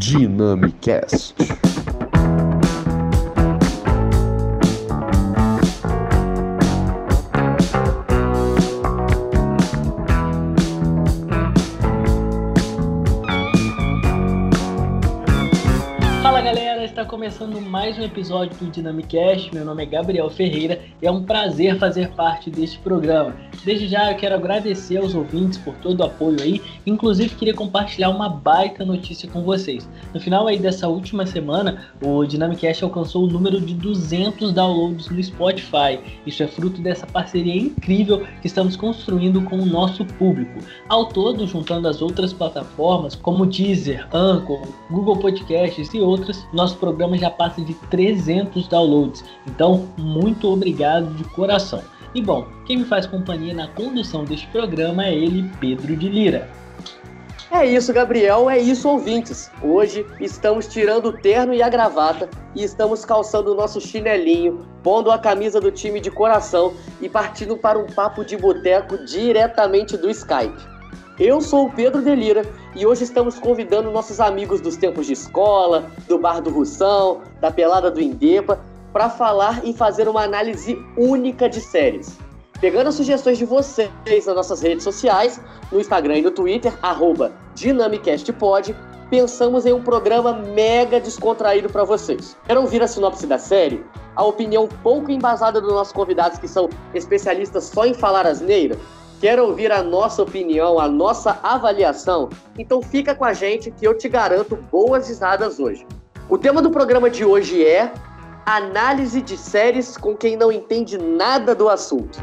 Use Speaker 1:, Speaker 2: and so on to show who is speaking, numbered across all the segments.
Speaker 1: Dynamicast.
Speaker 2: Fala galera, está começando mais um episódio do Dynamicast. Meu nome é Gabriel Ferreira e é um prazer fazer parte deste programa. Desde já eu quero agradecer aos ouvintes por todo o apoio aí, inclusive queria compartilhar uma baita notícia com vocês. No final aí dessa última semana, o Dynamicast alcançou o número de 200 downloads no Spotify. Isso é fruto dessa parceria incrível que estamos construindo com o nosso público. Ao todo, juntando as outras plataformas como Deezer, Anchor, Google Podcasts e outras, nosso programa já passa de 300 downloads. Então, muito obrigado de coração. E bom, quem me faz companhia na condução deste programa é ele, Pedro de Lira.
Speaker 3: É isso, Gabriel, é isso, ouvintes. Hoje estamos tirando o terno e a gravata e estamos calçando o nosso chinelinho, pondo a camisa do time de coração e partindo para um papo de boteco diretamente do Skype. Eu sou o Pedro Delira e hoje estamos convidando nossos amigos dos tempos de escola, do Bar do Russão, da Pelada do Indepa, para falar e fazer uma análise única de séries. Pegando as sugestões de vocês nas nossas redes sociais, no Instagram e no Twitter, arroba DynamicastPod, pensamos em um programa mega descontraído para vocês. Querem ouvir a sinopse da série? A opinião pouco embasada dos nossos convidados que são especialistas só em falar asneira? Quer ouvir a nossa opinião, a nossa avaliação? Então fica com a gente que eu te garanto boas risadas hoje. O tema do programa de hoje é análise de séries com quem não entende nada do assunto.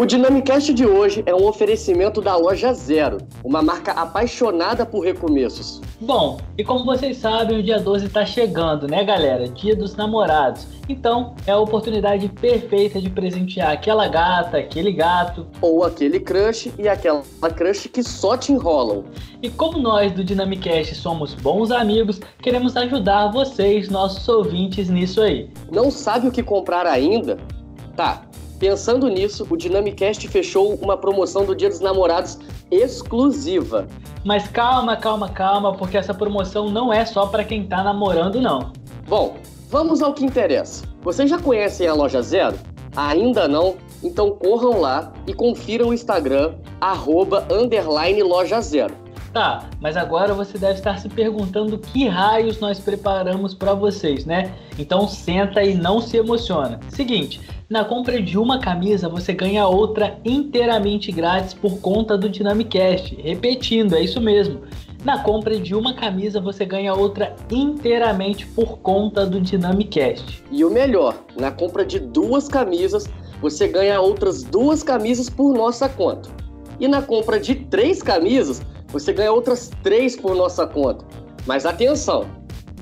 Speaker 3: O Dynamicast de hoje é um oferecimento da Loja Zero, uma marca apaixonada por recomeços.
Speaker 2: Bom, e como vocês sabem, o dia 12 está chegando, né, galera? Dia dos namorados. Então, é a oportunidade perfeita de presentear aquela gata, aquele gato.
Speaker 3: Ou aquele crush e aquela crush que só te enrolam.
Speaker 2: E como nós do Dynamicast somos bons amigos, queremos ajudar vocês, nossos ouvintes, nisso aí.
Speaker 3: Não sabe o que comprar ainda? Tá. Pensando nisso, o Dynamicast fechou uma promoção do Dia dos Namorados exclusiva.
Speaker 2: Mas calma, calma, calma, porque essa promoção não é só para quem tá namorando, não.
Speaker 3: Bom, vamos ao que interessa. Vocês já conhecem a Loja Zero? Ainda não? Então corram lá e confiram o Instagram, arroba, underline Loja Zero.
Speaker 2: Tá, mas agora você deve estar se perguntando que raios nós preparamos para vocês, né? Então senta e não se emociona. Seguinte, na compra de uma camisa você ganha outra inteiramente grátis por conta do Dynamicast. Repetindo, é isso mesmo. Na compra de uma camisa você ganha outra inteiramente por conta do Dynamicast.
Speaker 3: E o melhor, na compra de duas camisas você ganha outras duas camisas por nossa conta. E na compra de três camisas você ganha outras três por nossa conta. Mas atenção,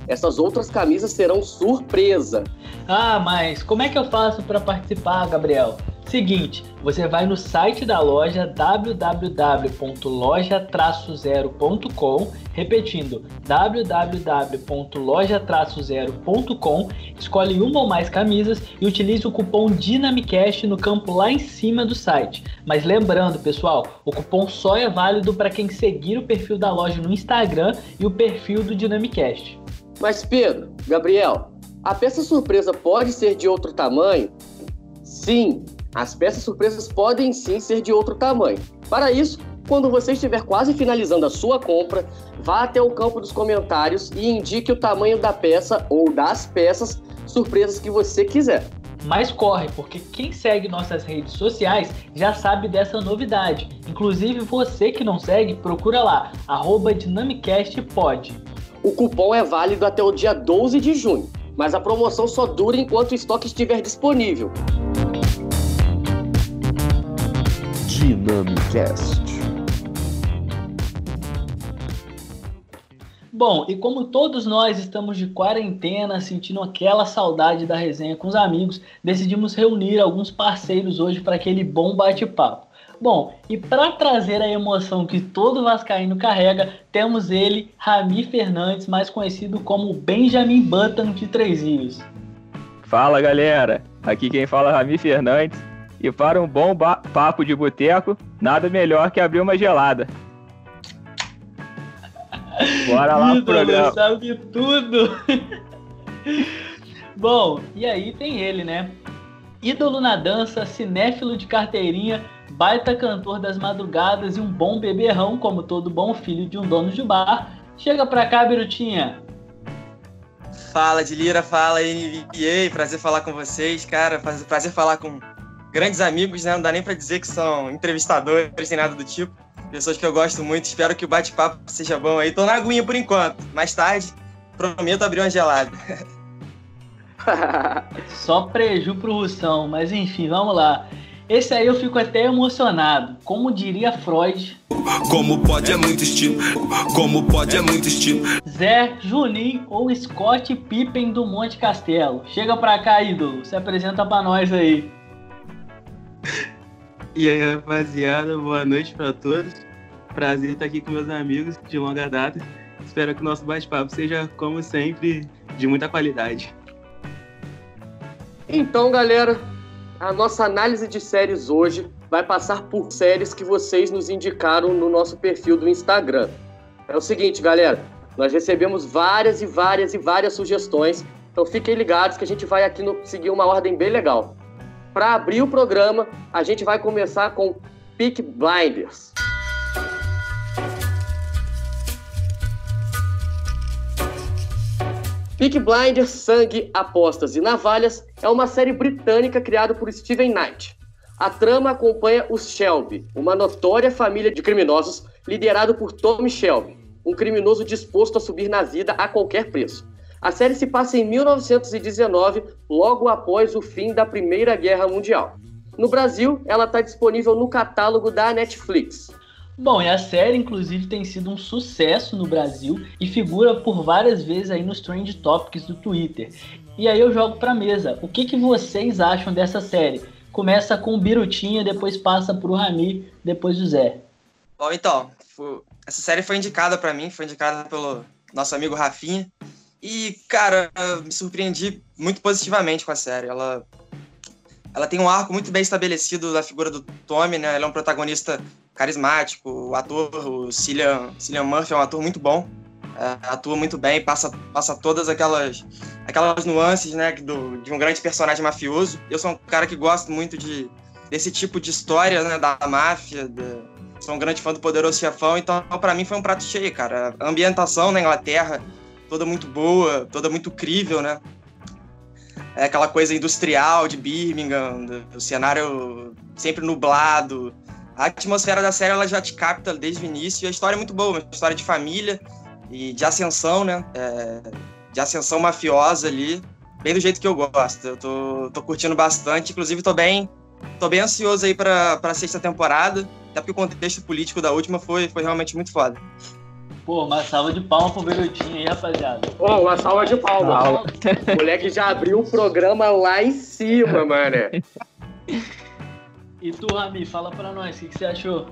Speaker 3: essas outras camisas serão surpresa.
Speaker 2: Ah, mas como é que eu faço para participar, Gabriel? Seguinte, você vai no site da loja www.loja-zero.com, repetindo www.loja-zero.com, escolhe uma ou mais camisas e utilize o cupom DYNAMICAST no campo lá em cima do site. Mas lembrando, pessoal, o cupom só é válido para quem seguir o perfil da loja no Instagram e o perfil do Dynamicast.
Speaker 3: Mas Pedro, Gabriel, a peça surpresa pode ser de outro tamanho? Sim, as peças surpresas podem sim ser de outro tamanho. Para isso, quando você estiver quase finalizando a sua compra, vá até o campo dos comentários e indique o tamanho da peça ou das peças surpresas que você quiser.
Speaker 2: Mas corre, porque quem segue nossas redes sociais já sabe dessa novidade. Inclusive você que não segue, procura lá, arroba DynamicastPod.
Speaker 3: O cupom é válido até o dia 12 de junho, mas a promoção só dura enquanto o estoque estiver disponível.
Speaker 1: Dynamicast.
Speaker 2: Bom, e como todos nós estamos de quarentena, sentindo aquela saudade da resenha com os amigos, decidimos reunir alguns parceiros hoje para aquele bom bate-papo. Bom, e para trazer a emoção que todo vascaíno carrega, temos ele, Rami Fernandes, mais conhecido como Benjamin Button de Três Rios.
Speaker 4: Fala galera, aqui quem fala é Rami Fernandes e para um bom papo de boteco, nada melhor que abrir uma gelada. Bora lá pro
Speaker 2: Ídolo,
Speaker 4: programa.
Speaker 2: sabe tudo. Bom, e aí tem ele, né? Ídolo na dança, cinéfilo de carteirinha, baita cantor das madrugadas e um bom beberrão, como todo bom filho de um dono de bar. Chega pra cá, Birutinha.
Speaker 1: Fala de Lira, fala NBA, prazer falar com vocês, cara, prazer, prazer falar com grandes amigos, né? Não dá nem pra dizer que são entrevistadores, nem nada do tipo. Pessoas que eu gosto muito, espero que o bate-papo seja bom aí. Tô na aguinha por enquanto, mais tarde prometo abrir uma gelada.
Speaker 2: Só preju pro Russão, mas enfim, vamos lá. Esse aí eu fico até emocionado. Como diria Freud,
Speaker 5: Como pode é muito estilo. Como pode é muito estilo.
Speaker 2: Zé, Juninho ou Scott Pippen do Monte Castelo. Chega pra cá, ídolo. Se apresenta pra nós aí.
Speaker 6: E aí, rapaziada, boa noite pra todos. Prazer estar aqui com meus amigos de longa data. Espero que o nosso bate-papo seja, como sempre, de muita qualidade.
Speaker 3: Então, galera, a nossa análise de séries hoje vai passar por séries que vocês nos indicaram no nosso perfil do Instagram. É o seguinte, galera, nós recebemos várias e várias e várias sugestões, então fiquem ligados que a gente vai aqui no, seguir uma ordem bem legal. Para abrir o programa, a gente vai começar com Peak Blinders. Peak Blinders, Sangue, Apostas e Navalhas é uma série britânica criada por Steven Knight. A trama acompanha os Shelby, uma notória família de criminosos liderado por Tommy Shelby, um criminoso disposto a subir na vida a qualquer preço. A série se passa em 1919, logo após o fim da Primeira Guerra Mundial. No Brasil, ela está disponível no catálogo da Netflix.
Speaker 2: Bom, e a série, inclusive, tem sido um sucesso no Brasil e figura por várias vezes aí nos Trend Topics do Twitter. E aí eu jogo pra mesa. O que, que vocês acham dessa série? Começa com o Birutinha, depois passa pro Rami, depois o Zé.
Speaker 1: Bom, então, essa série foi indicada pra mim, foi indicada pelo nosso amigo Rafinha. E, cara, me surpreendi muito positivamente com a série. Ela, ela tem um arco muito bem estabelecido da figura do Tommy, né? Ele é um protagonista carismático, o ator, o Cillian, Cillian Murphy é um ator muito bom, é, atua muito bem, passa, passa todas aquelas, aquelas nuances, né, do, de um grande personagem mafioso. Eu sou um cara que gosto muito de, desse tipo de história, né, da máfia, da- sou um grande fã do Poderoso Chefão, então pra mim foi um prato cheio, cara. A ambientação na Inglaterra, toda muito boa, toda muito crível, né? É aquela coisa industrial de Birmingham, do cenário sempre nublado. A atmosfera da série ela já te capta desde o início e a história é muito boa, uma história de família e de ascensão, né? É, de ascensão mafiosa ali, bem do jeito que eu gosto. Eu tô, tô curtindo bastante, inclusive tô bem, tô bem ansioso aí pra, pra sexta temporada, até porque o contexto político da última foi, foi realmente muito foda.
Speaker 2: Pô, uma salva de palmas pro Birutinha aí, rapaziada.
Speaker 3: Ô, uma salva de palmas.
Speaker 4: Salva.
Speaker 3: O moleque já abriu o programa lá em cima, mano.
Speaker 2: E tu, Rami, fala pra nós, o que, que você achou?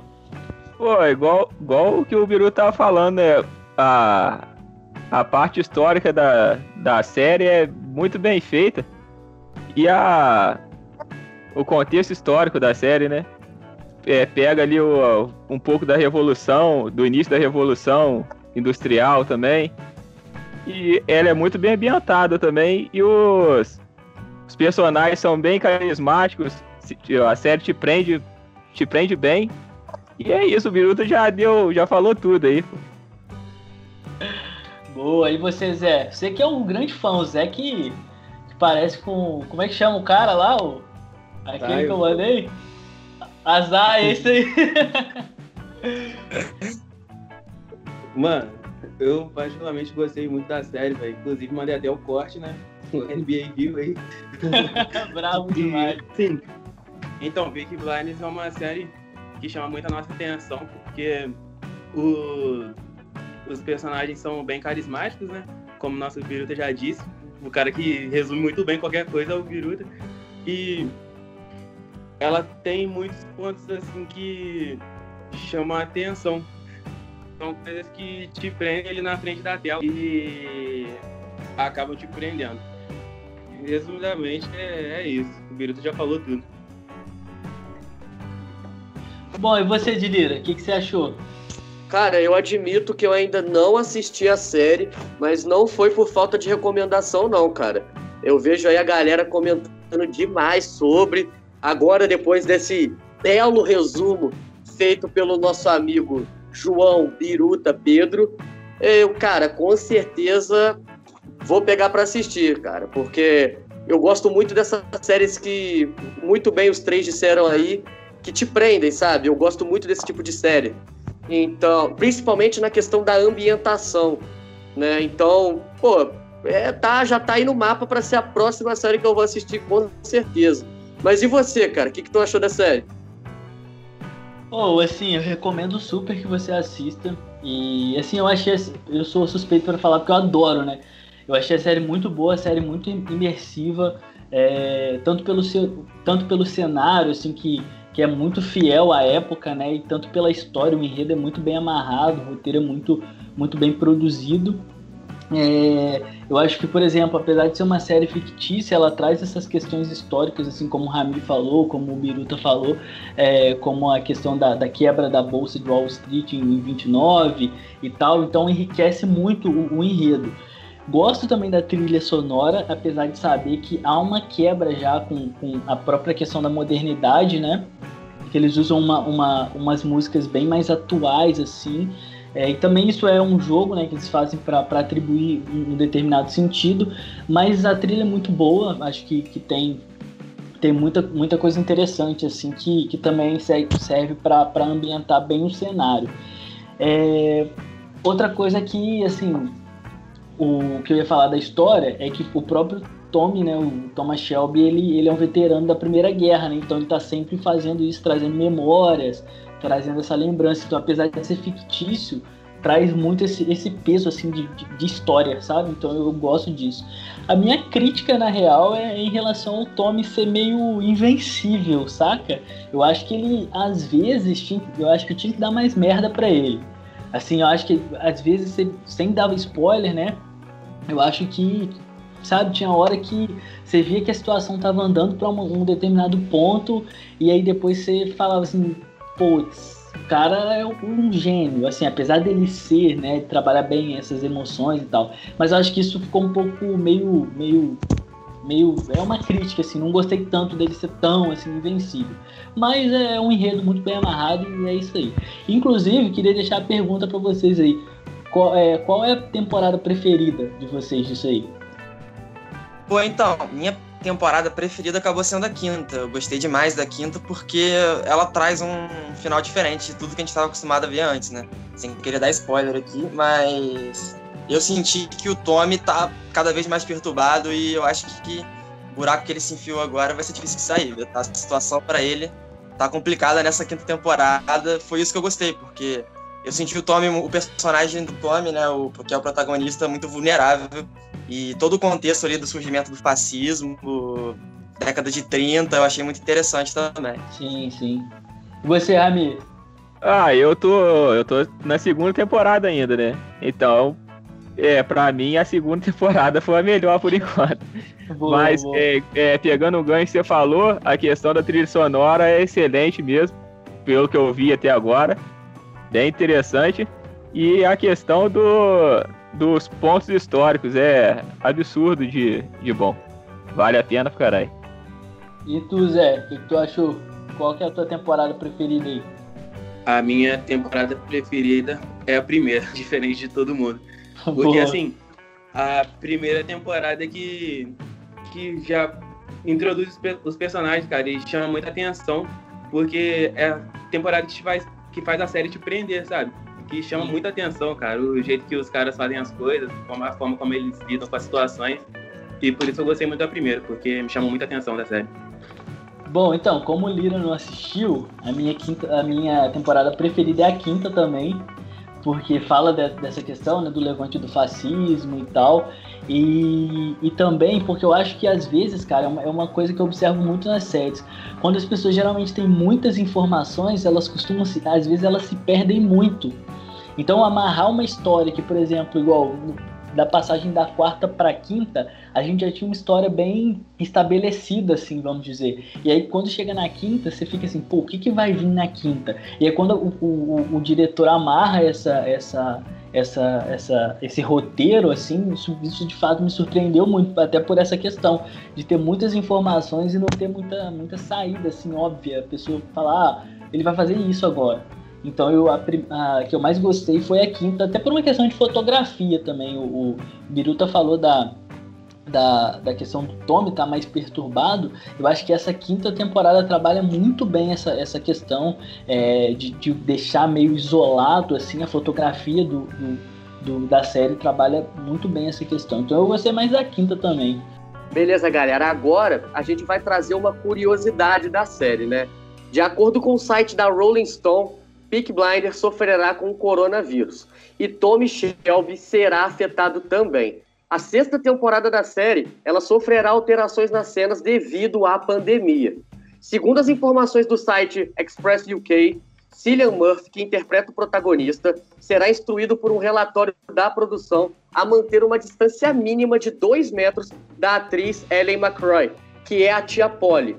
Speaker 4: Pô, igual, igual o que o Biru tava falando, né? A, a parte histórica da, da série é muito bem feita. E a, o contexto histórico da série, né? É, pega ali o, um pouco da revolução, do início da revolução industrial também. E ela é muito bem ambientada também. E os, os personagens são bem carismáticos. Se- A série te prende, te prende bem. E é isso, o Biruta já deu, já falou tudo aí.
Speaker 2: Boa, e você, Zé? Você que é um grande fã, o Zé que, que parece com. Como é que chama o cara lá? O, aquele que eu mandei? Azar, esse aí.
Speaker 6: Mano, eu particularmente gostei muito da série, velho. Inclusive, mandei até o corte, né? O NBA viu aí.
Speaker 2: Bravo demais.
Speaker 6: E, sim. Então, Peaky Blinders é uma série que chama muito a nossa atenção, porque o- os personagens são bem carismáticos, né? Como o nosso Biruta já disse. O cara que resume muito bem qualquer coisa é o Biruta. E ela tem muitos pontos, assim, que chamam a atenção. São coisas que te prendem ali na frente da tela e acabam te prendendo. Resumidamente, é, é isso. O Biruta já falou tudo.
Speaker 2: Bom, e você, Dilira, o que, que você achou?
Speaker 3: Cara, eu admito que eu ainda não assisti a série, mas não foi por falta de recomendação, não, cara. Eu vejo aí a galera comentando demais sobre. Agora, depois desse belo resumo feito pelo nosso amigo João Biruta Pedro, eu, cara, com certeza vou pegar para assistir, cara, porque eu gosto muito dessas séries que muito bem os três disseram aí que te prendem, sabe? Eu gosto muito desse tipo de série. Então, principalmente na questão da ambientação, né? Então, pô, é, tá, já tá aí no mapa para ser a próxima série que eu vou assistir com certeza. Mas e você, cara? O que, que tu achou da série?
Speaker 2: Oh, assim, eu recomendo super que você assista. E assim, eu achei. Eu sou suspeito para falar porque eu adoro, né? Eu achei a série muito boa, a série muito imersiva, é, tanto, pelo seu, tanto pelo cenário, assim, que, que é muito fiel à época, né? E tanto pela história, o enredo é muito bem amarrado, o roteiro é muito, muito bem produzido. É, eu acho que, por exemplo, apesar de ser uma série fictícia, ela traz essas questões históricas, assim como o Rami falou, como o Biruta falou, é, como a questão da, da, quebra da bolsa de Wall Street em 29 e tal, então enriquece muito o, o enredo. Gosto também da trilha sonora, apesar de saber que há uma quebra já com, com a própria questão da modernidade, né? Que eles usam uma, uma, umas músicas bem mais atuais, assim. É, e também isso é um jogo né, que eles fazem para atribuir um determinado sentido, mas a trilha é muito boa, acho que, que tem, tem muita, muita coisa interessante assim que, que também serve para ambientar bem o cenário. É, outra coisa que assim o que eu ia falar da história é que o próprio Tommy, né, o Thomas Shelby, ele, ele é um veterano da Primeira Guerra, né, então ele está sempre fazendo isso, trazendo memórias, trazendo essa lembrança. Então, apesar de ser fictício, traz muito esse, esse peso assim de, de, história, sabe? Então eu gosto disso. A minha crítica, na real, é em relação ao Tommy ser meio invencível, saca? Eu acho que ele, às vezes, tinha, eu acho que tinha que dar mais merda para ele. Assim, eu acho que às vezes, sem dar spoiler, né? Eu acho que, sabe, tinha hora que você via que a situação tava andando para um, um, determinado ponto e aí depois você falava assim, putz, o cara é um gênio, assim, apesar dele ser, né, trabalhar bem essas emoções e tal. Mas eu acho que isso ficou um pouco meio, meio meio. É uma crítica, assim, não gostei tanto dele ser tão assim, invencível. Mas é um enredo muito bem amarrado e é isso aí. Inclusive, queria deixar a pergunta para vocês aí. Qual é, qual é a temporada preferida de vocês disso aí?
Speaker 1: Pô, então, minha temporada preferida acabou sendo a quinta. Eu gostei demais da quinta porque ela traz um final diferente de tudo que a gente estava acostumado a ver antes, né? Sem querer dar spoiler aqui, mas eu senti que o Tommy tá cada vez mais perturbado e eu acho que o buraco que ele se enfiou agora vai ser difícil de sair. A situação para ele tá complicada nessa quinta temporada. Foi isso que eu gostei, porque eu senti o Tommy, o personagem do Tommy, né, o, que é o protagonista, muito vulnerável. E todo o contexto ali do surgimento do fascismo, década de 30, eu achei muito interessante também.
Speaker 2: Sim, sim. E você, Rami?
Speaker 4: Ah, eu tô, eu tô na segunda temporada ainda, né? Então, é, pra mim a segunda temporada foi a melhor por enquanto. Boa, Mas boa. É, é, pegando o ganho que você falou, a questão da trilha sonora é excelente mesmo, pelo que eu vi até agora bem interessante. E a questão do, dos pontos históricos é absurdo de, de bom. Vale a pena pra caralho.
Speaker 2: E tu, Zé, o que, que, tu achou? Qual que é a tua temporada preferida aí?
Speaker 6: A minha temporada preferida é a primeira, diferente de todo mundo. Porque Boa. assim, a primeira temporada que, que já introduz os personagens, cara, e chama muita atenção, porque é a temporada que faz que faz a série te prender, sabe? Que chama Sim. muita atenção, cara. O jeito que os caras fazem as coisas, a forma como eles lidam com as situações. E por isso eu gostei muito da primeira, porque me chamou muita atenção da série.
Speaker 2: Bom, então, como o Lira não assistiu, a minha, quinta, a minha temporada preferida é a quinta também, porque fala de, dessa questão né, do levante do fascismo e tal. E, e também porque eu acho que às vezes, cara, é uma, é uma coisa que eu observo muito nas séries. Quando as pessoas geralmente têm muitas informações, elas costumam se. Às vezes elas se perdem muito. Então amarrar uma história que, por exemplo, igual da passagem da quarta para quinta, a gente já tinha uma história bem estabelecida, assim, vamos dizer. E aí quando chega na quinta, você fica assim, pô, o que, que vai vir na quinta? E aí quando o, o, o diretor amarra essa, essa, essa, essa, esse roteiro, assim, isso, isso, de fato me surpreendeu muito, até por essa questão de ter muitas informações e não ter muita, muita saída, assim, óbvia. A pessoa falar, ah, ele vai fazer isso agora. Então eu, a, a, que eu mais gostei foi a quinta, até por uma questão de fotografia também. O, o Biruta falou da, da, da questão do Tommy estar tá mais perturbado, eu acho que essa quinta temporada trabalha muito bem essa, essa questão é, de, de, deixar meio isolado assim a fotografia do, do, do, da série trabalha muito bem essa questão. Então eu gostei mais da quinta também.
Speaker 3: Beleza, galera. Agora a gente vai trazer uma curiosidade da série, né? De acordo com o site da Rolling Stone, Peak Blinder sofrerá com o coronavírus e Tommy Shelby será afetado também. A sexta temporada da série, ela sofrerá alterações nas cenas devido à pandemia. Segundo as informações do site Express UK, Cillian Murphy, que interpreta o protagonista, será instruído por um relatório da produção a manter uma distância mínima de dois metros da atriz Ellen McCroy, que é a tia Polly,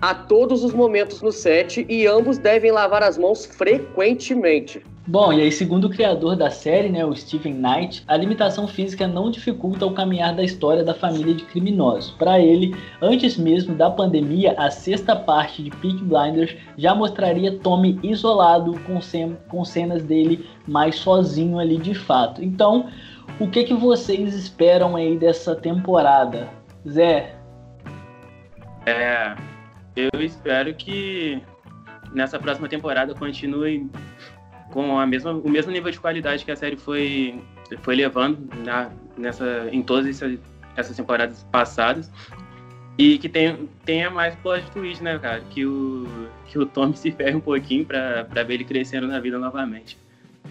Speaker 3: a todos os momentos no set e ambos devem lavar as mãos frequentemente.
Speaker 2: Bom, e aí, segundo o criador da série, né, o Stephen Knight, a limitação física não dificulta o caminhar da história da família de criminosos. Para ele, antes mesmo da pandemia, a sexta parte de Peak Blinders já mostraria Tommy isolado, com, com cenas dele mais sozinho ali de fato. Então, o que, que vocês esperam aí dessa temporada? Zé?
Speaker 6: É, eu espero que nessa próxima temporada continue com a mesma, o mesmo nível de qualidade que a série foi, foi levando na, nessa, em todas essas, essas temporadas passadas. E que tenha, tenha mais plot twist, né, cara? Que o, que o Tommy se ferre um pouquinho pra, pra ver ele crescendo na vida novamente.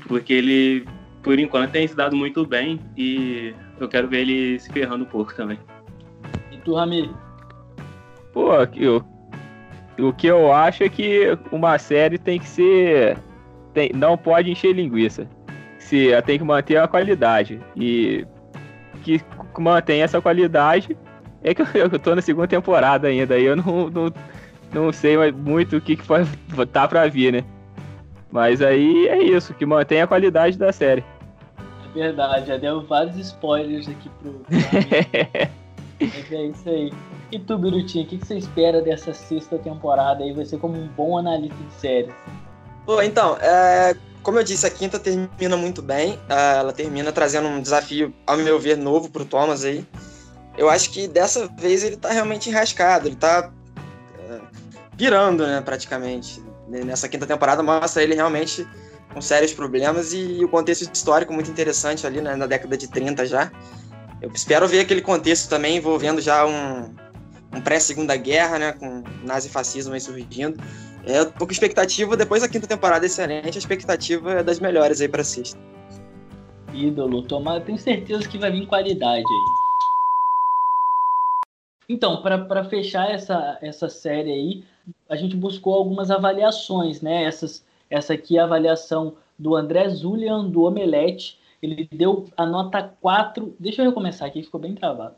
Speaker 6: Porque ele, por enquanto, tem se dado muito bem e eu quero ver ele se ferrando um pouco também.
Speaker 2: E tu, Rami?
Speaker 4: Pô, eu o que eu acho é que uma série tem que ser. Tem, não pode encher linguiça. Se tem que manter a qualidade. E que mantém essa qualidade é que eu, eu tô na segunda temporada ainda. E eu não, não, não sei muito o que, que vai tá pra vir, né? Mas aí é isso, que mantém a qualidade da série.
Speaker 2: É verdade, já deu vários spoilers aqui pro. Mas é isso aí. E tu, Birutinho, o que, você espera dessa sexta temporada aí? Você como um bom analista de séries.
Speaker 1: Pô, então, é, como eu disse, a quinta termina muito bem. É, ela termina trazendo um desafio, ao meu ver, novo pro Thomas aí. Eu acho que dessa vez ele tá realmente enrascado, ele tá é, pirando, né, praticamente. Nessa quinta temporada mostra ele realmente com sérios problemas e o contexto histórico muito interessante ali, né, na década de 30 já. Eu espero ver aquele contexto também envolvendo já um, um pré-segunda guerra, né, com nazifascismo aí surgindo. É, com expectativa, depois da quinta temporada excelente, a expectativa é das melhores aí pra sexta.
Speaker 2: Ídolo, tomara, tenho certeza que vai vir qualidade aí. Então, para fechar essa, essa série aí, a gente buscou algumas avaliações, né? Essas, essa aqui é a avaliação do André Zulian, do Omelete. Ele deu a nota 4. Deixa eu recomeçar aqui, ficou bem travado.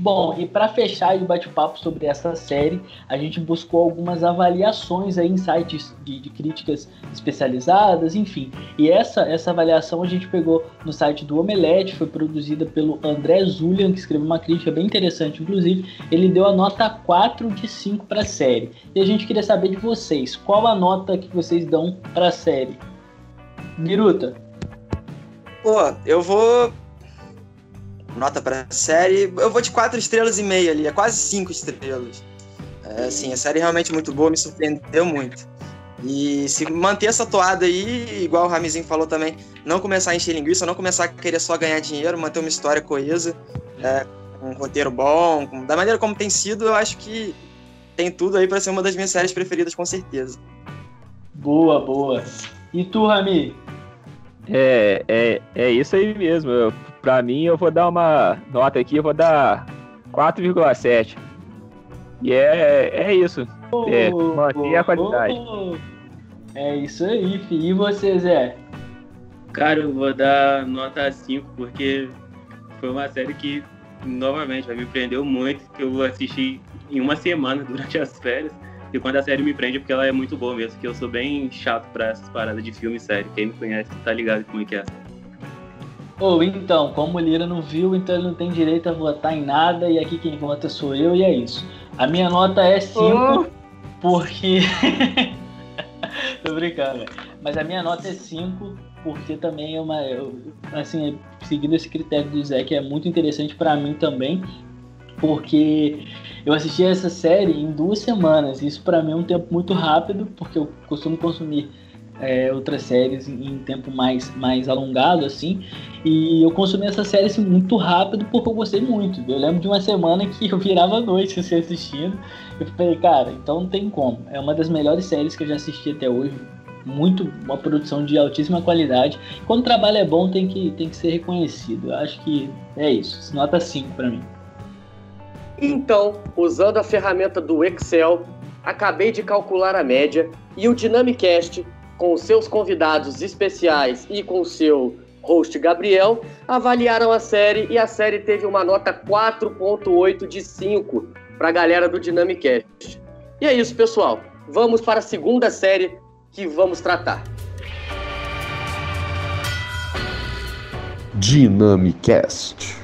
Speaker 2: Bom, e para fechar o bate-papo sobre essa série, a gente buscou algumas avaliações aí em sites de, de, críticas especializadas, enfim. E essa, essa avaliação a gente pegou no site do Omelete, foi produzida pelo André Zulian, que escreveu uma crítica bem interessante, inclusive. Ele deu a nota 4 de 5 para a série. E a gente queria saber de vocês, qual a nota que vocês dão para a série? Biruta.
Speaker 1: Pô, eu vou nota pra série, eu vou de quatro estrelas e meia ali, é quase cinco estrelas. É, assim, a série é realmente muito boa, me surpreendeu muito. E se manter essa toada aí, igual o Ramizinho falou também, não começar a encher linguiça, não começar a querer só ganhar dinheiro, manter uma história coesa, é, um roteiro bom, da maneira como tem sido, eu acho que tem tudo aí para ser uma das minhas séries preferidas, com certeza.
Speaker 2: Boa, boa. E tu, Rami?
Speaker 4: É, é, é isso aí mesmo. Eu, pra mim, eu vou dar uma nota aqui, eu vou dar 4,7. E é, é isso. Oh, é, manter a qualidade.
Speaker 2: Oh, é isso aí, filho. E você, Zé?
Speaker 6: Cara, eu vou dar nota 5, porque foi uma série que, novamente, me prendeu muito, que eu assisti em uma semana durante as férias. E quando a série me prende é porque ela é muito boa mesmo, que eu sou bem chato pra essas paradas de filme e série. Quem me conhece tá ligado como é que é.
Speaker 2: Ou então, como o Lira não viu, então ele não tem direito a votar em nada, e aqui quem vota sou eu, e é isso. A minha nota é 5, oh. porque. Tô brincando, mas a minha nota é 5, porque também é uma. Eu, assim, seguindo esse critério do Zé, que é muito interessante para mim também, porque eu assisti essa série em duas semanas. Isso para mim é um tempo muito rápido, porque eu costumo consumir é, outras séries em, em, tempo mais, mais alongado, assim. E eu consumi essa série assim, muito rápido porque eu gostei muito. Eu lembro de uma semana que eu virava a noite assim, assistindo. Eu falei, cara, então não tem como. É uma das melhores séries que eu já assisti até hoje. Muito, uma produção de altíssima qualidade. Quando o trabalho é bom, tem que, tem que ser reconhecido. Eu acho que é isso. Nota 5 para mim.
Speaker 3: Então, usando a ferramenta do Excel, acabei de calcular a média e o Dynamicast com seus convidados especiais e com seu host Gabriel, avaliaram a série e a série teve uma nota 4.8 de 5 para a galera do Dynamicast. E é isso, pessoal. Vamos para a segunda série que vamos tratar.
Speaker 7: Dynamicast.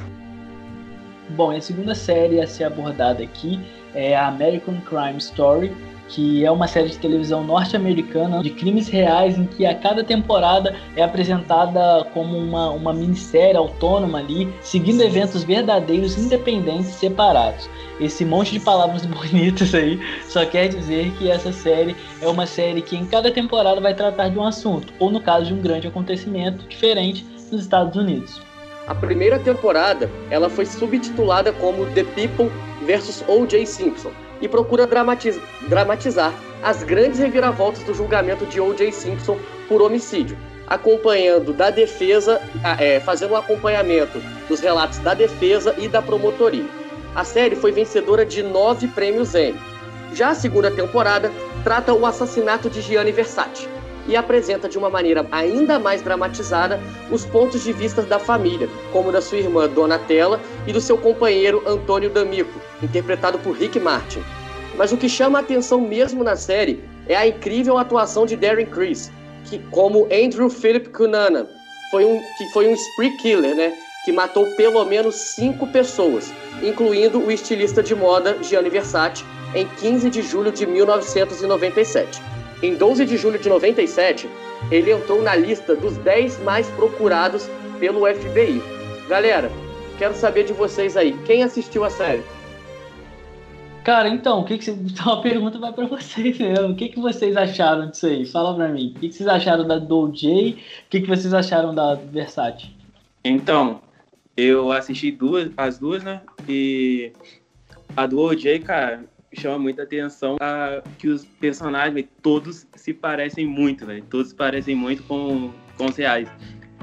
Speaker 2: Bom, a segunda série a ser abordada aqui é a American Crime Story, que é uma série de televisão norte-americana de crimes reais em que a cada temporada é apresentada como uma, uma minissérie autônoma ali, seguindo eventos verdadeiros, independentes, separados. Esse monte de palavras bonitas aí só quer dizer que essa série é uma série que em cada temporada vai tratar de um assunto, ou no caso de um grande acontecimento diferente nos Estados Unidos.
Speaker 3: A primeira temporada ela foi subtitulada como The People vs. O.J. Simpson e procura dramatiz dramatizar as grandes reviravoltas do julgamento de O.J. Simpson por homicídio, acompanhando da defesa, é, fazendo um acompanhamento dos relatos da defesa e da promotoria. A série foi vencedora de nove prêmios Emmy. Já a segunda temporada trata o assassinato de Gianni Versace e apresenta de uma maneira ainda mais dramatizada os pontos de vista da família, como da sua irmã Donatella e do seu companheiro Antônio D'Amico, interpretado por Rick Martin. Mas o que chama a atenção mesmo na série é a incrível atuação de Darren Criss, que como Andrew Philip Cunanan, foi um, que foi um spree killer, né? Que matou pelo menos cinco pessoas, incluindo o estilista de moda Gianni Versace, em 15 de julho de 1997. Em 12 de julho de 97, ele entrou na lista dos 10 mais procurados pelo FBI. Galera, quero saber de vocês aí, quem assistiu a série?
Speaker 2: Cara, então, o que, que então a pergunta vai para vocês mesmo. O que, que vocês acharam disso aí? Fala para mim. O que, que vocês acharam da do J? O que, que vocês acharam da Versace?
Speaker 6: Então, eu assisti duas, as duas, né? E a do OJ, cara, chama muita atenção a, que os personagens, todos se parecem muito, velho. Todos se parecem muito com, com os reais.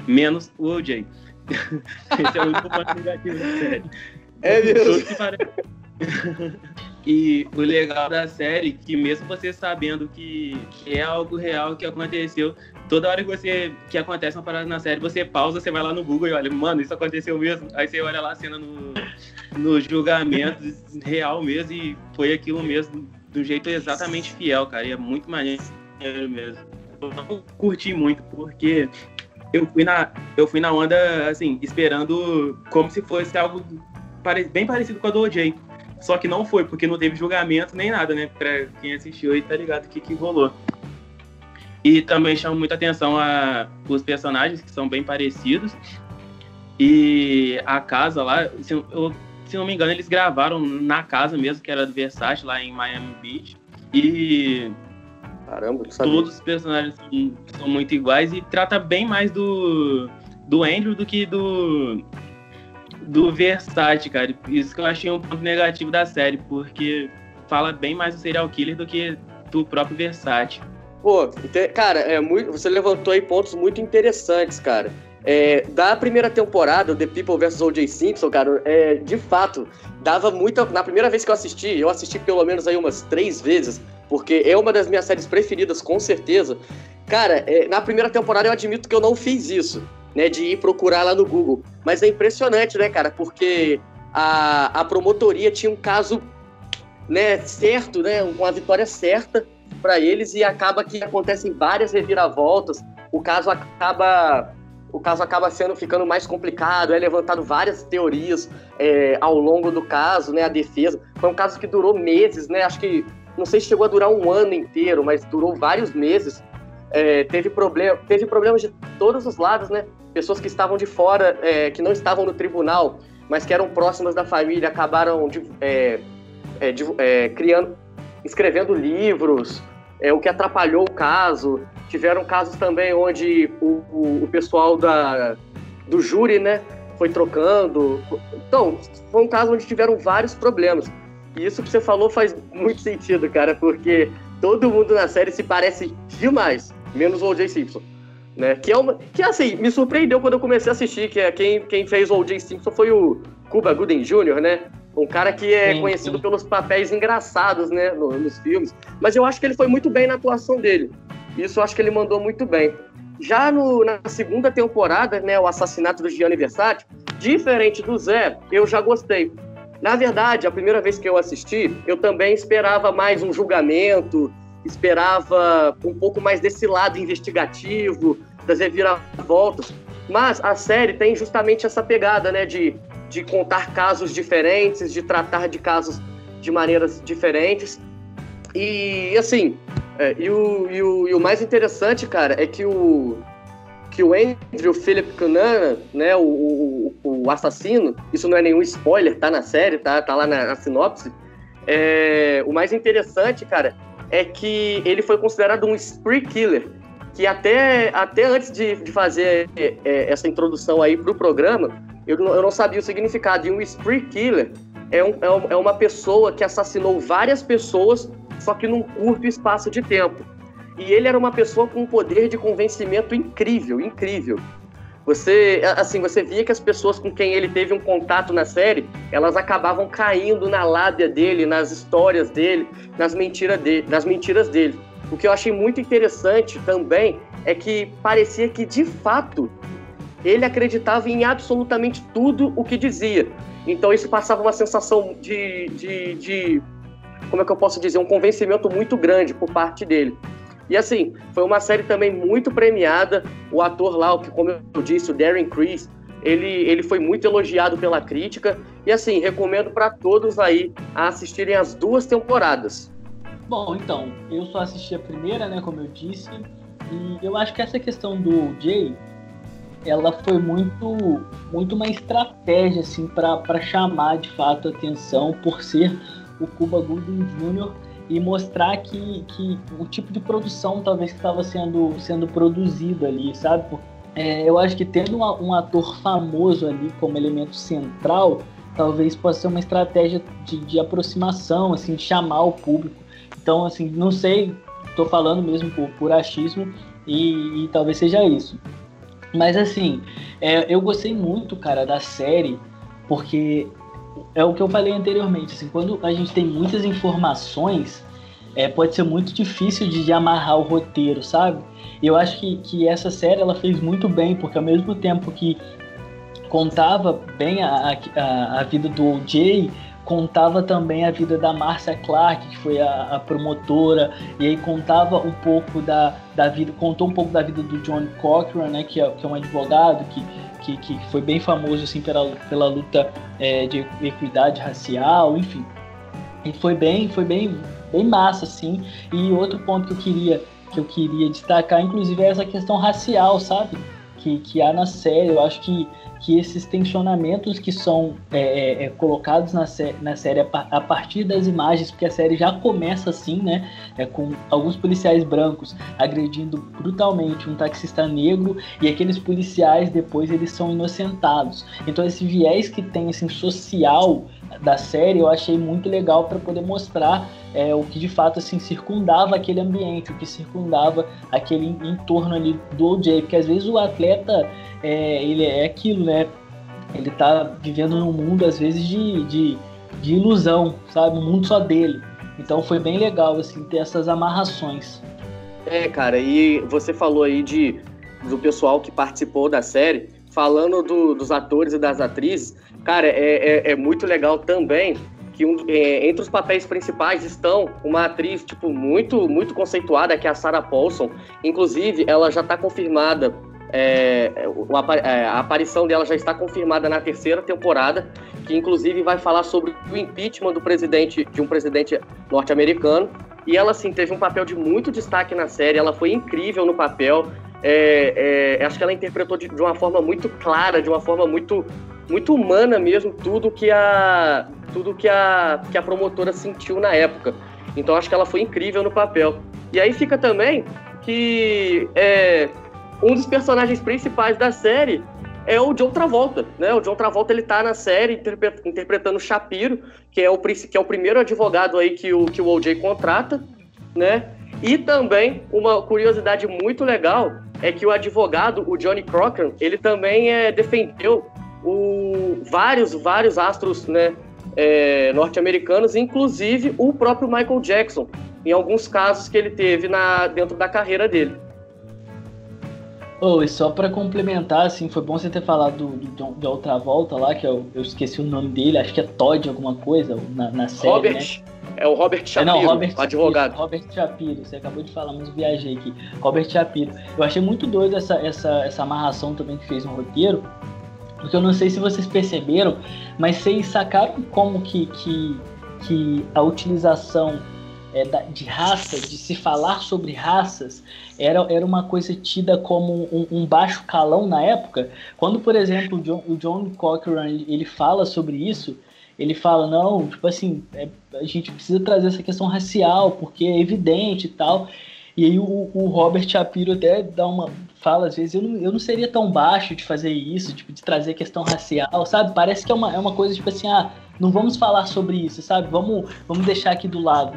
Speaker 6: Menos o OJ. Esse é o único ponto negativo da série.
Speaker 3: É mesmo. Todos se
Speaker 6: parecem. E o legal da série é que mesmo você sabendo que, que, é algo real que aconteceu, toda hora que você que acontece uma parada na série, você pausa, você vai lá no Google e olha, mano, isso aconteceu mesmo. Aí você olha lá a cena no, no julgamento real mesmo e foi aquilo mesmo, do jeito exatamente fiel, cara. E é muito maneiro mesmo. Eu não curti muito, porque eu fui na, eu fui na onda, assim, esperando como se fosse algo bem parecido com a do OJ. Só que não foi, porque não teve julgamento nem nada, né? Pra quem assistiu aí tá ligado o que, que rolou. E também chama muita atenção a, os personagens, que são bem parecidos. E a casa lá, se, eu, se não me engano, eles gravaram na casa mesmo, que era do Versace, lá em Miami Beach. E
Speaker 3: Caramba,
Speaker 6: todos os personagens são, são, muito iguais e trata bem mais do, do Andrew do que do, do Versace, cara. Isso que eu achei um ponto negativo da série, porque fala bem mais do serial killer do que do próprio Versace.
Speaker 3: Pô, cara, é muito, você levantou aí pontos muito interessantes, cara. É, da primeira temporada, The People vs. O.J. Simpson, cara, é, de fato, dava muita. Na primeira vez que eu assisti, eu assisti pelo menos aí umas três vezes, porque é uma das minhas séries preferidas, com certeza. Cara, é, na primeira temporada eu admito que eu não fiz isso, né? De ir procurar lá no Google. Mas é impressionante, né, cara? Porque a, a promotoria tinha um caso né, certo, né? Uma vitória certa para eles e acaba que acontecem várias reviravoltas. O caso acaba o caso acaba sendo ficando mais complicado, é levantado várias teorias é, ao longo do caso, né? A defesa foi um caso que durou meses, né? Acho que não sei se chegou a durar um ano inteiro, mas durou vários meses. É, teve problema, teve problemas de todos os lados, né? Pessoas que estavam de fora, é, que não estavam no tribunal, mas que eram próximas da família, acabaram de, é, é, de, é, criando, escrevendo livros, o que atrapalhou o caso. Tiveram casos também onde o, o, o pessoal da, do júri, né, foi trocando. Então, foi um caso onde tiveram vários problemas. E isso que você falou faz muito sentido, cara, porque todo mundo na série se parece demais, menos o O.J. Simpson. Né? Que é uma. Que assim, me surpreendeu quando eu comecei a assistir, que é quem, quem fez o O.J. Simpson foi o Cuba Gooden Jr., né? Um cara que é sim, conhecido sim. pelos papéis engraçados, né, no, nos filmes. Mas eu acho que ele foi muito bem na atuação dele. Isso eu acho que ele mandou muito bem. Já no, na segunda temporada, né, o assassinato do Gianni Versace, diferente do Zé, eu já gostei. Na verdade, a primeira vez que eu assisti, eu também esperava mais um julgamento, esperava um pouco mais desse lado investigativo, das reviravoltas. Mas a série tem justamente essa pegada, né, de, de contar casos diferentes, de tratar de casos de maneiras diferentes. E, assim, é, e, o, e, o, e o mais interessante, cara, é que o, que o Andrew Philip Cunanan, né, o, o, o, assassino, isso não é nenhum spoiler, tá na série, tá, tá lá na, na sinopse. É, o mais interessante, cara, é que ele foi considerado um spree killer, que até, até antes de, de fazer é, é essa introdução aí pro programa, eu não, eu não sabia o significado. E um spree killer é, um, é, é uma pessoa que assassinou várias pessoas, só que num curto espaço de tempo. E ele era uma pessoa com um poder de convencimento incrível, incrível. Você, assim, você via que as pessoas com quem ele teve um contato na série, elas acabavam caindo na lábia dele, nas histórias dele, nas mentiras dele, nas mentiras dele. O que eu achei muito interessante também é que parecia que de fato ele acreditava em absolutamente tudo o que dizia. Então isso passava uma sensação de, de, de como é que eu posso dizer, um convencimento muito grande por parte dele. E assim, foi uma série também muito premiada. O ator lá, que como eu disse, o Darren Criss, ele, ele foi muito elogiado pela crítica. E assim, recomendo para todos aí a assistirem as duas temporadas.
Speaker 2: Bom, então, eu só assisti a primeira, né, como eu disse, e eu acho que essa questão do Jay, ela foi muito muito uma estratégia assim para chamar de fato a atenção por ser o Cuba Gooding Jr e mostrar que, que o tipo de produção talvez que estava sendo, sendo produzido ali, sabe? É, eu acho que tendo um, um, ator famoso ali como elemento central, talvez possa ser uma estratégia de, de aproximação, assim, de chamar o público. Então, assim, não sei, estou falando mesmo por, por achismo e, e, talvez seja isso. Mas, assim, é, eu gostei muito, cara, da série, porque é o que eu falei anteriormente, assim, quando a gente tem muitas informações, é, pode ser muito difícil de, de amarrar o roteiro, sabe? Eu acho que, que essa série ela fez muito bem, porque ao mesmo tempo que contava bem a, a, a vida do O.J., contava também a vida da Marcia Clark, que foi a, a, promotora, e aí contava um pouco da, da vida, contou um pouco da vida do John Cochran, né, que é, que é um advogado que que, que foi bem famoso assim pela, pela luta é, de equidade racial, enfim. E foi bem, foi bem, bem massa assim. E outro ponto que eu queria que eu queria destacar, inclusive, é essa questão racial, sabe? Que, que há na série. Eu acho que que esses tensionamentos que são é, é, é, colocados na, na série a, a, partir das imagens, porque a série já começa assim, né? É, com alguns policiais brancos agredindo brutalmente um taxista negro e aqueles policiais depois eles são inocentados. Então esse viés que tem assim social da série eu achei muito legal para poder mostrar é, o que de fato assim circundava aquele ambiente, o que circundava aquele entorno ali do OJ, porque às vezes o atleta é, ele é aquilo, né? Ele tá vivendo num mundo às vezes de, de, de ilusão, sabe? Um mundo só dele. Então foi bem legal assim ter essas amarrações.
Speaker 3: É, cara, e você falou aí de, do pessoal que participou da série, falando do, dos atores e das atrizes, cara, é, é, é muito legal também que um, é, entre os papéis principais estão uma atriz tipo muito muito conceituada que é a Sarah Paulson. Inclusive ela já está confirmada é, é, a aparição dela já está confirmada na terceira temporada que inclusive vai falar sobre o impeachment do presidente de um presidente norte-americano. E ela sim teve um papel de muito destaque na série ela foi incrível no papel. É, é, acho que ela interpretou de, de, uma forma muito clara, de uma forma muito, muito humana mesmo, tudo que a, tudo que a, que a promotora sentiu na época. Então acho que ela foi incrível no papel. E aí fica também que é, um dos personagens principais da série é o John Travolta, né? O John Travolta ele tá na série interpretando Shapiro, que é o que é o primeiro advogado aí que o que o OJ contrata, né? E também uma curiosidade muito legal é que o advogado, o Johnny Cochran, ele também é, defendeu o, vários vários astros, né? é, norte-americanos, inclusive o próprio Michael Jackson, em alguns casos que ele teve na, dentro da carreira dele.
Speaker 2: Oh, e só para complementar, assim, foi bom você ter falado do, do, de outra volta lá, que eu, eu, esqueci o nome dele, acho que é Todd alguma coisa na, na série,
Speaker 3: Robert,
Speaker 2: né?
Speaker 3: É o Robert Shapiro, é, não, Robert advogado.
Speaker 2: Robert Shapiro, você acabou de falar, mas viajei aqui. Robert Shapiro. Eu achei muito doido essa, essa, essa amarração também que fez no roteiro, porque eu não sei se vocês perceberam, mas vocês sacaram como que, que, que a utilização é, de raça, de se falar sobre raças, era, era uma coisa tida como um, um baixo calão na época. Quando, por exemplo, o John, o John Cochran ele fala sobre isso, ele fala, não, tipo assim, é, a gente precisa trazer essa questão racial, porque é evidente e tal. E aí o, o Robert Shapiro até dá uma, fala às vezes, eu não, eu não seria tão baixo de fazer isso, tipo, de trazer questão racial, sabe? Parece que é uma, é uma coisa tipo assim, ah, não vamos falar sobre isso, sabe? Vamos, vamos deixar aqui do lado.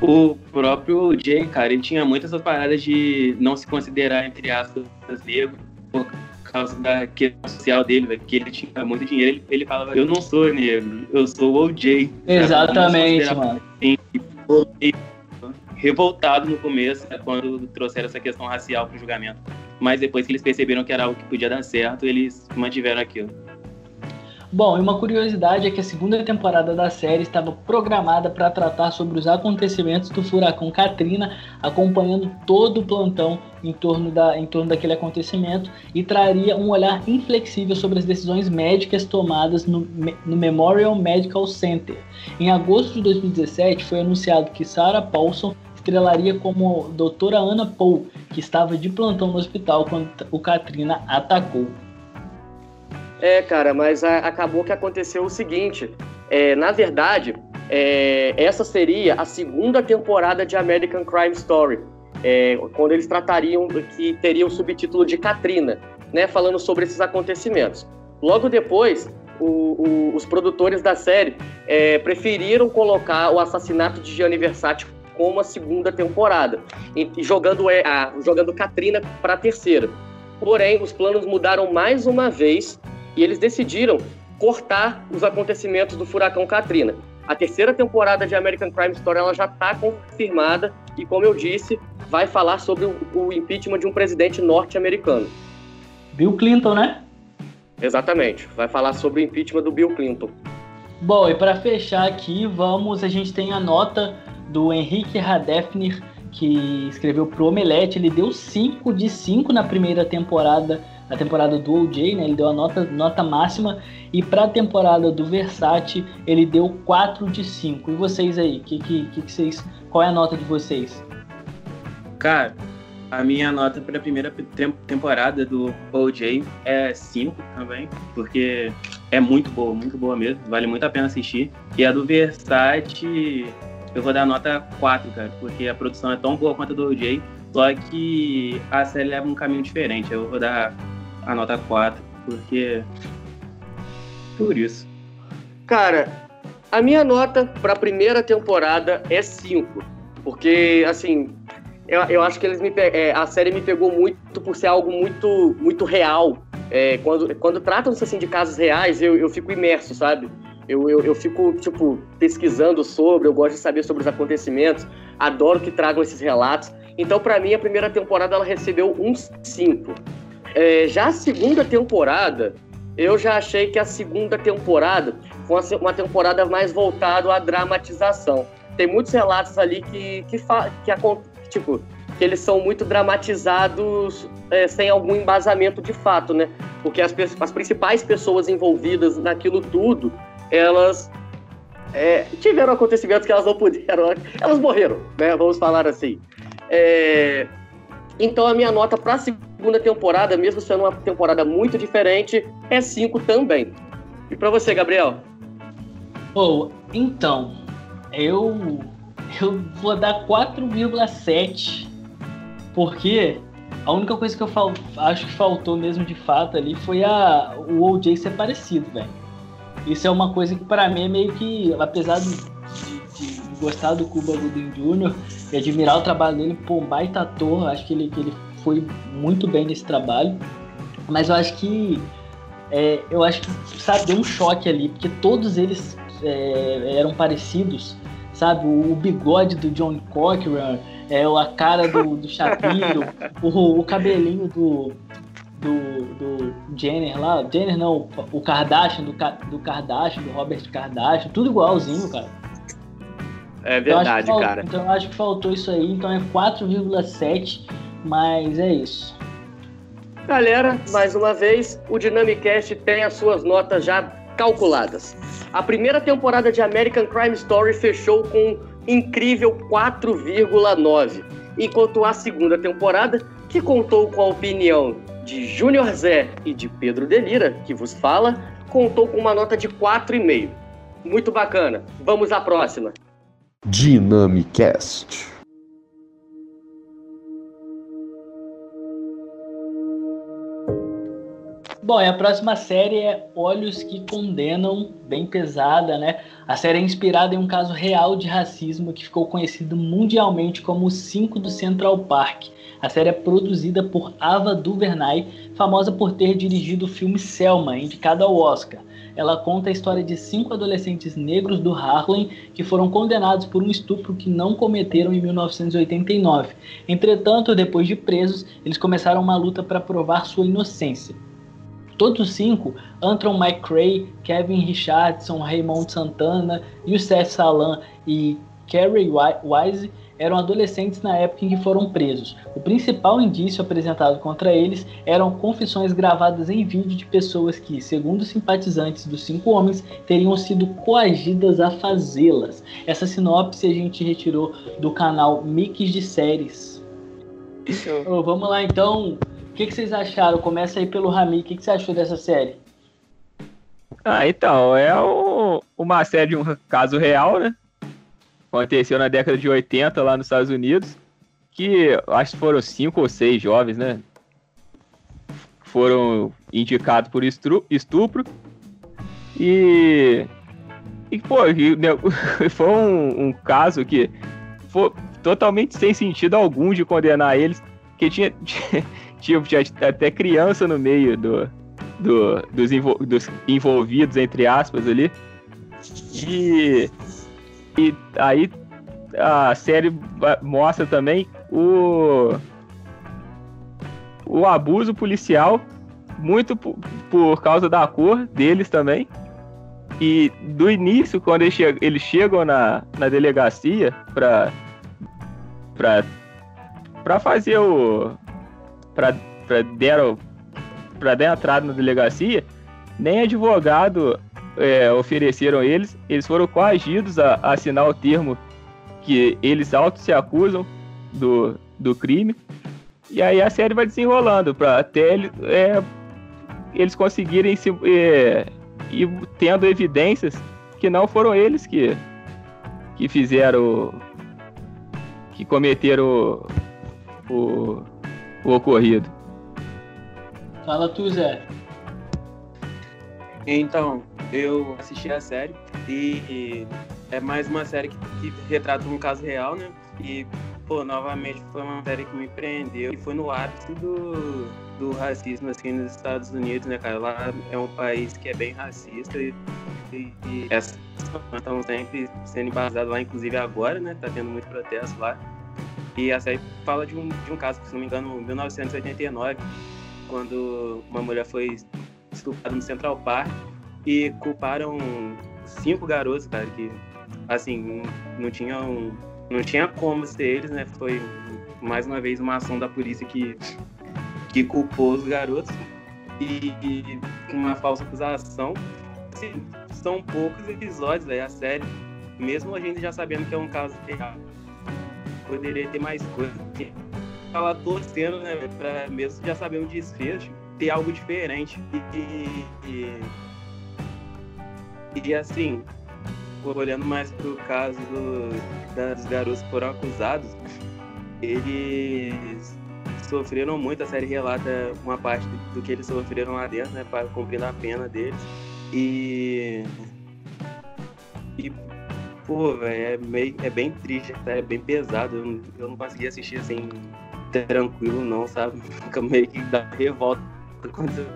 Speaker 6: O próprio Jay, cara, ele tinha muitas paradas de não se considerar, entre aspas, negro por causa da questão social dele, véio, que ele tinha muito dinheiro. Ele, ele falava, eu não sou negro, eu sou o OJ.
Speaker 2: Exatamente, mano.
Speaker 6: Assim, revoltado no começo, né, quando trouxeram essa questão racial para o julgamento. Mas depois que eles perceberam que era algo que podia dar certo, eles mantiveram aquilo.
Speaker 2: Bom, e uma curiosidade é que a segunda temporada da série estava programada para tratar sobre os acontecimentos do furacão Katrina, acompanhando todo o plantão em torno, da, em torno daquele acontecimento e traria um olhar inflexível sobre as decisões médicas tomadas no, no Memorial Medical Center. Em agosto de 2017, foi anunciado que Sarah Paulson estrelaria como doutora Ana Paul, que estava de plantão no hospital quando o Katrina atacou.
Speaker 3: É, cara, mas a, acabou que aconteceu o seguinte. É, na verdade, é, essa seria a segunda temporada de American Crime Story, é, quando eles tratariam que teria o subtítulo de Katrina, né, falando sobre esses acontecimentos. Logo depois, o, o, os produtores da série é, preferiram colocar o assassinato de Gianni Versace como a segunda temporada, e, jogando, é, a, jogando Katrina para a terceira. Porém, os planos mudaram mais uma vez e eles decidiram cortar os acontecimentos do furacão Katrina. A terceira temporada de American Crime Story ela já está confirmada e, como eu disse, vai falar sobre o, o impeachment de um presidente norte-americano.
Speaker 2: Bill Clinton, né?
Speaker 3: Exatamente. Vai falar sobre o impeachment do Bill Clinton.
Speaker 2: Bom, e para fechar aqui, vamos, a gente tem a nota do Henrique Radefner, que escreveu pro Omelete. Ele deu 5 de 5 na primeira temporada, na temporada do OJ, né? Ele deu a nota, nota máxima. E para a temporada do Versace, ele deu 4 de 5. E vocês aí, que, que, que, vocês, qual é a nota de vocês?
Speaker 6: Cara, a minha nota para a primeira temporada do OJ é 5 também, porque é muito boa, muito boa mesmo, vale muito a pena assistir. E a do Versace eu vou dar nota 4, cara, porque a produção é tão boa quanto a do OJ, só que a série leva um caminho diferente. Eu vou dar a nota 4, porque. Por isso.
Speaker 3: Cara, a minha nota para a primeira temporada é 5, porque, assim, eu, eu acho que eles me é, a série me pegou muito por ser algo muito, muito real. É, quando, quando tratam-se assim, de casos reais, eu, eu fico imerso, sabe? Eu, eu, eu fico, tipo, pesquisando sobre, eu gosto de saber sobre os acontecimentos, adoro que tragam esses relatos. Então, para mim, a primeira temporada ela recebeu um 5. É, já a segunda temporada, eu já achei que a segunda temporada foi uma temporada mais voltada à dramatização. Tem muitos relatos ali que, que, que, tipo, que eles são muito dramatizados é, sem algum embasamento de fato, né? Porque as, as principais pessoas envolvidas naquilo tudo, elas é, tiveram acontecimentos que elas não puderam, elas morreram, né? Vamos falar assim. É, então a minha nota para a segunda temporada, mesmo sendo uma temporada muito diferente, é 5 também. E para você, Gabriel?
Speaker 2: Oh, então, eu eu vou dar 4,7 porque a única coisa que eu acho que faltou mesmo de fato ali foi a, o OJ ser parecido, velho. Isso é uma coisa que para mim é meio que, apesar de, de, de gostar do Cuba Gooding Jr. e admirar o trabalho dele, pô, um baita ator, acho que ele, que ele foi muito bem nesse trabalho. Mas eu acho que é, eu acho que sabe, deu um choque ali, porque todos eles é, eram parecidos, sabe? O, o bigode do John Cochran, é a cara do, do Shapiro, o, o cabelinho do, do, do Jenner lá, Jenner não, o Kardashian, do, do Kardashian, do Robert Kardashian, tudo igualzinho, cara.
Speaker 3: É verdade,
Speaker 2: então,
Speaker 3: cara.
Speaker 2: Então eu acho que faltou isso aí, então é 4,7, mas é isso.
Speaker 3: Galera, mais uma vez, o Dynamicast tem as suas notas já calculadas. A primeira temporada de American Crime Story fechou com incrível 4,9, enquanto a segunda temporada, que contou com a opinião de Júnior Zé e de Pedro Delira, que vos fala, contou com uma nota de 4,5. Muito bacana. Vamos à próxima.
Speaker 7: Dynamicast.
Speaker 2: Bom, e a próxima série é Olhos que Condenam, bem pesada, né? A série é inspirada em um caso real de racismo que ficou conhecido mundialmente como o 5 do Central Park. A série é produzida por Ava DuVernay, famosa por ter dirigido o filme Selma, indicado ao Oscar. Ela conta a história de cinco adolescentes negros do Harlem que foram condenados por um estupro que não cometeram em 1989. Entretanto, depois de presos, eles começaram uma luta para provar sua inocência. Todos os cinco, Antron McCray, Kevin Richardson, Raymond Santana, Youssef Salam e Kerry Wise, eram adolescentes na época em que foram presos. O principal indício apresentado contra eles eram confissões gravadas em vídeo de pessoas que, segundo simpatizantes dos cinco homens, teriam sido coagidas a fazê-las. Essa sinopse a gente retirou do canal Mix de Séries. Oh, vamos lá então o que, que, vocês acharam? Começa aí pelo Rami. O que, que, você achou dessa série?
Speaker 4: Ah, então, é o, uma série de um caso real, né? Aconteceu na década de 80 lá nos Estados Unidos. Que acho que foram cinco ou seis jovens, né? Foram indicados por estupro. E. E, pô, foi um, um caso que foi totalmente sem sentido algum de condenar eles. Que tinha, tipo, tinha até criança no meio do, do, dos, dos envolvidos, entre aspas, ali. E, e aí a série mostra também o, o abuso policial, muito por, causa da cor deles também. E do início, quando eles, chegam, eles chegam na, na delegacia para para fazer o para dar, pra dar entrada na delegacia, nem advogado é, ofereceram eles, eles foram coagidos a, a, assinar o termo que eles auto se acusam do, do crime. E aí a série vai desenrolando para até ele, é, eles conseguirem se é, ir tendo evidências que não foram eles que, que fizeram que cometeram o, o, o ocorrido.
Speaker 2: Fala tu, Zé.
Speaker 6: Então, eu assisti a série e é mais uma série que, que, retrata um caso real, né? E, pô, novamente foi uma série que me prendeu e foi no ápice do, do racismo, assim, nos Estados Unidos, né, cara? Lá é um país que é bem racista e, e, e essas estão sempre sendo embasadas lá, inclusive agora, né? Tá tendo muito protesto lá. E a série fala de um, de um caso, se não me engano, em 1989, quando uma mulher foi estuprada no Central Park e culparam cinco garotos, cara, que assim, não tinham. Não tinha como ser eles, né? Foi mais uma vez uma ação da polícia que, que culpou os garotos e, e uma falsa acusação. Assim, são poucos episódios aí, a série, mesmo a gente já sabendo que é um caso real. Poderia ter mais coisa. Falar torcendo, né, pra mesmo já saber o desfecho, ter algo diferente. E, e, e assim, olhando mais pro caso do, dos garotos que foram acusados, eles sofreram muito. A série relata uma parte do que eles sofreram lá dentro, né, para cumprir a pena deles. E. E, pô, véio, é, meio, é bem triste, é bem pesado. Eu não, eu não consegui assistir assim, tranquilo, não, sabe? Fica meio que dá revolta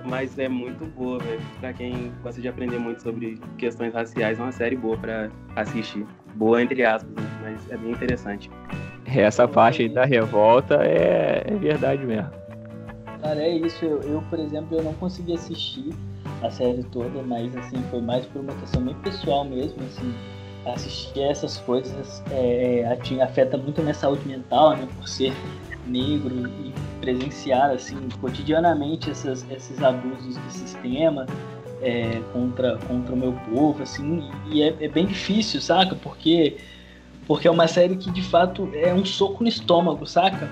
Speaker 6: mas é muito boa, velho. Pra quem gosta de aprender muito sobre questões raciais, é uma série boa pra assistir. Boa, entre aspas, né? mas é bem interessante.
Speaker 4: Essa parte aí da revolta é, é verdade mesmo.
Speaker 2: Cara, é isso. Eu, eu, por exemplo, eu não consegui assistir a série toda, mas assim, foi mais por uma questão bem pessoal mesmo, assim. Assistir essas coisas é, é afeta muito a minha saúde mental, né? Por ser negro e presenciar assim cotidianamente essas, esses abusos do sistema é, contra, contra o meu povo assim e é, é, bem difícil saca? Porque porque é uma série que de fato é um soco no estômago saca?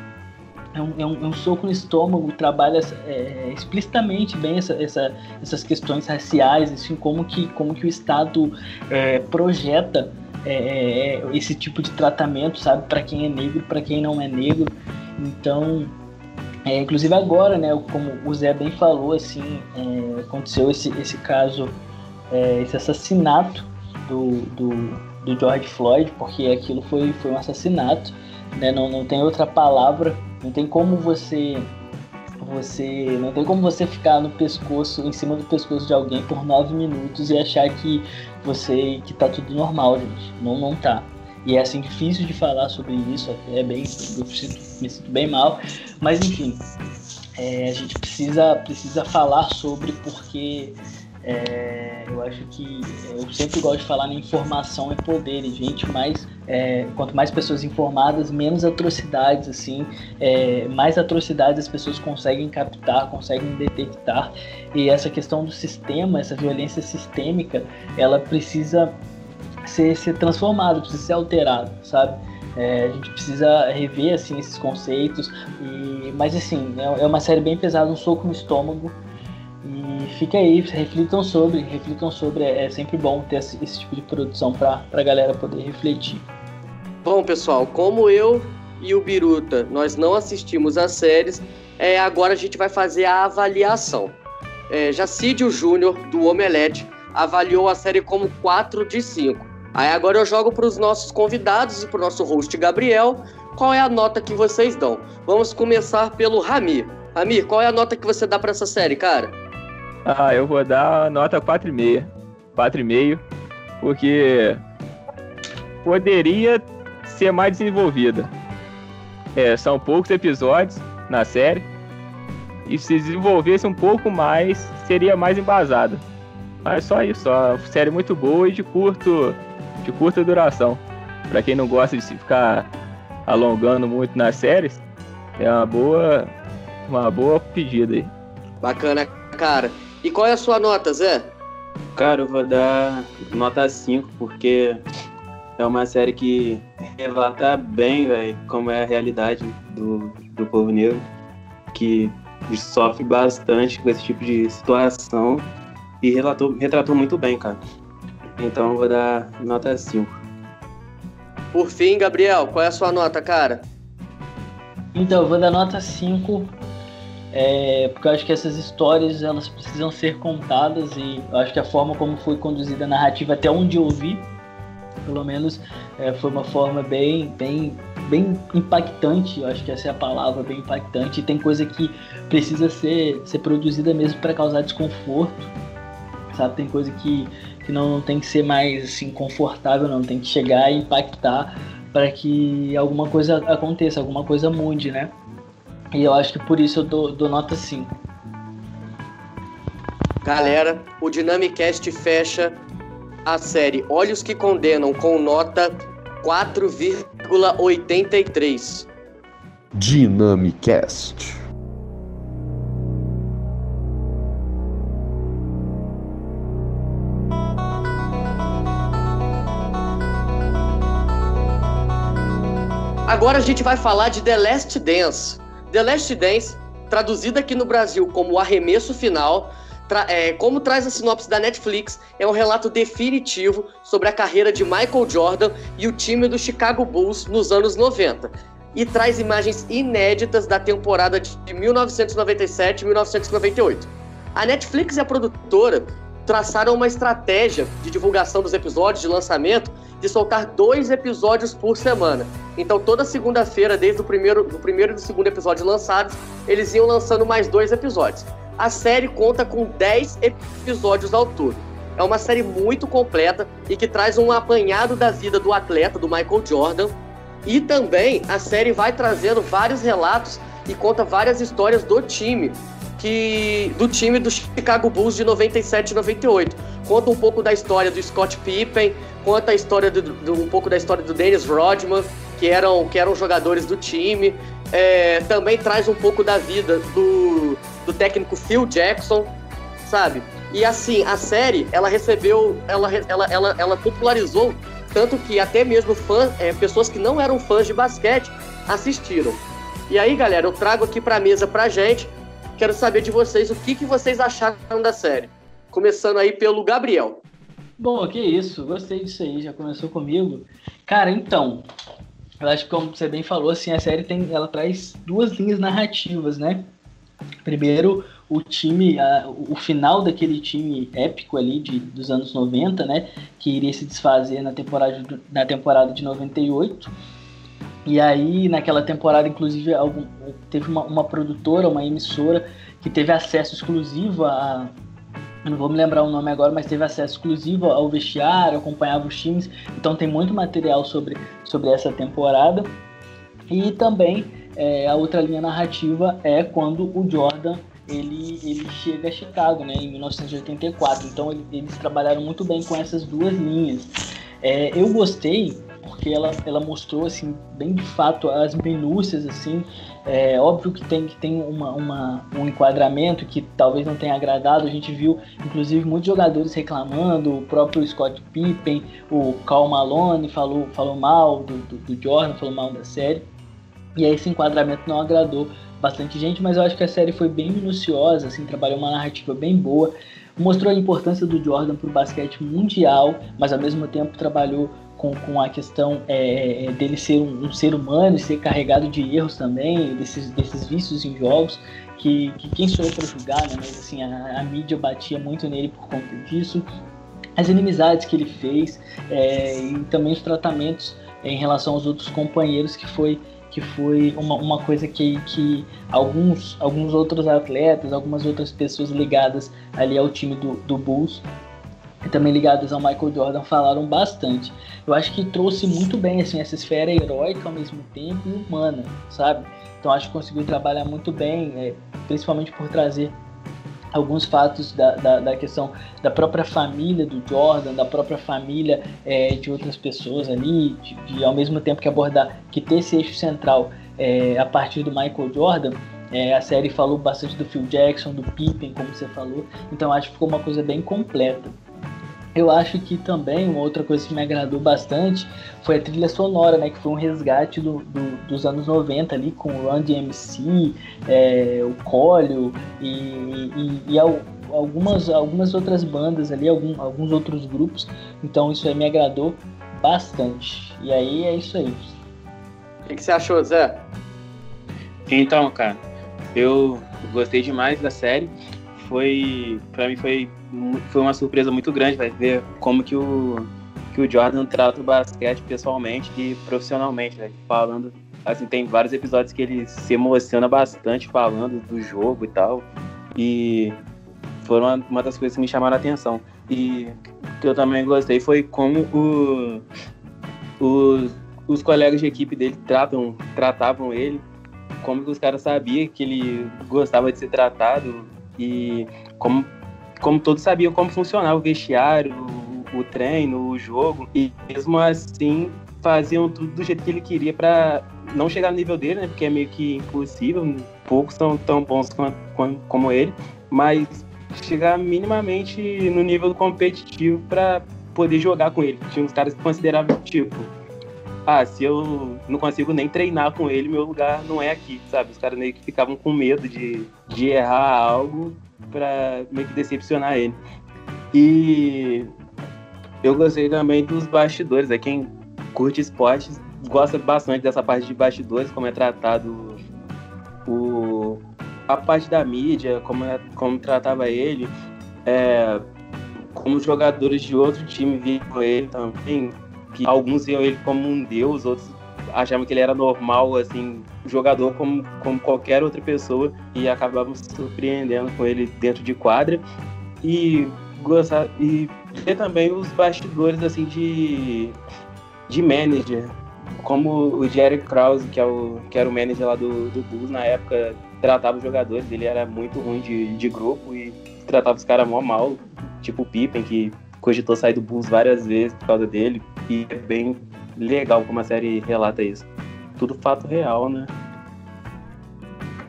Speaker 2: É um, é um, é um soco no estômago trabalha é, explicitamente bem essa, essa, essas questões raciais assim como que como que o Estado é, projeta é, esse tipo de tratamento sabe? Para quem é negro para quem não é negro então, é, inclusive agora, né, como o Zé bem falou, assim, é, aconteceu esse, esse caso, é, esse assassinato do, do, do, George Floyd, porque aquilo foi, foi um assassinato, né, não, não tem outra palavra, não tem como você você não tem como você ficar no pescoço, em cima do pescoço de alguém por nove minutos e achar que você que tá tudo normal, gente. Não, não tá. E é assim difícil de falar sobre isso, é bem, eu sinto, me sinto bem mal, mas enfim, é, a gente precisa, precisa falar sobre porque é, eu acho que eu sempre gosto de falar na informação é poder gente mais é, quanto mais pessoas informadas menos atrocidades assim é, mais atrocidades as pessoas conseguem captar conseguem detectar. E essa questão do sistema essa violência sistêmica ela precisa ser, ser transformado, precisa ser alterado, sabe? É, a gente precisa rever assim esses conceitos, e, mas assim é, é uma série bem pesada, um soco no estômago. E fica aí, reflitam sobre, reflitam sobre. É, é sempre bom ter esse, esse tipo de produção para a galera poder refletir.
Speaker 3: Bom, pessoal, como eu e o Biruta nós não assistimos as séries, é, agora a gente vai fazer a avaliação. É, Jacídio Júnior, do Omelete, avaliou a série como 4 de 5. Aí agora eu jogo para os nossos convidados e para o nosso host Gabriel. Qual é a nota que vocês dão? Vamos começar pelo Rami. Rami, qual é a nota que você dá para essa série, cara?
Speaker 4: Ah, eu vou dar nota 4,5. 4,5, porque poderia ser mais desenvolvida. É, são poucos episódios na série. E se desenvolvesse um pouco mais, seria mais embasada. Mas só isso, ó, série muito boa e de curto de curta duração. Para quem não gosta de ficar alongando muito nas séries, é uma boa, uma boa pedida aí.
Speaker 3: Bacana, cara. E qual é a sua nota, Zé?
Speaker 6: Cara, eu vou dar nota 5, porque é uma série que relata bem, velho, como é a realidade do, do povo negro, que sofre bastante com esse tipo de situação e relatou, retratou muito bem, cara. Então eu vou dar nota 5.
Speaker 3: Por fim, Gabriel, qual é a sua nota, cara?
Speaker 2: Então, eu vou dar nota 5, é, porque eu acho que essas histórias elas precisam ser contadas e eu acho que a forma como foi conduzida a narrativa, até onde eu vi, pelo menos, é, foi uma forma bem, bem, bem impactante. Eu acho que essa é a palavra, bem impactante. E tem coisa que precisa ser, ser produzida mesmo para causar desconforto, sabe? Tem coisa que que não, não tem que ser mais assim confortável, não tem que chegar e impactar para que alguma coisa aconteça, alguma coisa mude, né? E eu acho que por isso eu dou, dou nota 5.
Speaker 3: Galera, o Dynamicast fecha a série Olhos que Condenam com nota 4,83.
Speaker 7: Dynamicast.
Speaker 3: Agora a gente vai falar de The Last Dance. The Last Dance, traduzida aqui no Brasil como Arremesso Final, é, como traz a sinopse da Netflix, é um relato definitivo sobre a carreira de Michael Jordan e o time do Chicago Bulls nos anos 90. E traz imagens inéditas da temporada de 1997 e 1998. A Netflix e a produtora traçaram uma estratégia de divulgação dos episódios de lançamento de soltar dois episódios por semana. Então, toda segunda-feira, desde o primeiro, do primeiro e do segundo episódio lançados, eles iam lançando mais dois episódios. A série conta com 10 episódios ao todo. É uma série muito completa e que traz um apanhado da vida do atleta, do Michael Jordan. E também a série vai trazendo vários relatos e conta várias histórias do time, que do time do Chicago Bulls de 97 e 98. Conta um pouco da história do Scott Pippen, conta a história do, do, um pouco da história do Dennis Rodman, que eram, que eram jogadores do time. É, também traz um pouco da vida do, do técnico Phil Jackson, sabe? E assim, a série, ela recebeu, ela, ela, ela, ela popularizou, tanto que até mesmo fãs, é, pessoas que não eram fãs de basquete assistiram. E aí, galera, eu trago aqui pra mesa pra gente Quero saber de vocês o que, que vocês acharam da série. Começando aí pelo Gabriel.
Speaker 2: Bom, que isso, gostei disso aí, já começou comigo. Cara, então, eu acho que como você bem falou, assim, a série tem, ela traz duas linhas narrativas, né? Primeiro, o time, a, o final daquele time épico ali de, dos anos 90, né? Que iria se desfazer na temporada, na temporada de 98 e aí, naquela temporada, inclusive, algum, teve uma, uma, produtora, uma emissora, que teve acesso exclusivo a. Não vou me lembrar o nome agora, mas teve acesso exclusivo ao vestiário, acompanhava os times. Então tem muito material sobre, sobre essa temporada. E também é, a outra linha narrativa é quando o Jordan ele, ele chega a Chicago, né, em 1984. Então ele, eles trabalharam muito bem com essas duas linhas. É, eu gostei porque ela, ela mostrou assim bem de fato as minúcias assim. É óbvio que tem que tem uma, uma, um enquadramento que talvez não tenha agradado. A gente viu inclusive muitos jogadores reclamando o próprio Scott Pippen o Cal Malone falou falou mal do, do, do Jordan falou mal da série. E aí esse enquadramento não agradou bastante gente mas eu acho que a série foi bem minuciosa assim trabalhou uma narrativa bem boa mostrou a importância do Jordan para o basquete mundial, mas ao mesmo tempo trabalhou com, com a questão é, é, dele ser um, um, ser humano e ser carregado de erros também, desses, desses vícios em jogos, que, que quem sou eu para julgar, né? Mas assim, a, a, mídia batia muito nele por conta disso. As inimizades que ele fez é, e também os tratamentos em relação aos outros companheiros que foi que foi uma, uma coisa que, que alguns, alguns outros atletas, algumas outras pessoas ligadas ali ao time do, do Bulls e também ligadas ao Michael Jordan falaram bastante. Eu acho que trouxe muito bem assim essa esfera heróica ao mesmo tempo e humana, sabe? Então acho que conseguiu trabalhar muito bem, é, principalmente por trazer alguns fatos da, da, da, questão da própria família do Jordan, da própria família é, de outras pessoas ali, de, de, ao mesmo tempo que abordar, que ter esse eixo central é, a partir do Michael Jordan, é, a série falou bastante do Phil Jackson, do Pippen, como você falou, então acho que ficou uma coisa bem completa. Eu acho que também uma outra coisa que me agradou bastante foi a trilha sonora, né? Que foi um resgate do, do, dos anos 90 ali com o Run DMC, é, o Colio e, e, e algumas, algumas outras bandas ali, algum, alguns outros grupos. Então isso aí me agradou bastante. E aí é isso aí.
Speaker 3: O que, que você achou, Zé?
Speaker 6: Então, cara, eu gostei demais da série. Foi, para mim foi foi uma surpresa muito grande, vai ver como que o, que o Jordan trata o basquete pessoalmente e profissionalmente, né? falando, assim, tem vários episódios que ele se emociona bastante falando do jogo e tal, e foram uma, das coisas que me chamaram a atenção. E que eu também gostei foi como o, o os colegas de equipe dele tratam, tratavam ele, como que os caras sabiam que ele gostava de ser tratado e como, como todos sabiam como funcionava o vestiário, o, o treino, o jogo, e mesmo assim faziam tudo do jeito que ele queria para não chegar no nível dele, né? Porque é meio que impossível, poucos são tão bons como, como ele, mas chegar minimamente no nível competitivo para poder jogar com ele. Tinha uns caras que consideravam, tipo, ah, se eu não consigo nem treinar com ele, meu lugar não é aqui, sabe? Os caras meio que ficavam com medo de, de errar algo para meio que decepcionar ele. E eu gostei também dos bastidores, é quem curte esportes gosta bastante dessa parte de bastidores, como é tratado o, a parte da mídia, como, é, como tratava ele, é, como jogadores de outro time viam ele também, que alguns viam ele como um deus, outros achavam que ele era normal, assim, jogador como, como qualquer outra pessoa e acabavam se surpreendendo com ele dentro de quadra. E gostar e ter também os bastidores assim de de manager como o Jerry Krause que é o que era o manager lá do, do Bulls na época tratava os jogadores ele era muito ruim de, de grupo e tratava os caras mó mal tipo o Pippen que cogitou sair do Bulls várias vezes por causa dele e é bem legal como a série relata isso. Tudo fato real, né?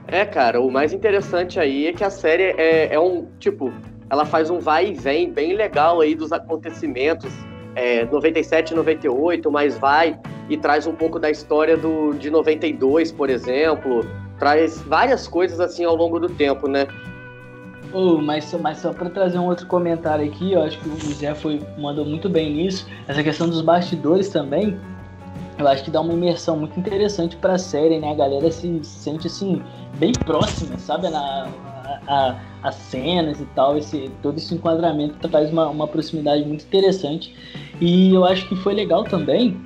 Speaker 3: É, cara, o mais interessante aí é que a série é, é um, tipo, ela faz um vai e vem bem legal aí dos acontecimentos, é, 97 e 98, mas vai e traz um pouco da história do, de 92, por exemplo, traz várias coisas assim ao longo do tempo, né?
Speaker 2: Oh, mas, mas só para trazer um outro comentário aqui, eu acho que o Zé foi, mandou muito bem nisso. Essa questão dos bastidores também, eu acho que dá uma imersão muito interessante para a série, né? A galera se, se, sente assim bem próxima, sabe? Na, a, a, as cenas e tal, esse, todo esse enquadramento traz uma, uma proximidade muito interessante. E eu acho que foi legal também,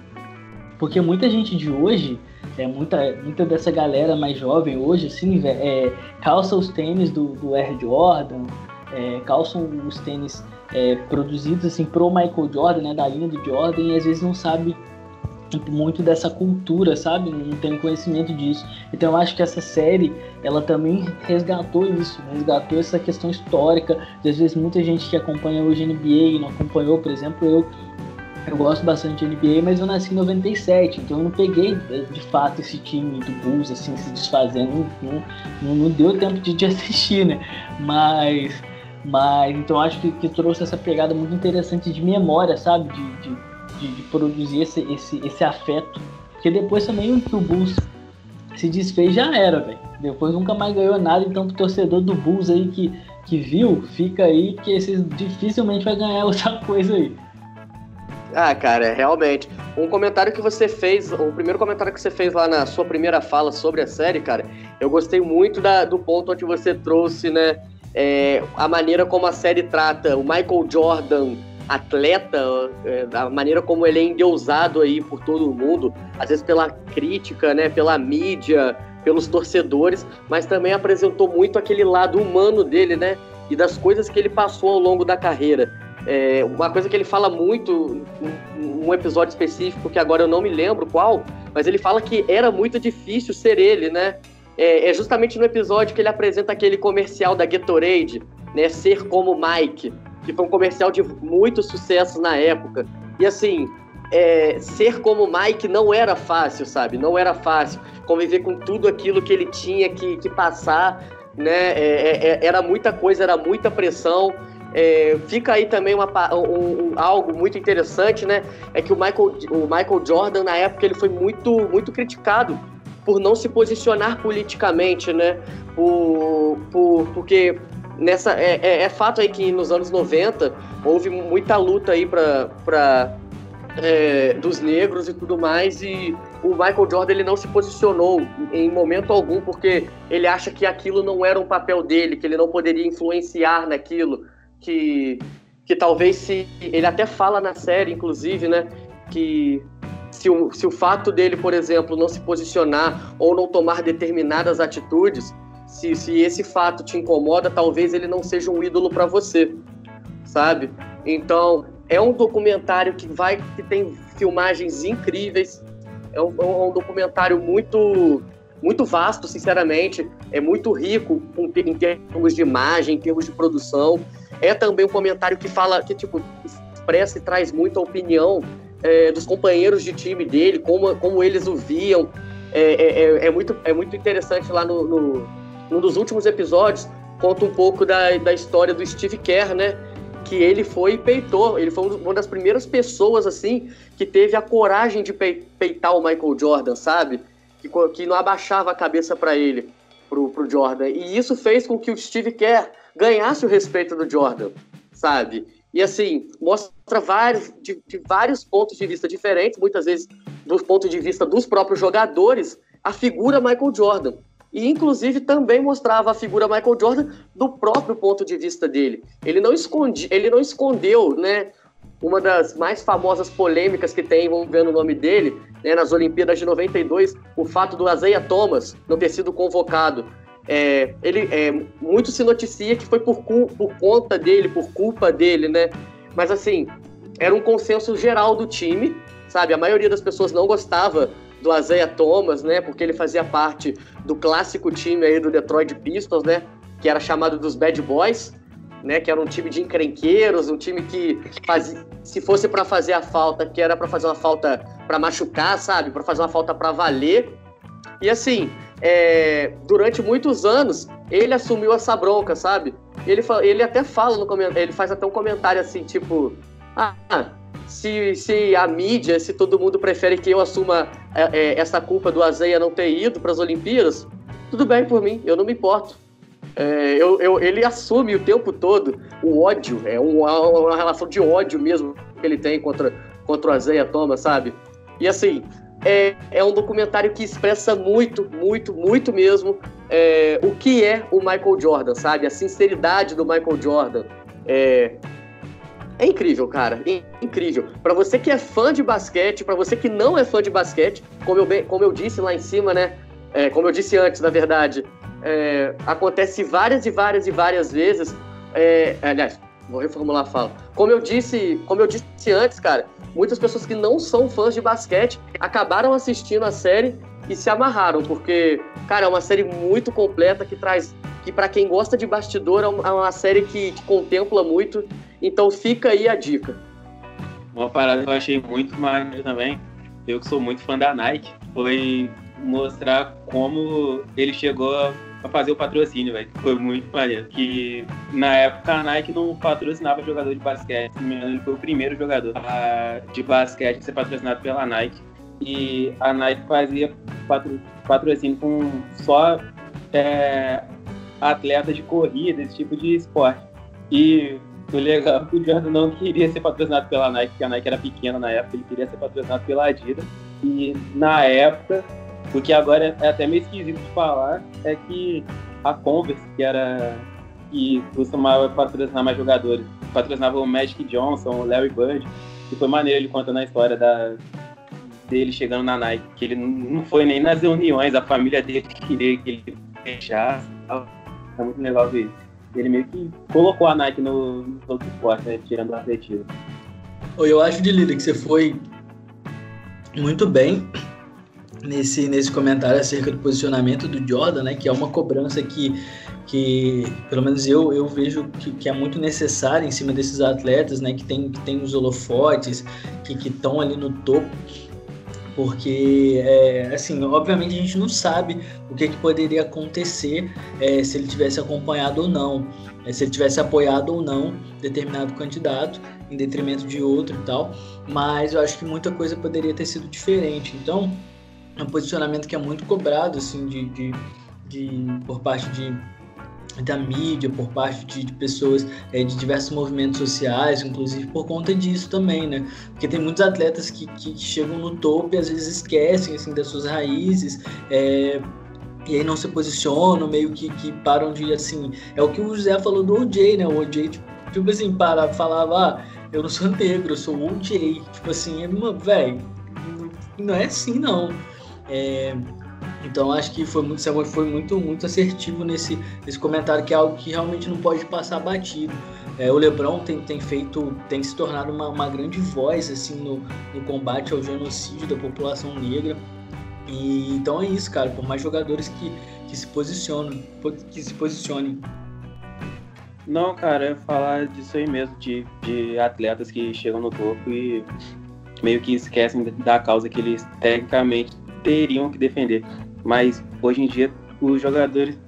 Speaker 2: porque muita gente de hoje é, muita, muita dessa galera mais jovem hoje, assim, é, calça os tênis do, do Air Jordan, é, calçam os tênis é, produzidos assim pro Michael Jordan, né, da linha do Jordan, e às vezes não sabe muito dessa cultura, sabe? Não tem conhecimento disso. Então eu acho que essa série, ela também resgatou isso, resgatou essa questão histórica. às vezes muita gente que acompanha hoje NBA e não acompanhou, por exemplo, eu eu gosto bastante de NBA, mas eu nasci em 97, então eu não peguei de fato esse time do Bulls assim se desfazendo, não, não, não deu tempo de, de, assistir, né? Mas, mas então acho que, que, trouxe essa pegada muito interessante de memória, sabe? De, de, de produzir esse, esse, esse afeto. Porque depois também que o Bulls se desfez já era, velho. Depois nunca mais ganhou nada, então o torcedor do Bulls aí que, que viu, fica aí que esse dificilmente vai ganhar outra coisa aí.
Speaker 3: Ah, cara, realmente. Um comentário que você fez, o primeiro comentário que você fez lá na sua primeira fala sobre a série, cara, eu gostei muito da, do ponto onde você trouxe, né, é, a maneira como a série trata o Michael Jordan atleta, é, a maneira como ele é endeusado aí por todo mundo, às vezes pela crítica, né, pela mídia, pelos torcedores, mas também apresentou muito aquele lado humano dele, né, e das coisas que ele passou ao longo da carreira. É, uma coisa que ele fala muito, um episódio específico que agora eu não me lembro qual, mas ele fala que era muito difícil ser ele, né? É, é justamente no episódio que ele apresenta aquele comercial da Gatorade, né? Ser como Mike, que foi um comercial de muito sucesso na época. E assim, é, ser como Mike não era fácil, sabe? Não era fácil conviver com tudo aquilo que ele tinha que, que passar, né? É, é, é era muita coisa, era muita pressão. É, fica aí também uma, um, um, algo muito interessante, né? É que o Michael, o Michael Jordan, na época, ele foi muito, muito criticado por não se posicionar politicamente, né? Por, por, porque nessa é, é, é fato aí que nos anos 90 houve muita luta aí para é, dos negros e tudo mais e o Michael Jordan ele não se posicionou em momento algum porque ele acha que aquilo não era um papel dele, que ele não poderia influenciar naquilo que, que talvez se. Ele até fala na série, inclusive, né? Que se o, se o fato dele, por exemplo, não se posicionar ou não tomar determinadas atitudes, se, se esse fato te incomoda, talvez ele não seja um ídolo para você, sabe? Então, é um documentário que vai que tem filmagens incríveis, é um, é um documentário muito muito vasto, sinceramente, é muito rico em termos de imagem, em termos de produção. É também um comentário que fala, que tipo, expressa e traz muita opinião é, dos companheiros de time dele, como, como eles o viam. É, é, é, é muito, é muito interessante lá no, no, num dos últimos episódios, conta um pouco da, da história do Steve Kerr, né? Que ele foi peitou, ele foi uma das primeiras pessoas, assim, que teve a coragem de peitar o Michael Jordan, sabe? Que, que não abaixava a cabeça para ele, pro, pro Jordan. E isso fez com que o Steve Kerr ganhasse o respeito do Jordan, sabe? E assim, mostra vários, de, de, vários pontos de vista diferentes, muitas vezes do ponto de vista dos próprios jogadores, a figura Michael Jordan. E inclusive também mostrava a figura Michael Jordan do próprio ponto de vista dele. Ele não esconde, ele não escondeu, né, uma das mais famosas polêmicas que tem envolvendo o nome dele, né, nas Olimpíadas de 92, o fato do Azeia Thomas não ter sido convocado é, ele é, muito se noticia que foi por, por conta dele, por culpa dele, né? Mas assim, era um consenso geral do time, sabe? A maioria das pessoas não gostava do Isaiah Thomas, né? Porque ele fazia parte do clássico time aí do Detroit Pistons, né? Que era chamado dos Bad Boys, né? Que era um time de encrenqueiros, um time que fazia, se fosse para fazer a falta, que era para fazer uma falta para machucar, sabe? Para fazer uma falta para valer. E assim, é, durante muitos anos, ele assumiu essa bronca, sabe? Ele, ele até fala no comentário, ele faz até um comentário assim, tipo, ah, se, se a mídia, se todo mundo prefere que eu assuma é, é, essa culpa do Azeia não ter ido para as Olimpíadas, tudo bem por mim, eu não me importo. É, eu, eu, ele assume o tempo todo o ódio, é uma, uma, relação de ódio mesmo que ele tem contra, contra o Azeia Thomas, sabe? E assim, é, é um documentário que expressa muito, muito, muito mesmo é, o que é o Michael Jordan, sabe? A sinceridade do Michael Jordan. É, é incrível, cara. É incrível. Para você que é fã de basquete, para você que não é fã de basquete, como eu, como eu disse lá em cima, né? É, como eu disse antes, na verdade, é, acontece várias e várias e várias vezes. É, aliás, vou reformular a fala. Como eu disse, como eu disse antes, cara, muitas pessoas que não são fãs de basquete acabaram assistindo a série e se amarraram, porque, cara, é uma série muito completa que traz. que para quem gosta de bastidor é uma é série que, que contempla muito. Então fica aí a dica.
Speaker 6: Uma parada que eu achei muito maneiro também, eu que sou muito fã da Nike, foi mostrar como ele chegou pra fazer o patrocínio, velho. Foi muito maneiro. Que na época a Nike não patrocinava jogador de basquete. Ele foi o primeiro jogador de basquete a ser patrocinado pela Nike. E a Nike fazia patro, patrocínio com só é, atleta de corrida, esse tipo de esporte. E o legal é que o Jordan não queria ser patrocinado pela Nike, porque a Nike era pequena na época, ele queria ser patrocinado pela Adidas. E na época o que agora é até meio esquisito de falar é que a Converse, que era que costumava patrocinar mais jogadores, patrocinava o Magic Johnson, o Larry Bird, e foi maneiro ele contando a história da, dele chegando na Nike, que ele não foi nem nas reuniões, a família dele queria que ele fechasse. É muito legal ver isso. Ele meio que colocou a Nike no, no todo esporte, né, tirando o atletismo.
Speaker 2: Eu acho, de Lila, que você foi muito bem nesse, nesse comentário acerca do posicionamento do Jordan, né, que é uma cobrança que, que pelo menos eu, eu vejo que, que é muito necessária em cima desses atletas, né, que tem, que tem os holofotes, que estão ali no topo, porque, é, assim, obviamente a gente não sabe o que, que poderia acontecer é, se ele tivesse acompanhado ou não, é, se ele tivesse apoiado ou não determinado candidato em detrimento de outro e tal, mas eu acho que muita coisa poderia ter sido diferente. Então, é um posicionamento que é muito cobrado assim de, de, de por parte de da mídia, por parte de, de pessoas é, de diversos movimentos sociais, inclusive por conta disso também, né? Porque tem muitos atletas que, que chegam no topo e às vezes esquecem assim das suas raízes, é, e aí não se posicionam, meio que, que param de assim. É o que o José falou do OJ, né? O OJ, tipo, tipo assim, para, falava, ah, eu não sou negro, eu sou OJ. Tipo assim, é, velho, não é assim não. É, Então acho que foi muito, foi muito, muito assertivo nesse, nesse comentário, que é algo que realmente não pode passar batido. É, o Lebron tem, tem feito, tem se tornado uma, uma grande voz assim no, no combate ao genocídio da população negra. E, então é isso, cara. Por mais jogadores que, que se posicionam, que se posicionem.
Speaker 6: Não, cara, é falar disso aí mesmo, de, de atletas que chegam no topo e meio que esquecem da causa que eles tecnicamente teriam que defender. Mas hoje em dia os jogadores,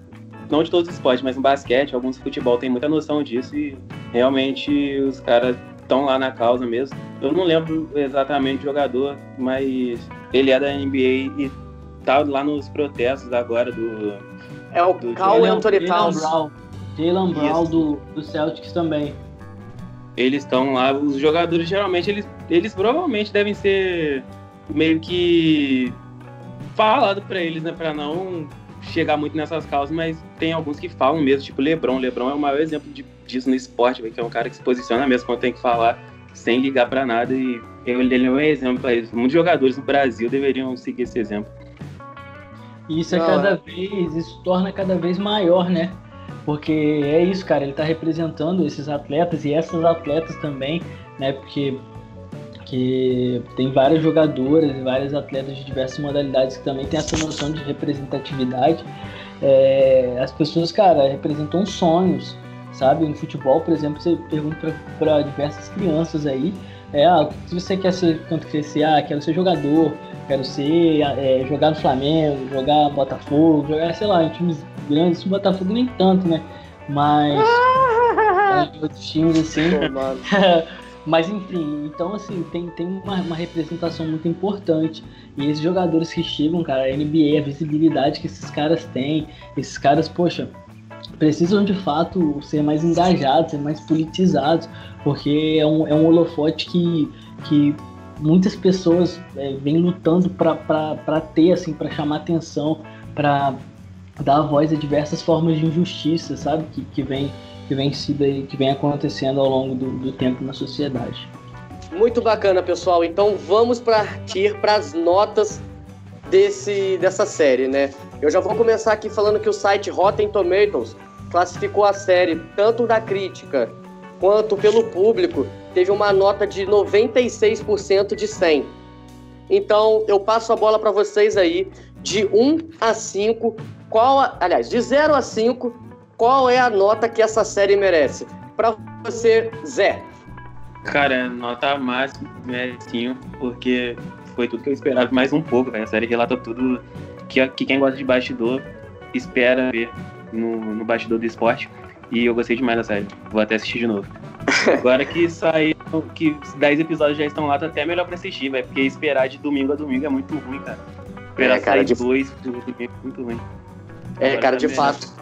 Speaker 6: não de todos os esportes, mas no basquete, alguns futebol tem muita noção disso e realmente os caras estão lá na causa mesmo. Eu não lembro exatamente o jogador, mas ele é da NBA e tá lá nos protestos agora do.
Speaker 3: É o Carl Anthony Towns.
Speaker 2: Jalen Brown do, do Celtics também.
Speaker 6: Eles estão lá, os jogadores geralmente, eles, eles provavelmente devem ser meio que falado para eles, né, para não chegar muito nessas causas, mas tem alguns que falam mesmo, tipo LeBron. LeBron é o maior exemplo de, disso no esporte, que é um cara que se posiciona mesmo quando tem que falar, sem ligar para nada. E ele é um exemplo para isso. Muitos jogadores no Brasil deveriam seguir esse exemplo.
Speaker 2: E isso é não, cada é... vez, isso torna cada vez maior, né? Porque é isso, cara, ele tá representando esses atletas e essas atletas também, né? Porque que tem várias jogadoras e vários atletas de diversas modalidades que também tem essa noção de representatividade. É, as pessoas, cara, representam sonhos, sabe? No futebol, por exemplo, você pergunta para diversas crianças aí, é, ah, que você quer ser quando crescer? Ah, quero ser jogador, quero ser, é, jogar no Flamengo, jogar no Botafogo, jogar, sei lá, em times grandes, Botafogo nem tanto, né? Mas em outros times assim. Mas enfim, então assim, tem, tem uma, uma, representação muito importante. E esses jogadores que chegam, cara, a NBA, a visibilidade que esses caras têm, esses caras, poxa, precisam de fato ser mais engajados, ser mais politizados, porque é um, é um holofote que, que muitas pessoas é, vêm lutando para ter, assim, para chamar atenção, para dar voz a diversas formas de injustiça, sabe? Que, que vem que vem sido aí, que vem acontecendo ao longo do, do tempo na sociedade.
Speaker 3: Muito bacana, pessoal. Então vamos partir para as notas desse, dessa série, né? Eu já vou começar aqui falando que o site Rotten Tomatoes classificou a série tanto da crítica quanto pelo público, teve uma nota de 96% de 100. Então, eu passo a bola para vocês aí de 1 a 5, qual, a, aliás, de 0 a 5, qual é a nota que essa série merece? Para você, Zé.
Speaker 6: Cara, nota máxima merece porque foi tudo que eu esperava, mais um pouco, A série relata tudo que, que quem gosta de bastidor espera ver no, no bastidor do esporte. E eu gostei demais da série. Vou até assistir de novo. Agora que saíram, que 10 episódios já estão lá, tá até melhor pra assistir, velho. Porque esperar de domingo a domingo é muito ruim, cara. Esperar é, cara, sair de... dois do domingo é muito ruim.
Speaker 3: É, Agora cara, tá de fato.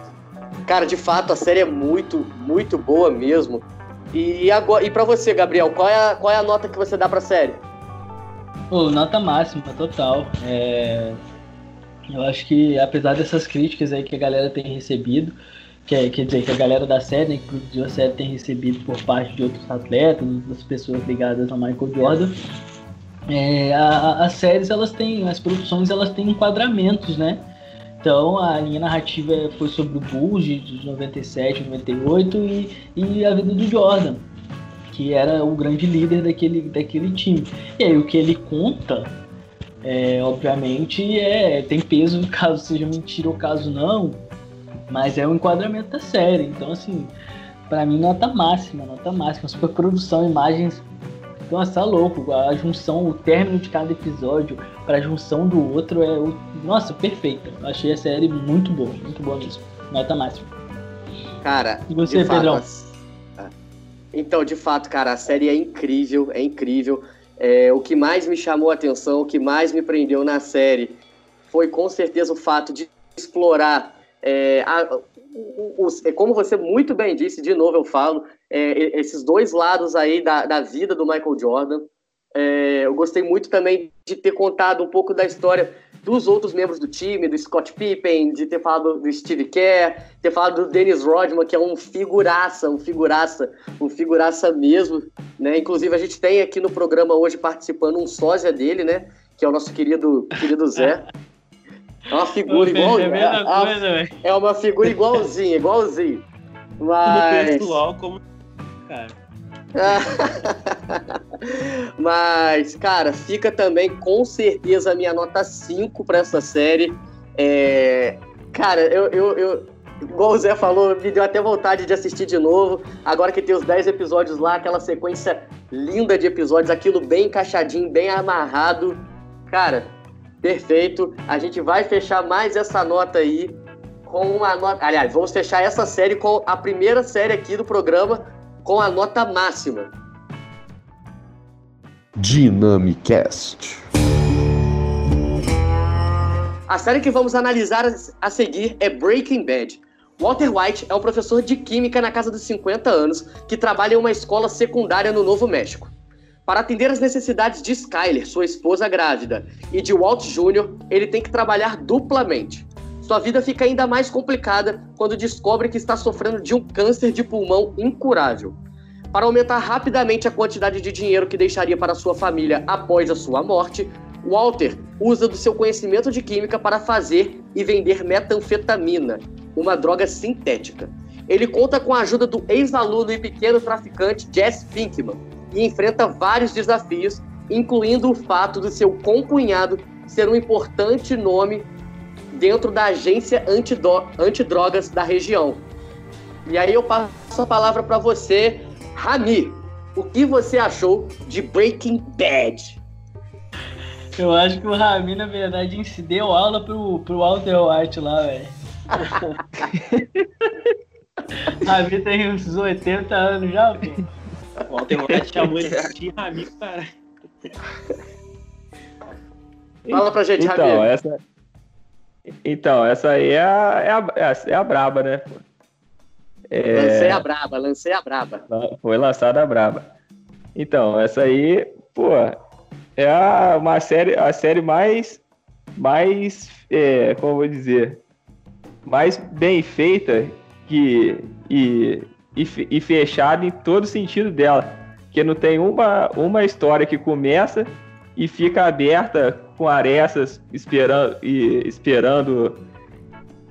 Speaker 3: Cara, de fato, a série é muito, muito boa mesmo. E, agora, e pra você, Gabriel, qual é, a, qual é a nota que você dá pra série?
Speaker 2: Pô, nota máxima, total. É... Eu acho que, apesar dessas críticas aí que a galera tem recebido, que é, quer dizer, que a galera da série, né, que a série, tem recebido por parte de outros atletas, das pessoas ligadas ao Michael Jordan, é, a, as séries, elas têm, as produções, elas têm enquadramentos, né? Então a linha narrativa foi sobre o Bulls de 97, 98 e, e a vida do Jordan, que era o grande líder daquele, daquele time. E aí o que ele conta, é, obviamente, é, tem peso caso seja mentira ou caso não, mas é o enquadramento da série. Então, assim, para mim, nota máxima, nota máxima. Super produção, imagens nossa, tá louco. A junção, o término de cada episódio para a junção do outro é, o... nossa, perfeita. Achei a série muito boa, muito boa mesmo. Nota máxima.
Speaker 3: Cara,
Speaker 2: e você, Pedrão?
Speaker 3: Fato, então, de fato, cara, a série é incrível, é incrível. É, o que mais me chamou a atenção, o que mais me prendeu na série foi com certeza o fato de explorar é, a, os, é como você muito bem disse, de novo eu falo, é, esses dois lados aí da, da vida do Michael Jordan. É, eu gostei muito também de ter contado um pouco da história dos outros membros do time, do Scott Pippen, de ter falado do Steve Kerr, ter falado do Dennis Rodman, que é um figuraça, um figuraça, um figuraça mesmo, né? Inclusive a gente tem aqui no programa hoje participando um sósia dele, né? Que é o nosso querido, querido Zé. É uma figura igual.
Speaker 2: É a
Speaker 3: é,
Speaker 2: coisa,
Speaker 3: é uma figura igualzinha, igualzinho. Mas.
Speaker 6: pessoal, como. Cara.
Speaker 3: Mas, cara, fica também com certeza a minha nota 5 pra essa série. É, Cara, eu, eu, eu- igual o Zé falou, me deu até vontade de assistir de novo. Agora que tem os 10 episódios lá, aquela sequência linda de episódios, aquilo bem encaixadinho, bem amarrado. Cara, perfeito. A gente vai fechar mais essa nota aí com uma nota. Aliás, vamos fechar essa série com a primeira série aqui do programa com a nota máxima.
Speaker 7: Dynamicast.
Speaker 3: A série que vamos analisar a- seguir é Breaking Bad. Walter White é um professor de química na casa dos 50 anos que trabalha em uma escola secundária no Novo México. Para atender as necessidades de Skyler, sua esposa grávida, e de Walt Jr., ele tem que trabalhar duplamente. Sua vida fica ainda mais complicada quando descobre que está sofrendo de um câncer de pulmão incurável. Para aumentar rapidamente a quantidade de dinheiro que deixaria para sua família após a sua morte, Walter usa do seu conhecimento de química para fazer e vender metanfetamina, uma droga sintética. Ele conta com a ajuda do ex-aluno e pequeno traficante Jess Pinkman e enfrenta vários desafios, incluindo o fato do seu concunhado ser um importante nome dentro da agência antidro- antidrogas da região. E aí eu passo a palavra para você, Rami. O que você achou de Breaking Bad?
Speaker 2: Eu acho que o Rami, na verdade, ensi- deu aula pro, pro Walter White lá, velho. Rami tem uns 80 anos já, pô.
Speaker 6: O Walter White chamou ele de amigo, cara.
Speaker 3: Fala pra gente,
Speaker 4: Então,
Speaker 3: Rami.
Speaker 4: essa. Então, essa aí é a, é a, é a, é a braba, né? É,
Speaker 3: Lancei a braba, lancei a braba.
Speaker 4: Foi lançada a braba. Então, essa aí, pô, é a, uma série, a série mais, mais, é, como eu vou dizer, mais bem feita que, e, e, e fechada em todo sentido dela. Que não tem uma, uma história que começa e fica aberta com arestas esperando, e, esperando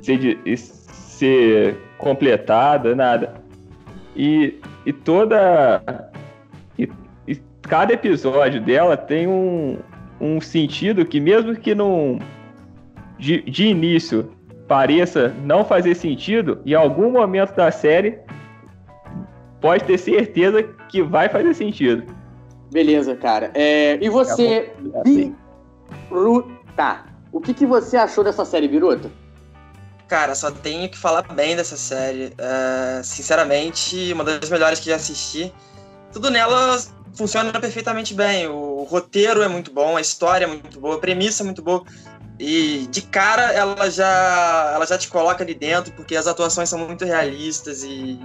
Speaker 4: ser, ser completada, nada. E, e toda. E, e cada episódio dela tem um, um sentido que, mesmo que não. De, de início pareça não fazer sentido, em algum momento da série pode ter certeza que vai fazer sentido.
Speaker 3: Beleza, cara. É, e você,
Speaker 4: É assim.
Speaker 3: Biruta? O que, que você achou dessa série, Biruta?
Speaker 1: Cara, só tenho que falar bem dessa série. É, sinceramente, uma das melhores que já assisti. Tudo nela funciona perfeitamente bem. O roteiro é muito bom, a história é muito boa, a premissa é muito boa. E de cara ela já, ela já te coloca ali dentro, porque as atuações são muito realistas e,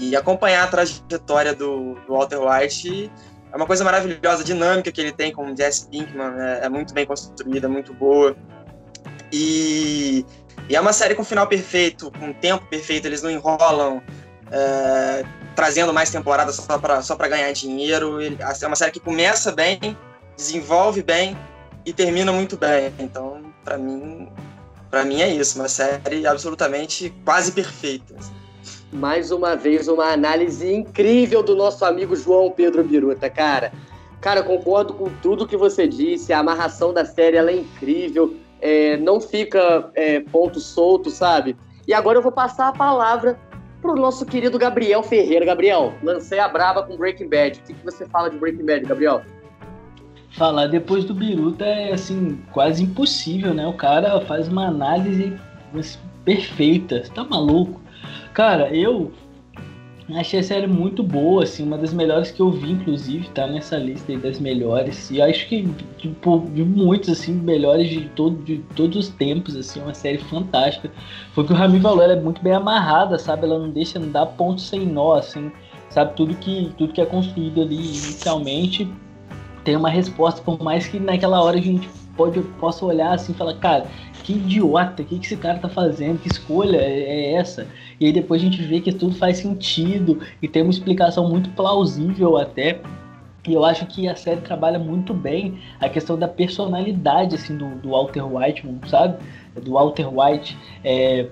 Speaker 1: e acompanhar a trajetória do, do Walter White é uma coisa maravilhosa, a dinâmica que ele tem com o Jesse Pinkman é, é muito bem construída, muito boa. E e é uma série com final perfeito, com tempo perfeito, eles não enrolam, é, trazendo mais temporadas só para só ganhar dinheiro. Ele- É uma série que começa bem, desenvolve bem e termina muito bem. Então, para mim, para mim é isso, uma série absolutamente quase perfeita.
Speaker 3: Mais uma vez, uma análise incrível do nosso amigo João Pedro Biruta, cara. Cara, concordo com tudo que você disse. A amarração da série é incrível. é, não fica é, ponto solto, sabe? E agora eu vou passar a palavra pro nosso querido Gabriel Ferreira. Gabriel, lancei a braba com Breaking Bad. O que, que você fala de Breaking Bad, Gabriel?
Speaker 2: Falar depois do Biruta é, assim, quase impossível, né? O cara faz uma análise perfeita. Você tá maluco? Cara, eu achei a série muito boa, assim, uma das melhores que eu vi, inclusive, tá nessa lista aí das melhores. E acho que, tipo, de muitos, assim, melhores de, todo, de todos os tempos, assim, uma série fantástica. Foi que o Rami falou, ela é muito bem amarrada, sabe? Ela não deixa, não dá ponto sem nó, assim, sabe? Tudo que, tudo que é construído ali inicialmente tem uma resposta, por mais que naquela hora a gente pode, possa olhar assim e falar, cara, que idiota, o que, que esse cara tá fazendo? Que escolha é é essa? E aí depois a gente vê que tudo faz sentido e tem uma explicação muito plausível até. E eu acho que a série trabalha muito bem a questão da personalidade assim do, do Walter White, sabe? Do Walter White. É,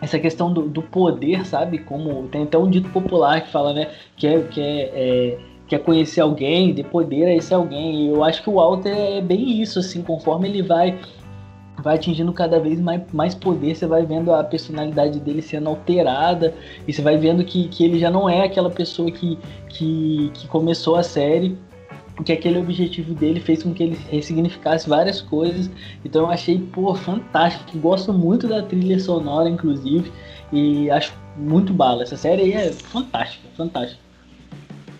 Speaker 2: essa questão do, do, poder, sabe? Como tem até um dito popular que fala, né? Que é, que é, é quer conhecer alguém, de poder a esse alguém. E eu acho que o Walter é bem isso, assim, conforme ele vai vai atingindo cada vez mais, mais poder, você vai vendo a personalidade dele sendo alterada, e você vai vendo que, que ele já não é aquela pessoa que, que, que começou a série, porque aquele objetivo dele fez com que ele ressignificasse várias coisas. Então eu achei, pô, fantástico. Gosto muito da trilha sonora, inclusive, e acho muito bala. Essa série aí é fantástica, fantástica.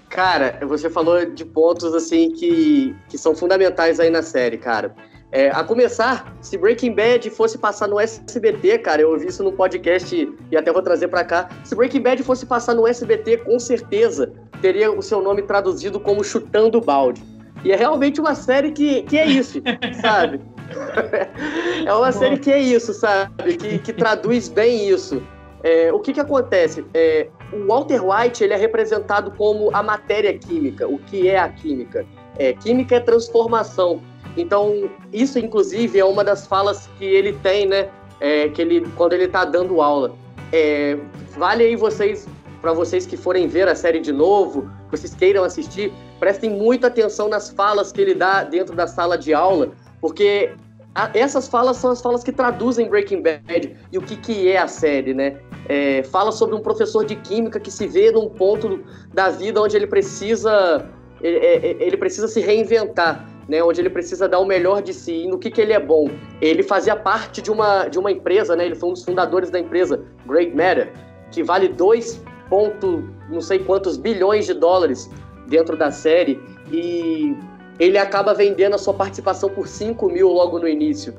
Speaker 3: Cara, você falou de pontos assim que, que são fundamentais aí na série, cara. É, a começar, se Breaking Bad fosse passar no SBT, cara, eu ouvi isso no podcast e até vou trazer para cá. Se Breaking Bad fosse passar no SBT, com certeza teria o seu nome traduzido como Chutando Balde. E é realmente uma série que, que é isso, sabe? é uma série que é isso, sabe? Que, que traduz bem isso. É, o que que acontece? É, o Walter White ele é representado como a matéria química. O que é a química? É, química é transformação. Então, isso, inclusive, é uma das falas que ele tem, né? É, que ele, quando ele está dando aula. É, vale aí vocês, para vocês que forem ver a série de novo, vocês queiram assistir, prestem muita atenção nas falas que ele dá dentro da sala de aula, porque a, essas falas são as falas que traduzem Breaking Bad e o que, que é a série, né? É, fala sobre um professor de química que se vê num ponto da vida onde ele precisa ele, é, é, ele precisa se reinventar né, onde ele precisa dar o melhor de si. E no que, que ele é bom? Ele fazia parte de uma, de uma empresa, né, ele foi um dos fundadores da empresa Great Matter, que vale 2 ponto não sei quantos bilhões de dólares dentro da série. E ele acaba vendendo a sua participação por 5 mil logo no início.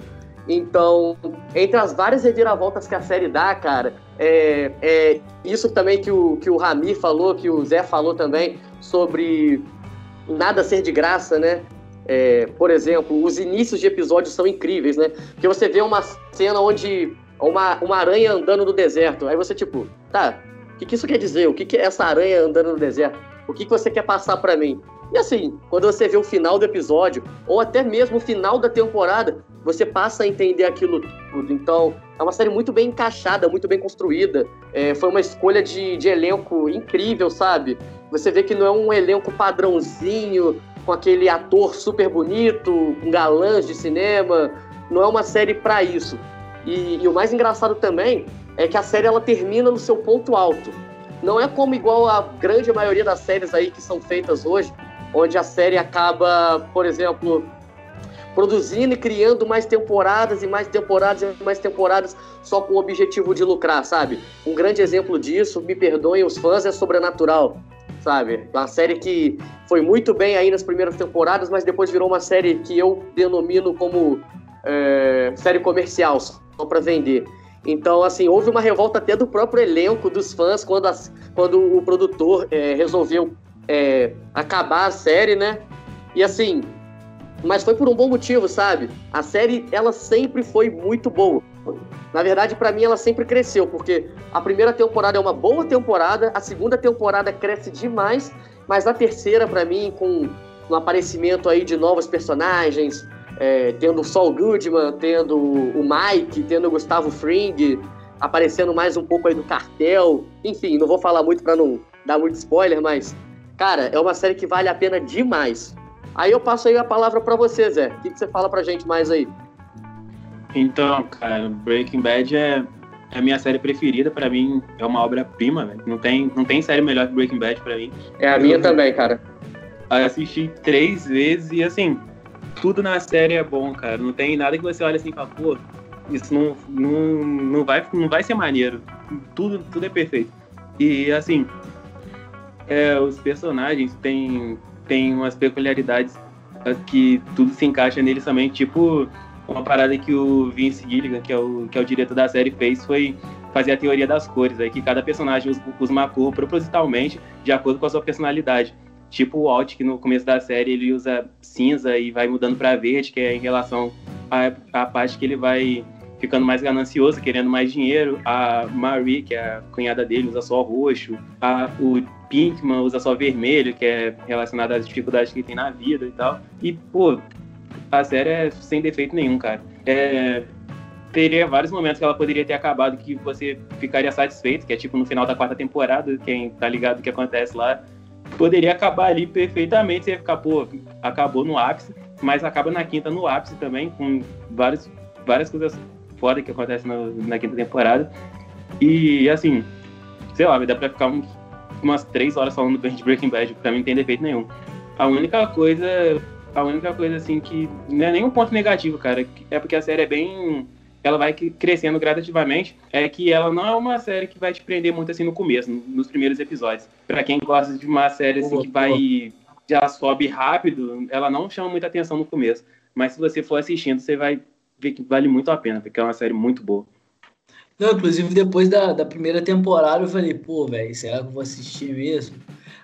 Speaker 3: Então, entre as várias reviravoltas que a série dá, cara, é, é isso também que o, que o Ramir falou, que o Zé falou também, sobre nada ser de graça, né? É, por exemplo, os inícios de episódios são incríveis, né? Porque você vê uma cena onde uma, uma aranha andando no deserto. Aí você, tipo, tá, o que, que isso quer dizer? O que, que é essa aranha andando no deserto? O que, que você quer passar para mim? E assim, quando você vê o final do episódio, ou até mesmo o final da temporada, você passa a entender aquilo tudo. Então, é uma série muito bem encaixada, muito bem construída. É, foi uma escolha de, de elenco incrível, sabe? Você vê que não é um elenco padrãozinho, com aquele ator super bonito, com galãs de cinema. Não é uma série para isso. E, e, o mais engraçado também é que a série ela termina no seu ponto alto. Não é como igual a grande maioria das séries aí que são feitas hoje, onde a série acaba, por exemplo, produzindo e criando mais temporadas e mais temporadas e mais temporadas só com o objetivo de lucrar, sabe? Um grande exemplo disso, me perdoem os fãs, é Sobrenatural sabe? Uma série que foi muito bem aí nas primeiras temporadas, mas depois virou uma série que eu denomino como é, série comercial, só para vender. Então, assim, houve uma revolta até do próprio elenco, dos fãs, quando, as, quando o produtor é, resolveu é, acabar a série, né? E assim, mas foi por um bom motivo, sabe? A série, ela sempre foi muito boa. Na verdade, para mim, ela sempre cresceu, porque a primeira temporada é uma boa temporada, a segunda temporada cresce demais, mas a terceira, para mim, com o aparecimento aí de novos personagens, é, tendo o Saul Goodman, tendo o Mike, tendo o Gustavo Fring, aparecendo mais um pouco aí do cartel. Enfim, não vou falar muito para não dar muito spoiler, mas, cara, é uma série que vale a pena demais. Aí eu passo aí a palavra para você, Zé. O que, que você fala pra gente mais aí?
Speaker 6: Então, cara, Breaking Bad é, é a minha série preferida. Pra mim, é uma obra-prima, velho. Não tem, não tem série melhor que Breaking Bad pra mim.
Speaker 3: É a minha eu, também, cara.
Speaker 6: Assisti três vezes e, assim, tudo na série é bom, cara. Não tem nada que você olhe assim e fala, pô, isso não, não, não, vai, não vai ser maneiro. Tudo, tudo é perfeito. E, assim, é, os personagens têm, têm umas peculiaridades que tudo se encaixa neles também, tipo uma parada que o Vince Gilligan, que é o, que é o diretor da série, fez foi fazer a teoria das cores, aí que cada personagem usa, usa uma cor propositalmente de acordo com a sua personalidade. Tipo o Walt, que no começo da série ele usa cinza e vai mudando para verde, que é em relação à, à parte que ele vai ficando mais ganancioso, querendo mais dinheiro. A Marie, que é a cunhada dele, usa só roxo. A, o Pinkman usa só vermelho, que é relacionado às dificuldades que ele tem na vida e tal. E, pô, a série é sem defeito nenhum, cara. É, teria vários momentos que ela poderia ter acabado que você ficaria satisfeito, que é tipo no final da quarta temporada, quem tá ligado o que acontece lá, poderia acabar ali perfeitamente, você ia ficar, pô, acabou no ápice, mas acaba na quinta no ápice também, com vários, várias coisas foda que acontecem no, na quinta temporada. E assim, sei lá, dá pra ficar uns, umas três horas falando bem de Breaking Bad, pra mim não tem defeito nenhum. A única coisa, a única coisa assim que não é nenhum ponto negativo, cara, é porque a série é bem ela vai crescendo gradativamente, é que ela não é uma série que vai te prender muito assim no começo, nos primeiros episódios. Para quem gosta de uma série assim que vai já sobe rápido, ela não chama muita atenção no começo, mas se você for assistindo, você vai ver que vale muito a pena, porque é uma série muito boa.
Speaker 2: Não, inclusive depois da, da primeira temporada eu falei, pô, velho, será que eu vou assistir mesmo?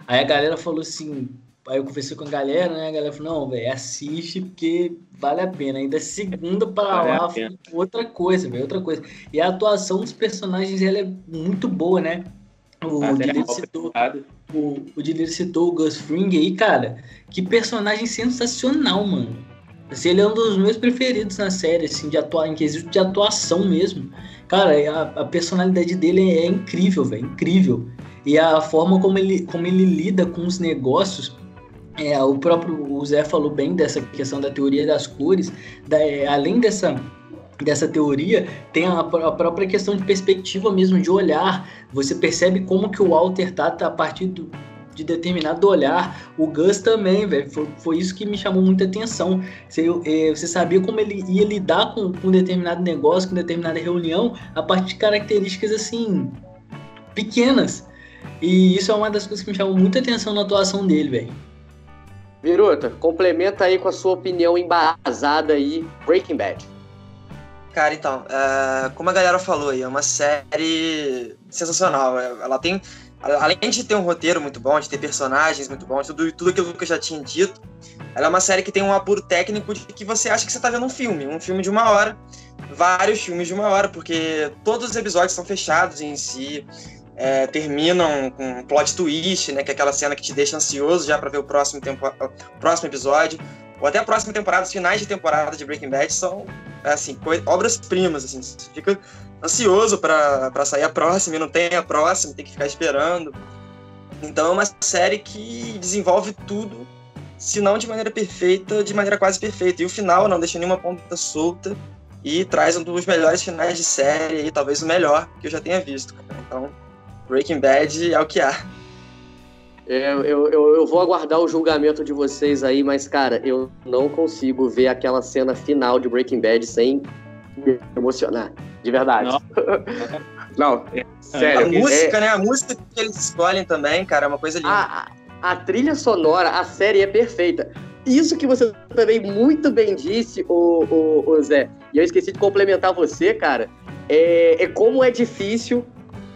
Speaker 2: Aí a galera falou assim, Aí eu conversei com a galera, né? A galera falou, não, velho, assiste porque vale a pena. Ainda segunda para vale lá, outra coisa, velho, outra coisa. E a atuação dos personagens, ela é muito boa, né? O ah, Dileiro citou, o, o citou o Gus Fring aí, cara. Que personagem sensacional, mano. Assim, ele é um dos meus preferidos na série, assim, de atuar, em quesito de atuação mesmo. Cara, a, a personalidade dele é, é incrível, velho, incrível. E a forma como ele, como ele lida com os negócios é, o próprio o Zé falou bem dessa questão da teoria das cores. Da, é, além dessa, dessa teoria, tem a, a, própria questão de perspectiva mesmo, de olhar. Você percebe como que o Walter tá, tá a partir do, de determinado olhar. O Gus também, velho. Foi, foi isso que me chamou muita atenção. Você, é, você sabia como ele ia lidar com, com determinado negócio, com determinada reunião, a partir de características assim pequenas. E isso é uma das coisas que me chamou muita atenção na atuação dele, velho.
Speaker 3: Viruta, complementa aí com a sua opinião embasada aí, Breaking Bad.
Speaker 1: Cara, então, é, como a galera falou aí, é uma série sensacional. É, ela tem, além de ter um roteiro muito bom, de ter personagens muito bons, tudo, tudo aquilo que eu já tinha dito, ela é uma série que tem um apuro técnico de que você acha que você tá vendo um filme, um filme de uma hora, vários filmes de uma hora, porque todos os episódios são fechados em si é, terminam com um plot twist, né? Que é aquela cena que te deixa ansioso já para ver o próximo, tempo, o próximo episódio. Ou até a próxima temporada, os finais de temporada de Breaking Bad são, assim, obras-primas, assim. Você fica ansioso para sair a próxima e não tem a próxima, tem que ficar esperando. Então é uma série que desenvolve tudo, se não de maneira perfeita, de maneira quase perfeita. E o final não deixa nenhuma ponta solta e traz um dos melhores finais de série, e talvez o melhor que eu já tenha visto. Então, Breaking Bad é o que há.
Speaker 3: É, eu, eu, eu, vou aguardar o julgamento de vocês aí, mas, cara, eu não consigo ver aquela cena final de Breaking Bad sem me emocionar. De verdade. Não, não sério.
Speaker 1: A música, é... né? A música que eles escolhem também, cara, é uma coisa linda.
Speaker 3: A, a trilha sonora, a série é perfeita. Isso que você também muito bem disse, o, o, o Zé, e eu esqueci de complementar você, cara, é, é como é difícil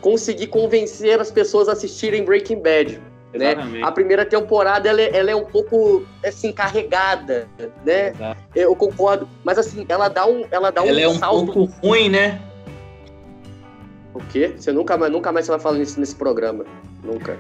Speaker 3: conseguir convencer as pessoas a assistirem Breaking Bad. Né? A primeira temporada ela é, ela é um pouco assim carregada, né? Exato. Eu concordo, mas assim ela dá um, ela dá um
Speaker 2: ela é um salto... pouco ruim, né?
Speaker 3: O quê? Você nunca mais, nunca mais você vai falar isso nesse programa, nunca.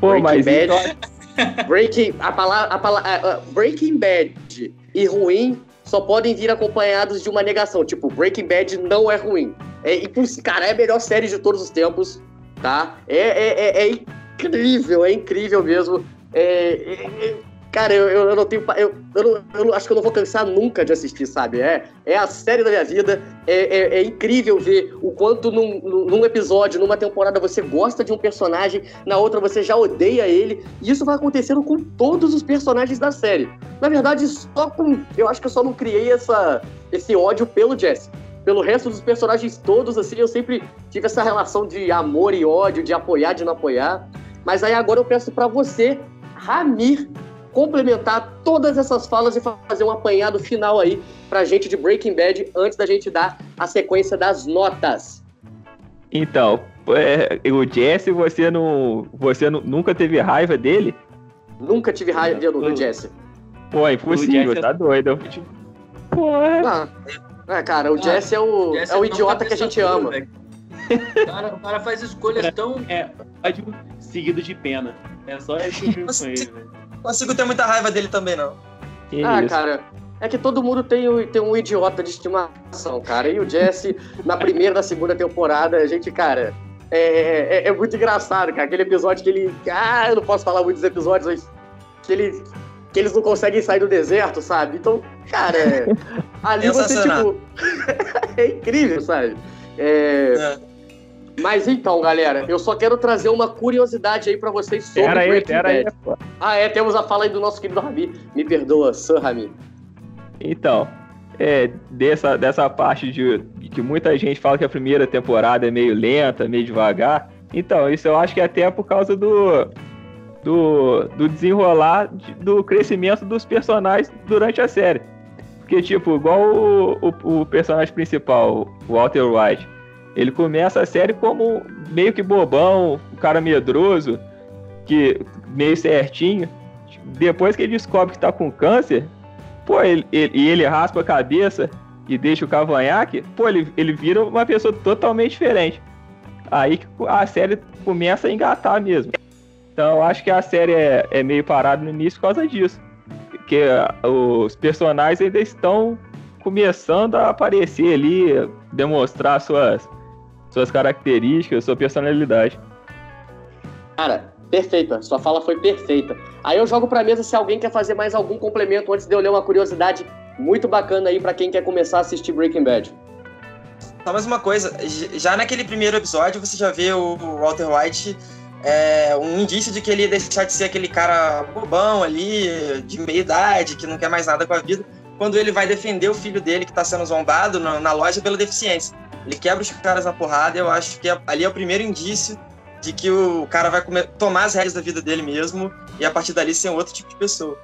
Speaker 4: Pô, Breaking mas Bad,
Speaker 3: então... Breaking a palavra, a palavra uh, Breaking Bad e ruim só podem vir acompanhados de uma negação, tipo Breaking Bad não é ruim. É, cara, é a melhor série de todos os tempos, tá? É, é, é, é incrível, é incrível mesmo. É, é, é cara, eu, eu, não tenho. Eu, eu, eu acho que eu não vou cansar nunca de assistir, sabe? É, é a série da minha vida. É, é, incrível ver o quanto num, num episódio, numa temporada, você gosta de um personagem, na outra você já odeia ele. E isso vai acontecendo com todos os personagens da série. Na verdade, só com. Eu acho que eu só não criei essa, esse ódio pelo Jesse pelo resto dos personagens todos, assim, eu sempre tive essa relação de amor e ódio, de apoiar, de não apoiar. Mas aí agora eu peço para você, Ramir, complementar todas essas falas e fazer um apanhado final aí pra gente de Breaking Bad antes da gente dar a sequência das notas.
Speaker 4: Então, é, o Jesse, você não, você não, nunca teve raiva dele?
Speaker 3: Nunca tive raiva do, do Jesse.
Speaker 4: Pô, é impossível, tá doido. Pô, é...
Speaker 1: Ah,
Speaker 3: É, cara, o
Speaker 2: Cara,
Speaker 3: Jesse é o,
Speaker 8: Jesse
Speaker 3: é o
Speaker 8: tão
Speaker 3: idiota que a gente ama.
Speaker 8: O cara, o cara faz escolhas tão.
Speaker 6: É, ódio seguido de pena. É só isso que eu fico com ele, velho.
Speaker 1: Não consigo ter muita raiva dele também, não.
Speaker 4: Que
Speaker 3: Ah,
Speaker 4: isso.
Speaker 3: cara, é que todo mundo tem, o- tem um idiota de estimação, cara. E o Jesse, na primeira e na segunda temporada, a gente, cara, é, é- é muito engraçado, cara. Aquele episódio que ele. Ah, eu não posso falar muitos episódios, mas que, ele, que eles não conseguem sair do deserto, sabe? Então, cara, é, ali você, tipo. é incrível, sabe? É,
Speaker 1: É.
Speaker 3: Mas então, galera, eu só quero trazer uma curiosidade aí pra vocês sobre
Speaker 4: Pera aí, pera aí. Pô.
Speaker 3: Ah, é, temos a fala aí do nosso querido Rami. Me perdoa, Sir Rami.
Speaker 4: Então, é, dessa, dessa parte de, de que muita gente fala que a primeira temporada é meio lenta, meio devagar. Então, isso eu acho que é até por causa do, do, do desenrolar de- do crescimento dos personagens durante a série. Porque, tipo, igual o, o, o personagem principal, o Walter White, ele começa a série como meio que bobão, um cara medroso, que meio certinho. Depois que ele descobre que tá com câncer, pô, ele, ele, e ele raspa a cabeça e deixa o cavanhaque, pô, ele, ele vira uma pessoa totalmente diferente. Aí que a série começa a engatar mesmo. Então acho que a série é, é meio parada no início por causa disso. Porque ah, os personagens ainda estão começando a aparecer ali, demonstrar suas, suas características, sua personalidade.
Speaker 3: Cara, perfeita. Sua fala foi perfeita. Aí eu jogo pra mesa se alguém quer fazer mais algum complemento antes de eu ler uma curiosidade muito bacana aí pra quem quer começar a assistir Breaking Bad.
Speaker 1: Só mais uma coisa, já naquele primeiro episódio você já vê o Walter White é, um indício de que ele ia deixar de ser aquele cara bobão ali, de meia idade, que não quer mais nada com a vida, quando ele vai defender o filho dele que tá sendo zombado na, na loja pela deficiência. Ele quebra os caras na porrada e eu acho que é- ali é o primeiro indício de que o cara vai come- tomar as rédeas da vida dele mesmo e a partir dali ser um outro tipo de pessoa.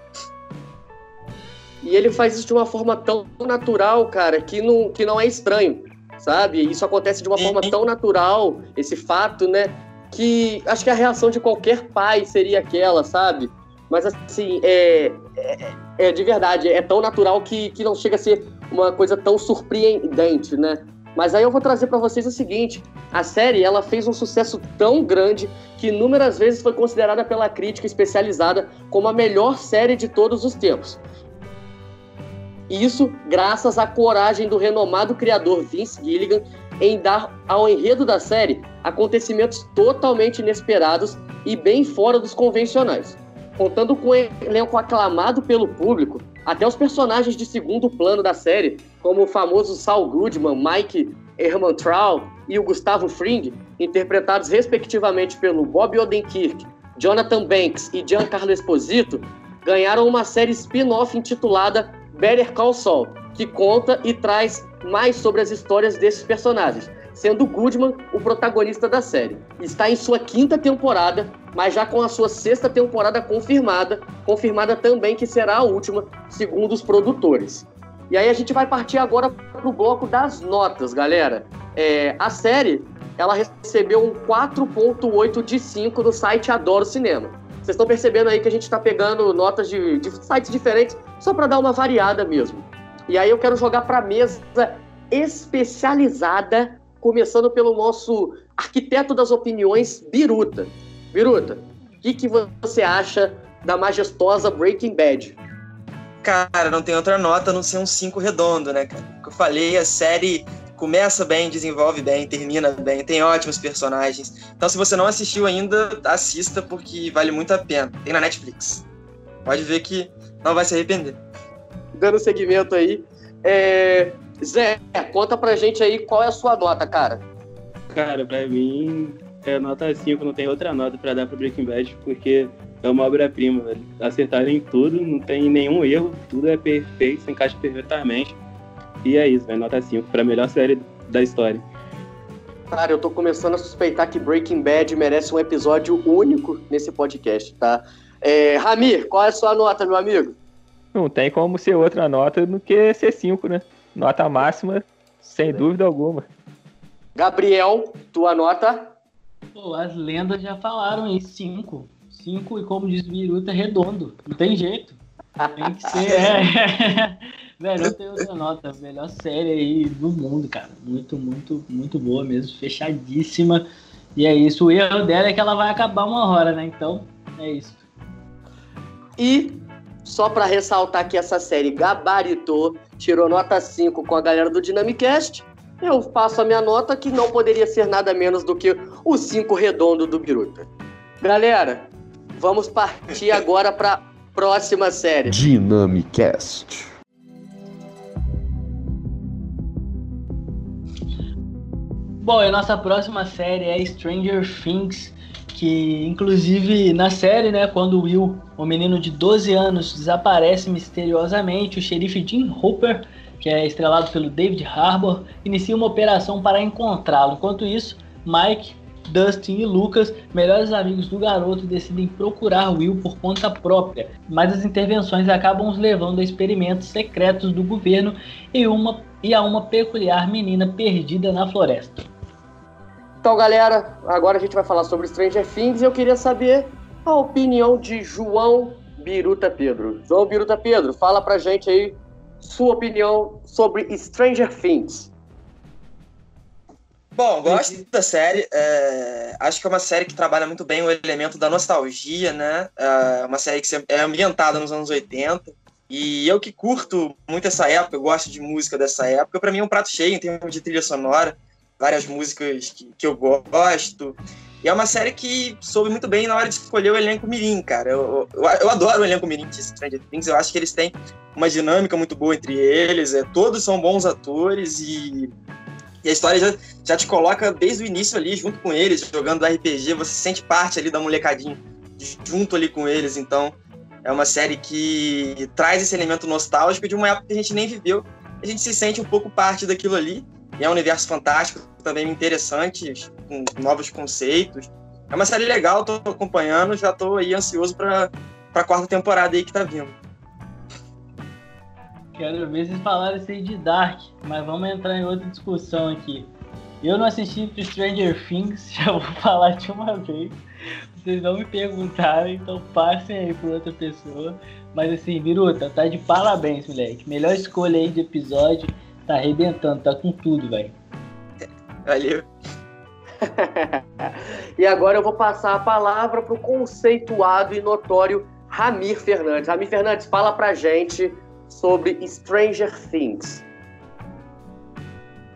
Speaker 3: E ele faz isso de uma forma tão natural, cara, que não, que não é estranho, sabe? Isso acontece de uma
Speaker 1: Sim.
Speaker 3: forma tão natural, esse fato, né? Que acho que a reação de qualquer pai seria aquela, sabe? Mas assim, é, é, é de verdade, é tão natural que, que não chega a ser uma coisa tão surpreendente, né? Mas aí eu vou trazer pra vocês o seguinte: a série ela fez um sucesso tão grande que inúmeras vezes foi considerada pela crítica especializada como a melhor série de todos os tempos. Isso graças à coragem do renomado criador Vince Gilligan em dar ao enredo da série acontecimentos totalmente inesperados e bem fora dos convencionais. Contando com um elenco aclamado pelo público, até os personagens de segundo plano da série, como o famoso Saul Goodman, Mike Ehrmantraut e o Gustavo Fring, interpretados respectivamente pelo Bob Odenkirk, Jonathan Banks e Giancarlo Esposito, ganharam uma série spin-off intitulada Better Call Saul, que conta e traz mais sobre as histórias desses personagens, sendo Goodman o protagonista da série. Está em sua quinta temporada, mas já com a sua sexta temporada confirmada, confirmada também que será a última, segundo os produtores. E aí a gente vai partir agora para o bloco das notas, galera. É, a série ela recebeu um 4.8 de 5 no site Adoro Cinema. Vocês estão percebendo aí que a gente está pegando notas de, de sites diferentes só para dar uma variada mesmo. E aí eu quero jogar para mesa especializada, começando pelo nosso arquiteto das opiniões, Biruta. Biruta, o que, que você acha da majestosa Breaking Bad?
Speaker 1: Cara, não tem outra nota a não ser um 5 redondo, né, cara? Como eu falei, a série começa bem, desenvolve bem, termina bem, tem ótimos personagens. Então, se você não assistiu ainda, assista porque vale muito a pena. Tem na Netflix. Pode ver que não vai se arrepender.
Speaker 3: Dando seguimento aí. É... Zé, conta pra gente aí qual é a sua nota, cara.
Speaker 6: Cara, pra mim é nota 5, não tem outra nota pra dar pro Breaking Bad, porque é uma obra-prima, velho. Acertaram em tudo, não tem nenhum erro, tudo é perfeito, se encaixa perfeitamente. E é isso, velho, nota 5, pra melhor série da história.
Speaker 3: Cara, eu tô começando a suspeitar que Breaking Bad merece um episódio único nesse podcast, tá? É, Ramir, qual é a sua nota, meu amigo?
Speaker 4: Não tem como ser outra nota do que ser 5, né? Nota máxima, sem dúvida alguma.
Speaker 3: Gabriel, tua nota?
Speaker 2: Pô, as lendas já falaram aí, cinco. Cinco, e como diz Biruta, é redondo. Não tem jeito. Tem que ser. é. Velho, não tem outra nota. Melhor série aí do mundo, cara. Muito, muito, muito boa mesmo. Fechadíssima. E é isso. O erro dela é que ela vai acabar uma hora, né? Então, é isso.
Speaker 3: E, só pra ressaltar que essa série gabaritou, tirou nota 5 com a galera do Dynamicast, eu passo a minha nota que não poderia ser nada menos do que o 5 redondo do Biruta. Galera, vamos partir agora pra próxima série.
Speaker 7: Dynamicast.
Speaker 2: Bom, e a nossa próxima série é Stranger Things, que inclusive na série, né, quando Will, um menino de 12 anos, desaparece misteriosamente, o xerife Jim Hooper, que é estrelado pelo David Harbour, inicia uma operação para encontrá-lo. Enquanto isso, Mike, Dustin e Lucas, melhores amigos do garoto, decidem procurar Will por conta própria, mas as intervenções acabam os levando a experimentos secretos do governo e, uma, e a uma peculiar menina perdida na floresta.
Speaker 3: Então, galera, agora a gente vai falar sobre Stranger Things e eu queria saber a opinião de João Biruta Pedro. João Biruta Pedro, fala pra gente aí sua opinião sobre Stranger Things.
Speaker 1: Bom, gosto da série. é, acho que é uma série que trabalha muito bem o elemento da nostalgia, né? É uma série que é ambientada nos anos 80. E eu que curto muito essa época, eu gosto de música dessa época, pra mim é um prato cheio em termos de trilha sonora. Várias músicas que, que eu gosto. E é uma série que soube muito bem na hora de escolher o elenco mirim, cara. Eu, eu, eu adoro o elenco mirim de Stranger Things. Eu acho que eles têm uma dinâmica muito boa entre eles. É, todos são bons atores e, e a história já, já te coloca desde o início ali, junto com eles, jogando RPG. Você se sente parte ali da molecadinha, junto ali com eles. Então, é uma série que traz esse elemento nostálgico de uma época que a gente nem viveu. A gente se sente um pouco parte daquilo ali. E é um universo fantástico, também interessante, com novos conceitos. É uma série legal, tô acompanhando, já tô aí ansioso para a quarta temporada aí que tá vindo.
Speaker 2: Quero ver vocês falarem isso aí de Dark, mas vamos entrar em outra discussão aqui. Eu não assisti pro Stranger Things, já vou falar de uma vez. Vocês não me perguntaram, então passem aí por outra pessoa. Mas assim, Biruta, tá de parabéns, moleque. Melhor escolha aí de episódio. Tá arrebentando, tá com tudo, velho.
Speaker 1: Valeu.
Speaker 3: e agora eu vou passar a palavra pro conceituado e notório Ramir Fernandes. Ramir Fernandes, fala pra gente sobre Stranger Things.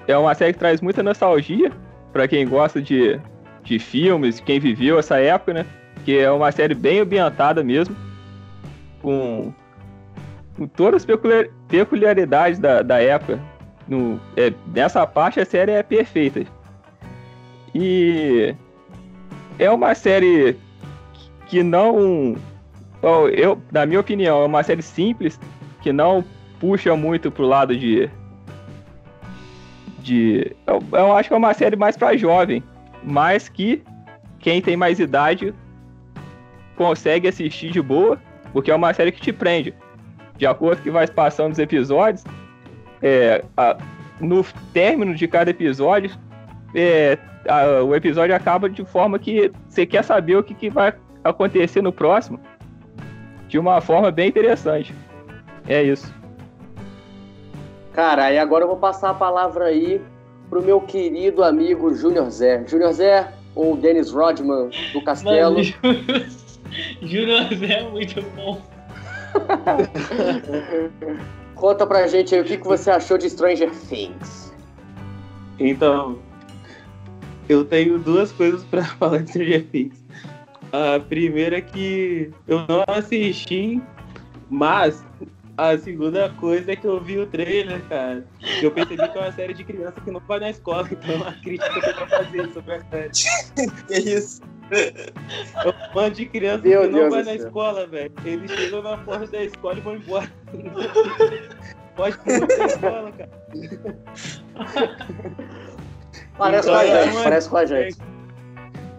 Speaker 4: É uma série que traz muita nostalgia pra quem gosta de, de filmes, quem viveu essa época, né? Que é uma série bem ambientada mesmo, com, com todas as peculiar- peculiaridades da, da época. No, é, nessa parte a série é perfeita. E é uma série que não. Eu, na minha opinião, é uma série simples que não puxa muito pro lado de. de eu, eu acho que é uma série mais para jovem, mas que quem tem mais idade consegue assistir de boa, porque é uma série que te prende. De acordo que vai passando os episódios, é, a- no término de cada episódio, é, a- o episódio acaba de forma que você quer saber o que, que vai acontecer no próximo, de uma forma bem interessante. É isso.
Speaker 3: Cara, e agora eu vou passar a palavra aí pro meu querido amigo Júnior Zé. Júnior Zé, ou Dennis Rodman do Castelo.
Speaker 2: Mano, Júnior Zé é muito bom.
Speaker 3: Conta pra gente aí o que, que você achou de Stranger Things.
Speaker 6: Então, eu tenho duas coisas pra falar de Stranger Things. A primeira é que eu não assisti, mas a segunda coisa é que eu vi o trailer, cara. Eu percebi que é uma série de criança que não vai na escola, então é uma crítica que eu tenho pra fazer sobre a série.
Speaker 1: Que isso?
Speaker 6: É um bando de criança
Speaker 3: Meu
Speaker 6: que não
Speaker 3: Deus
Speaker 6: vai na
Speaker 3: céu.
Speaker 6: escola, velho. Eles chegam na porta da escola e vão embora. Pode ir da escola, cara.
Speaker 3: Parece
Speaker 6: Então,
Speaker 3: com a
Speaker 6: é
Speaker 3: gente,
Speaker 6: uma-
Speaker 3: parece com a gente.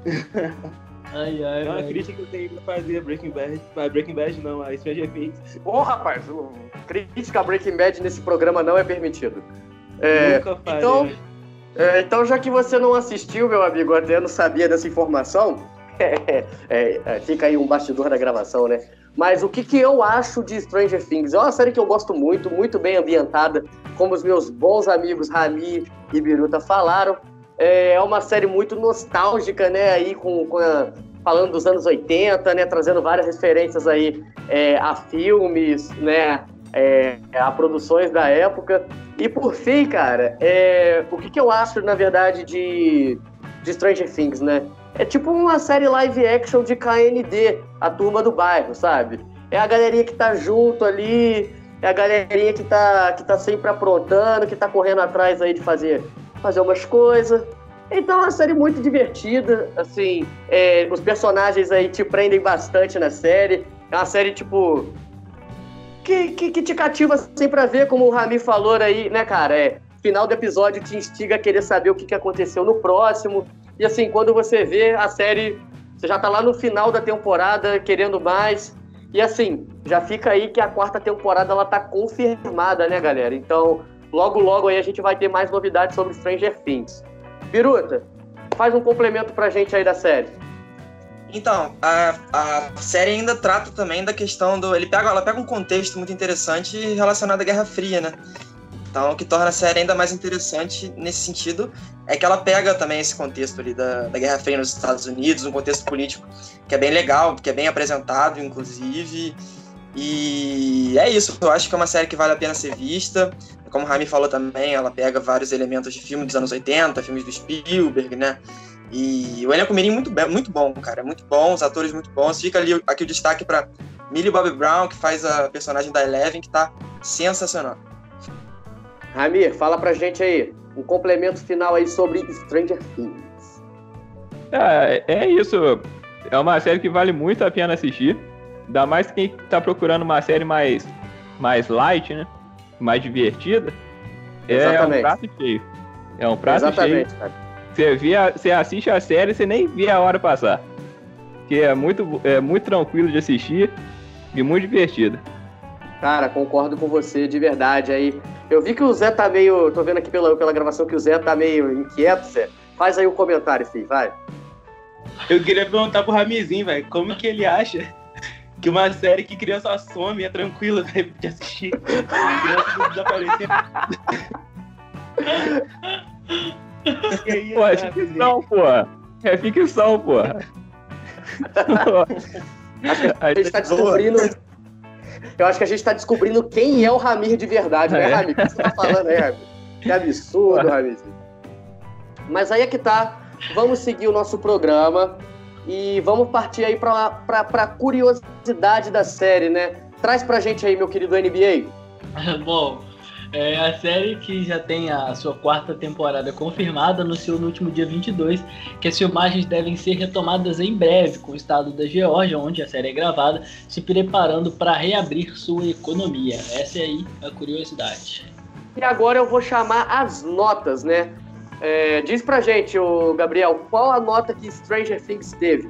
Speaker 2: Ai, ai,
Speaker 6: É uma
Speaker 2: ai.
Speaker 6: crítica que eu tenho pra fazer a Breaking Bad. A Breaking Bad não, a Stranger Things.
Speaker 3: Ô, rapaz, o- crítica a Breaking Bad nesse programa não é permitido. É,
Speaker 6: Nunca farei.
Speaker 3: então- É, então, já que você não assistiu, meu amigo, até não sabia dessa informação, É, é, é, fica aí um bastidor da gravação, né? Mas o que, que eu acho de Stranger Things? É uma série que eu gosto muito, muito bem ambientada, como os meus bons amigos Rami e Biruta falaram. É uma série muito nostálgica, né? Aí com, com a, falando dos anos 80, né? Trazendo várias referências aí é, a filmes, né? É, a produções da época. E por fim, cara, é, o que, que eu acho, na verdade, de, de Stranger Things, né? É tipo uma série live action de KND, a turma do bairro, sabe? É a galerinha que tá junto ali, é a galerinha que tá, que tá sempre aprontando, que tá correndo atrás aí de fazer, fazer umas coisas. Então é uma série muito divertida, assim, é, os personagens aí te prendem bastante na série. É uma série, tipo, que, que, que te cativa assim pra ver, como o Rami falou aí, né, cara? É, final do episódio te instiga a querer saber o que, que aconteceu no próximo. E assim, quando você vê a série, você já tá lá no final da temporada querendo mais. E assim, já fica aí que a quarta temporada ela tá confirmada, né, galera? Então, logo logo aí a gente vai ter mais novidades sobre Stranger Things. Biruta, faz um complemento pra gente aí da série.
Speaker 1: Então, a, a série ainda trata também da questão do. Ele pega, ela pega um contexto muito interessante relacionado à Guerra Fria, né? Então, o que torna a série ainda mais interessante nesse sentido é que ela pega também esse contexto ali da, da Guerra Fria nos Estados Unidos, um contexto político que é bem legal, que é bem apresentado, inclusive. E é isso, eu acho que é uma série que vale a pena ser vista. Como o Rami falou também, ela pega vários elementos de filme dos anos 80, filmes do Spielberg, né? E o elenco mirim muito, muito bom, cara, muito bom, os atores muito bons. Fica ali aqui o destaque para Millie Bobby Brown, que faz a personagem da Eleven, que tá sensacional.
Speaker 3: Ramir, fala pra gente aí, um complemento final aí sobre Stranger Things.
Speaker 4: É, é isso. É uma série que vale muito a pena assistir. Ainda mais quem tá procurando uma série mais, mais light, né? Mais divertida. É um prato cheio. É um prato Exatamente, cheio. Cara. Você, via, você assiste a série, você nem vê a hora passar. Que é muito, é muito tranquilo de assistir e muito divertido.
Speaker 3: Cara, concordo com você de verdade aí. Eu vi que o Zé tá meio. Tô vendo aqui pela, pela gravação que o Zé tá meio inquieto, Zé. Faz aí o um comentário, filho, vai.
Speaker 6: Eu queria perguntar pro Ramizinho, velho, como que ele acha que uma série que criança some é tranquila véio, de assistir. criança desaparecer.
Speaker 4: pô, é ficção, pô. É ficção, pô.
Speaker 3: a gente tá descobrindo. Eu acho que a gente tá descobrindo quem é o Ramir de verdade, né, é. Ramir? O que você tá falando aí, Ramir? Que absurdo, Ramir. Mas aí é que tá. Vamos seguir o nosso programa e vamos partir aí pra, pra curiosidade da série, né? Traz pra gente aí, meu querido NBA.
Speaker 2: Bom, é a série que já tem a sua quarta temporada confirmada anunciou no último dia 22 que as filmagens devem ser retomadas em breve com o estado da Geórgia, onde a série é gravada, se preparando para reabrir sua economia. Essa é aí a curiosidade.
Speaker 3: E agora eu vou chamar as notas, né? É, diz pra gente, o Gabriel, qual a nota que Stranger Things teve?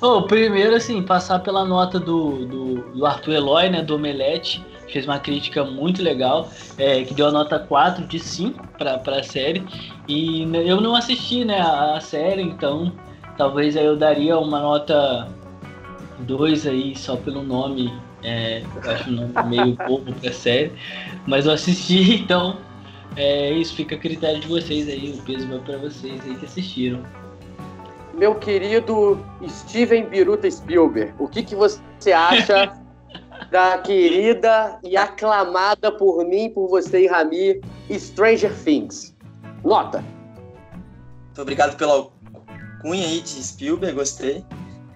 Speaker 2: Oh, primeiro, assim, passar pela nota do, do, do Arthur Eloy, né, do Omelete, fez uma crítica muito legal, é, que deu a nota 4 de 5 para a série. E eu não assisti né, a, a série, então talvez eu daria uma nota 2 aí só pelo nome. É, eu acho um nome meio bobo pra série. Mas eu assisti, então é, isso fica a critério de vocês aí. O peso vai para vocês aí que assistiram.
Speaker 3: Meu querido Steven Biruta Spielberg, o que, que você acha da querida e aclamada por mim, por você e Rami, Stranger Things. Nota.
Speaker 1: Muito obrigado pela cunha aí de Spielberg, gostei.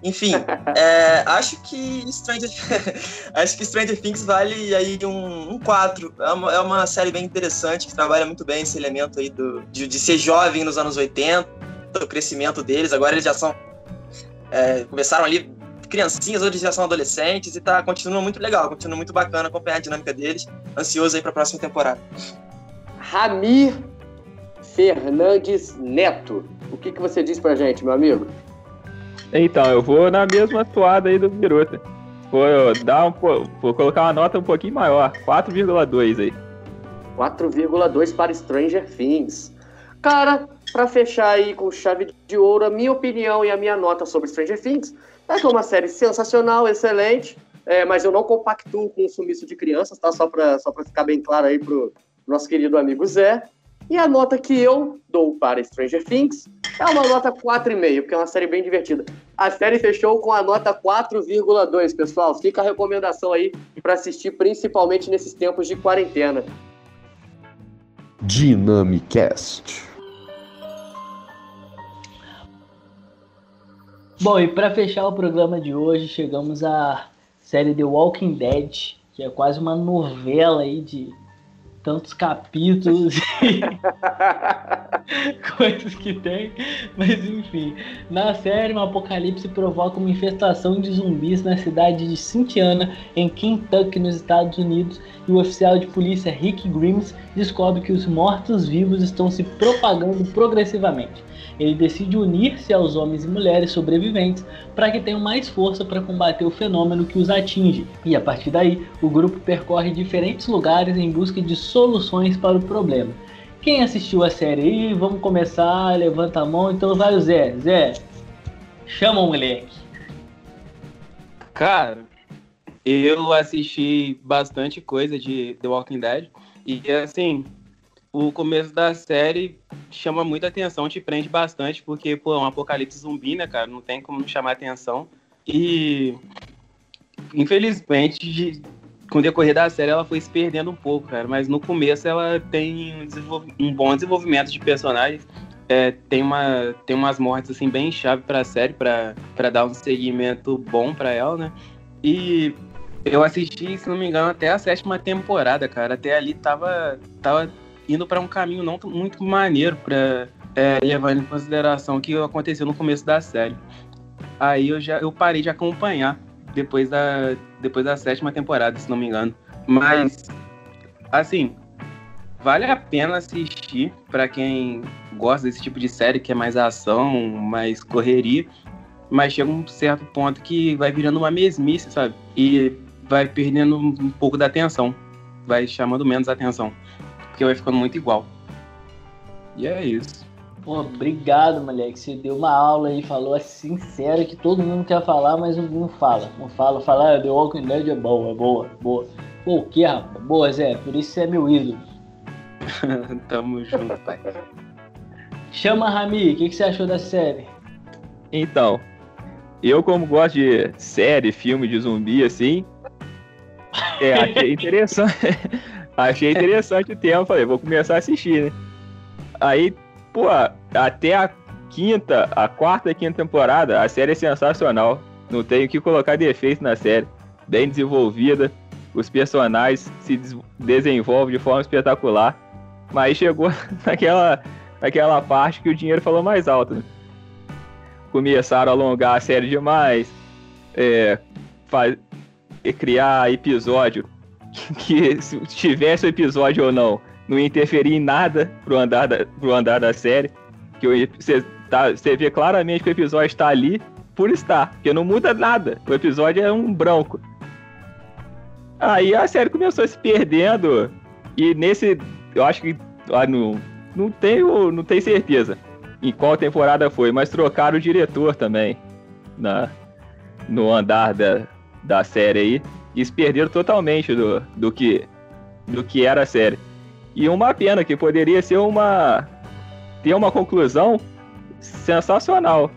Speaker 1: Enfim, é, acho que Stranger acho que Stranger Things vale aí um, um 4. É uma, é uma série bem interessante que trabalha muito bem esse elemento aí do, de, de ser jovem nos anos 80, o crescimento deles. Agora eles já são é, começaram ali criancinhas, hoje já são adolescentes e tá, continua muito legal, continua muito bacana acompanhar a dinâmica deles. Ansioso aí para a próxima temporada.
Speaker 3: Ramir Fernandes Neto, o que, que você diz pra gente, meu amigo?
Speaker 4: Então, eu vou na mesma toada aí do Biruta. Vou, dar um, vou colocar uma nota um pouquinho maior, 4,2 aí.
Speaker 3: 4,2 para Stranger Things. Cara, para fechar aí com chave de ouro, a minha opinião e a minha nota sobre Stranger Things é que é uma série sensacional, excelente, é, mas eu não compactuo com o sumiço de crianças, tá? Só para só ficar bem claro aí pro nosso querido amigo Zé. E a nota que eu dou para Stranger Things é uma nota 4,5, porque é uma série bem divertida. A série fechou com a nota 4,2, pessoal. Fica a recomendação aí para assistir, principalmente nesses tempos de quarentena.
Speaker 7: Dynamicast.
Speaker 2: Bom, e para fechar o programa de hoje, chegamos à série The Walking Dead, que é quase uma novela aí de tantos capítulos e coisas que tem, mas enfim. Na série, um apocalipse provoca uma infestação de zumbis na cidade de Cynthiana, em Kentucky, nos Estados Unidos, e o oficial de polícia Rick Grimes descobre que os mortos-vivos estão se propagando progressivamente. Ele decide unir-se aos homens e mulheres sobreviventes para que tenham mais força para combater o fenômeno que os atinge. E a partir daí, o grupo percorre diferentes lugares em busca de soluções para o problema. Quem assistiu a série aí, vamos começar, levanta a mão, então vai o Zé. Zé, chama o moleque.
Speaker 6: Cara, eu assisti bastante coisa de The Walking Dead e assim, o começo da série chama muita atenção, te prende bastante, porque, pô, é um apocalipse zumbi, né, cara? Não tem como chamar atenção. E, infelizmente, de, com o decorrer da série, ela foi se perdendo um pouco, cara. Mas no começo ela tem um, um bom desenvolvimento de personagens. É, tem, uma, tem umas mortes, assim, bem chave pra série, pra, pra dar um segmento bom pra ela, né? E eu assisti, se não me engano, até a sétima temporada, cara. Até ali tava, tava indo para um caminho não muito maneiro para é, levar em consideração o que aconteceu no começo da série. Aí eu já eu parei de acompanhar depois da depois da sétima temporada, se não me engano. Mas assim, vale a pena assistir para quem gosta desse tipo de série que é mais ação, mais correria, mas chega um certo ponto que vai virando uma mesmice, sabe? E vai perdendo um pouco da atenção, vai chamando menos atenção porque vai ficando muito igual. E é isso.
Speaker 2: Pô, obrigado, moleque. Você deu uma aula aí, falou assim, sincero que todo mundo quer falar, mas não fala. Não fala, fala, ah, The Walking Dead é boa, é boa, boa. Pô, o que, rapaz? Boa, Zé, por isso você é meu ídolo.
Speaker 6: Tamo junto, pai.
Speaker 2: Chama Rami, o que, que você achou da série?
Speaker 4: Então, eu como gosto de série, filme de zumbi, assim, é, achei interessante. Achei interessante o tema, falei, vou começar a assistir, né? Aí, pô, até a quinta, a quarta e quinta temporada, a série é sensacional. Não tenho que colocar defeito na série. Bem desenvolvida, os personagens se desenvolvem de forma espetacular. Mas chegou naquela, naquela parte que o dinheiro falou mais alto. Né? Começaram a alongar a série demais, é, faz, criar episódio que se tivesse o episódio ou não, não ia interferir em nada pro andar da, pro andar da série. Que você, tá, vê claramente que o episódio está ali por estar, porque não muda nada. O episódio é um branco. Aí a série começou se perdendo e nesse, eu acho que ah, não, não tenho, não tenho certeza em qual temporada foi, mas trocaram o diretor também na no andar da, da série aí e se perderam totalmente do, do, que, do que era a série. E uma pena que poderia ser uma. ter uma conclusão sensacional.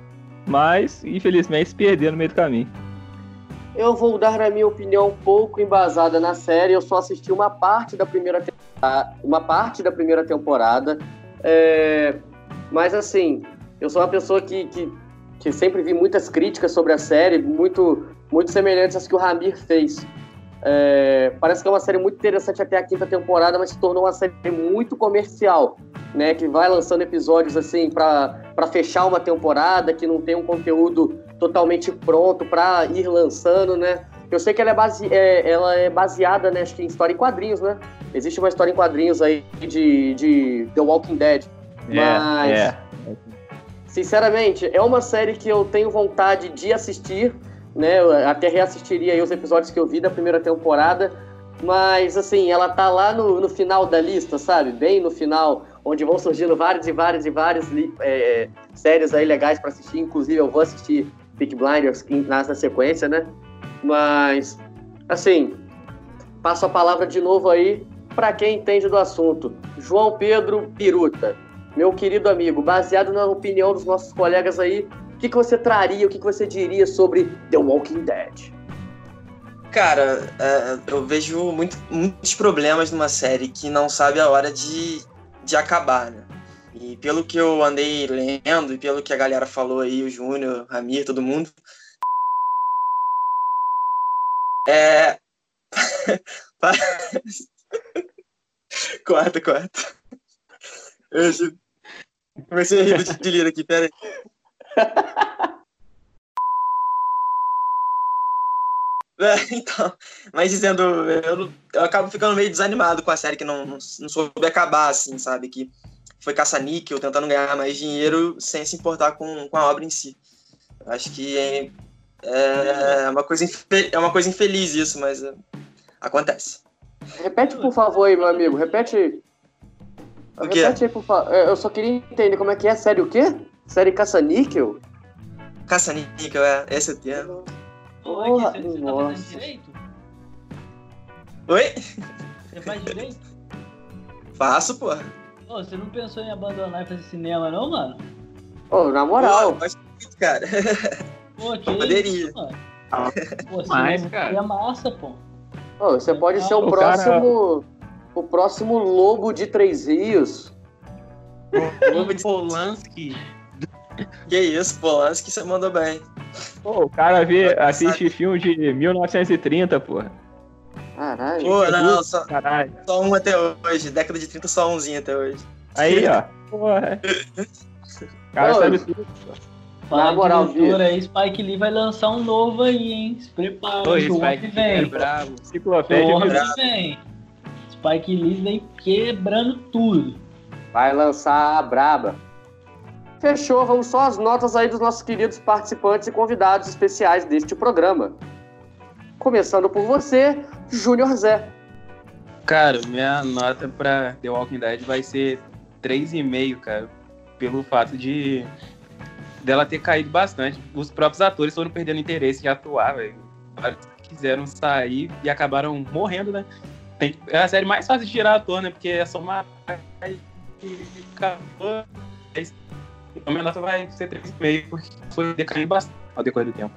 Speaker 4: Mas, infelizmente, se perderam no meio do caminho.
Speaker 3: Eu vou dar a minha opinião um pouco embasada na série. Eu só assisti uma parte da primeira. Uma parte da primeira temporada. É... Mas assim, eu sou uma pessoa que, que, que sempre vi muitas críticas sobre a série, muito muito semelhantes às que o Ramir fez. É, parece que é uma série muito interessante até a quinta temporada, mas se tornou uma série muito comercial, né? Que vai lançando episódios assim para fechar uma temporada, que não tem um conteúdo totalmente pronto para ir lançando, né? Eu sei que ela é, base, é, ela é baseada, né, acho que em história em quadrinhos, né? Existe uma história em quadrinhos aí de, de The Walking Dead. É, mas, é. sinceramente, é uma série que eu tenho vontade de assistir né? Eu até reassistiria os episódios que eu vi da primeira temporada, mas assim, ela tá lá no, no final da lista, sabe? Bem no final. onde vão surgindo várias e várias e várias é, séries aí legais para assistir. Inclusive, eu vou assistir Peak Blinders nessa sequência, né? Mas, assim, passo a palavra de novo aí para quem entende do assunto. João Pedro Piruta, meu querido amigo, baseado na opinião dos nossos colegas aí, que, que você traria, o que, que você diria sobre The Walking Dead?
Speaker 1: Cara, é, eu vejo muito, muitos problemas numa série que não sabe a hora de, de acabar, né? E pelo que eu andei lendo e pelo que a galera falou aí, o Júnior, Ramir, todo mundo. É. corta, corta. Eu comecei a rir de lira aqui, pera aí. É, então, mas dizendo, eu, eu, acabo ficando meio desanimado com a série que não, não, não soube acabar, assim, sabe? Que foi caça-níquel, tentando ganhar mais dinheiro sem se importar com, com a obra em si. Acho que é, é, uma, coisa é uma coisa infeliz isso, mas é, acontece.
Speaker 3: Repete, por favor, aí, meu amigo. Repete.
Speaker 1: O quê?
Speaker 3: Repete aí, por favor. Eu só queria entender como é que é. Série o quê? Série caça-níquel?
Speaker 1: Caça-níquel, é. Esse é o termo.
Speaker 2: Porra, você, você tá direito?
Speaker 1: Oi?
Speaker 2: Você faz direito?
Speaker 1: Faço, porra.
Speaker 2: Ô, você não pensou em abandonar e fazer cinema, não, mano?
Speaker 3: Ô, na moral.
Speaker 1: Pô, muito, cara.
Speaker 2: Pô, que
Speaker 1: Poderia.
Speaker 2: isso, mano? Pô,
Speaker 4: Mas,
Speaker 2: cara. é massa, pô.
Speaker 3: Ô, você pode ser o,
Speaker 4: O
Speaker 3: próximo. O próximo lobo de Três Rios.
Speaker 6: Lobo de Polanski.
Speaker 1: Que isso, Polanski, você mandou bem.
Speaker 4: Pô, o cara vê, assiste filme de 1930, porra.
Speaker 3: Caralho.
Speaker 1: Pô, não, só,
Speaker 4: Caralho.
Speaker 1: só um até hoje. Década de 30, só umzinho até hoje.
Speaker 4: Aí, ó. Porra. O cara sabe tudo.
Speaker 2: Fala
Speaker 3: Na moral,
Speaker 2: diretor aí, Spike Lee vai lançar um novo aí, hein? Se prepara,
Speaker 6: Oi,
Speaker 2: que o
Speaker 6: Spike
Speaker 2: homem
Speaker 6: é
Speaker 2: vem.
Speaker 6: bravo.
Speaker 2: Homem
Speaker 1: bravo.
Speaker 2: vem. Spike Lee vem quebrando tudo.
Speaker 3: Vai lançar a braba. Fechou, vamos só as notas aí dos nossos queridos participantes e convidados especiais deste programa. Começando por você, Júnior Zé.
Speaker 6: Cara, minha nota pra The Walking Dead vai ser 3,5, cara. Pelo fato de dela ter caído bastante. Os próprios atores foram perdendo interesse de atuar, velho. Quiseram sair e acabaram morrendo, né? Tem- é a série mais fácil de tirar ator, né? Porque é só uma. Então minha nota vai ser 3,5, porque foi decaindo bastante ao decorrer do tempo.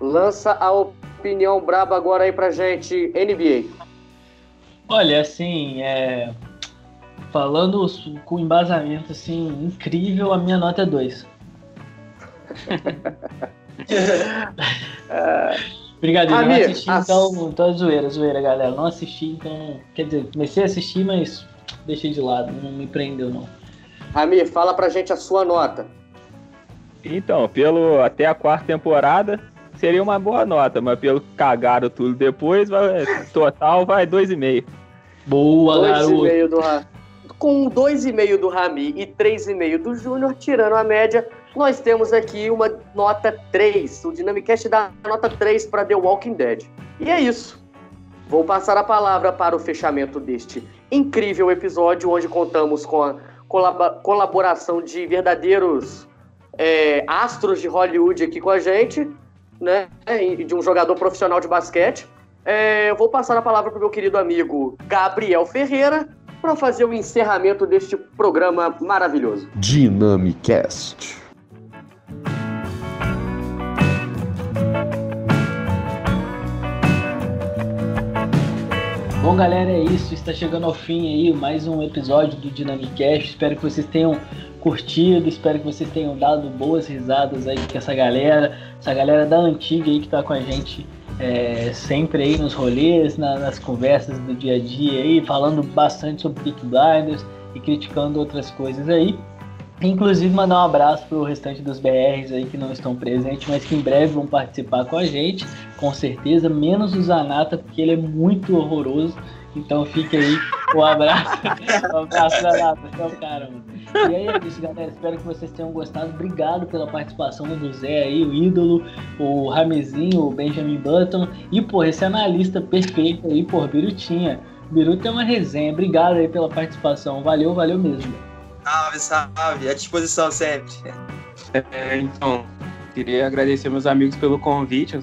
Speaker 3: Lança a opinião braba agora aí pra gente, NBA.
Speaker 2: Olha, assim, é... falando com embasamento assim incrível, a minha nota é 2. Brincadeira, não assisti,
Speaker 3: as-
Speaker 2: então, então é zoeira, zoeira, galera. Não assisti, então. Quer dizer, comecei a assistir, mas deixei de lado, não me prendeu, não.
Speaker 3: Ramir, fala pra gente a sua nota.
Speaker 4: Então, pelo até a quarta temporada, seria uma boa nota, mas pelo que cagaram tudo depois, vai, total vai 2,5.
Speaker 2: Boa,
Speaker 3: Dois e
Speaker 2: garoto.
Speaker 3: meio do Com 2,5 do Rami e 3,5 do Júnior, tirando a média, nós temos aqui uma nota 3. O Dynamicast dá nota 3 para The Walking Dead. E é isso. Vou passar a palavra para o fechamento deste incrível episódio, onde contamos com a colaboração de verdadeiros é, astros de Hollywood aqui com a gente, né? De um jogador profissional de basquete. É, eu vou passar a palavra para o meu querido amigo Gabriel Ferreira para fazer o encerramento deste programa maravilhoso.
Speaker 7: Dynamicast.
Speaker 2: Bom, galera, é isso. Está chegando ao fim aí mais um episódio do Dynamicast. Espero que vocês tenham curtido, espero que vocês tenham dado boas risadas aí com essa galera, essa galera da antiga aí que tá com a gente é, sempre aí nos rolês, na- nas conversas do dia a dia aí, falando bastante sobre Peak Blinders e criticando outras coisas aí. Inclusive mandar um abraço pro restante dos BRs aí que não estão presentes, mas que em breve vão participar com a gente, com certeza, menos o Zanata, porque ele é muito horroroso. Então fica aí o abraço. o abraço, Zanata, você é o cara, mano. E aí é isso, galera. Espero que vocês tenham gostado. Obrigado pela participação do Zé aí, o ídolo, o Ramezinho, o Benjamin Button. E, pô, esse analista perfeito aí, por Birutinha. Biruta é uma resenha. Obrigado aí pela participação. Valeu, valeu mesmo.
Speaker 1: Salve, salve. À disposição sempre.
Speaker 6: É, então, queria agradecer meus amigos pelo convite.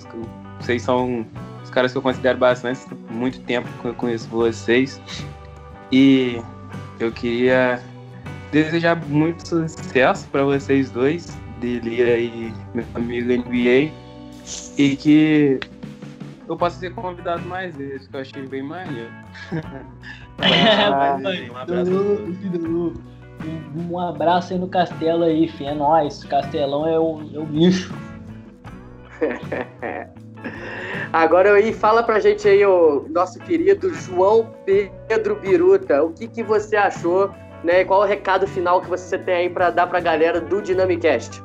Speaker 6: Vocês são os caras que eu considero bastante. Muito tempo que eu conheço vocês. E eu queria desejar muito sucesso para vocês dois, Delia e meu amigo NBA. E que eu possa ser convidado mais vezes, que eu achei bem maneiro.
Speaker 2: É,
Speaker 6: um abraço
Speaker 2: Um, um abraço aí no castelo aí, fi. É nóis. Castelão é o, é o bicho.
Speaker 3: Agora aí, fala pra gente aí, o nosso querido João Pedro Biruta, o que, que você achou, né? Qual o recado final que você tem aí pra dar pra galera do Dynamicast?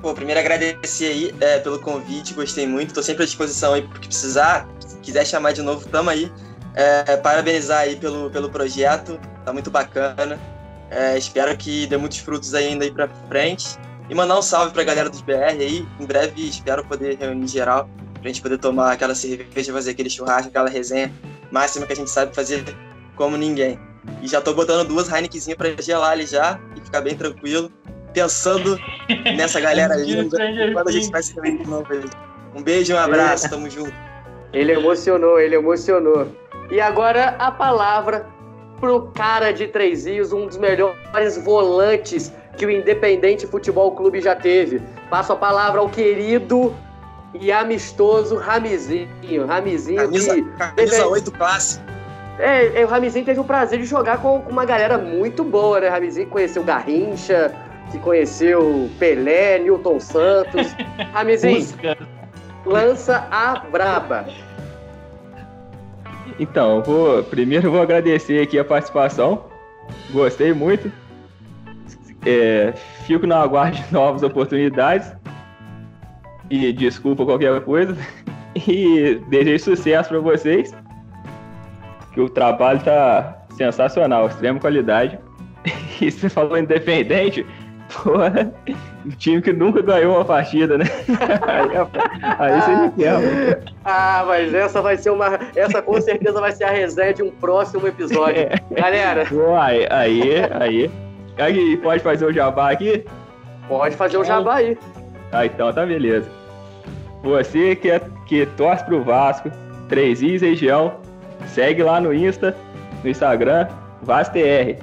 Speaker 1: Pô, primeiro agradecer aí é, pelo convite, gostei muito. Tô sempre à disposição aí porque precisar. Se quiser chamar de novo, tamo aí. É, parabenizar aí pelo, pelo projeto, tá muito bacana. É, espero que dê muitos frutos ainda aí pra frente. E mandar um salve pra galera dos BR aí. Em breve espero poder reunir geral pra gente poder tomar aquela cerveja, fazer aquele churrasco, aquela resenha máxima que a gente sabe fazer como ninguém. E já tô botando duas Heinekenzinhas pra gelar ali já e ficar bem tranquilo. Pensando nessa galera linda. Quando a gente vai se reunir de novo aí. Um beijo e um abraço, tamo junto.
Speaker 3: Ele emocionou, ele emocionou. E agora a palavra pro cara de Três Rios, um dos melhores volantes que o Independente Futebol Clube já teve. Passo a palavra ao querido e amistoso Ramizinho. Ramizinho
Speaker 1: Camisa,
Speaker 3: que
Speaker 1: camisa
Speaker 3: teve-
Speaker 1: 8 classe.
Speaker 3: É, é, o Ramizinho teve o prazer de jogar com, com uma galera muito boa, né? Ramizinho que conheceu Garrincha, que conheceu Pelé, Newton Santos. Ramizinho, lança a braba.
Speaker 4: Então, vou, primeiro vou agradecer aqui a participação. Gostei muito. É, fico no aguardo de novas oportunidades. E desculpa qualquer coisa. E desejo sucesso para vocês. Que o trabalho tá sensacional, extrema qualidade. E você falou independente, pô, um time que nunca ganhou uma partida, né? Aí, aí você me quebra.
Speaker 3: Ah, mas essa vai ser uma. Essa com certeza vai ser a resenha de um próximo episódio. Galera,
Speaker 4: Pô, aí, aí, aí. Aí, pode fazer o jabá aqui?
Speaker 3: pode fazer o jabá aí.
Speaker 4: Ah, então tá beleza. Você que, é, que torce pro Vasco, 3 Is região, segue lá no Insta, no Instagram, VasTR.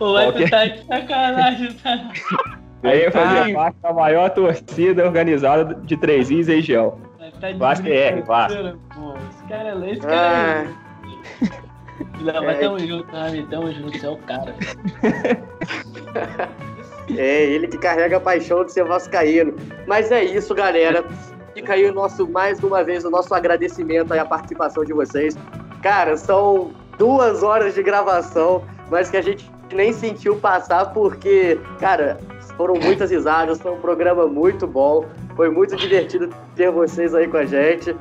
Speaker 4: Ok.
Speaker 2: tu tá de sacanagem, tá?
Speaker 4: Aí eu
Speaker 3: Ah.
Speaker 4: fazia parte da maior torcida organizada de 3 Is região.
Speaker 2: Vai tá de
Speaker 4: Vasco é,
Speaker 2: brincadeira, pô. Esse cara é lei, esse
Speaker 3: Ah,
Speaker 2: cara é. Não, mas
Speaker 3: É.
Speaker 2: tamo junto, Rami, tamo junto, você é o cara.
Speaker 3: é ele que carrega a paixão de ser vascaíno. Mas é isso, galera. Fica aí o nosso, mais uma vez, o nosso agradecimento aí à participação de vocês. Cara, são duas horas de gravação, mas que a gente nem sentiu passar porque, cara, foram muitas risadas, foi um programa muito bom, foi muito divertido ter vocês aí com a gente.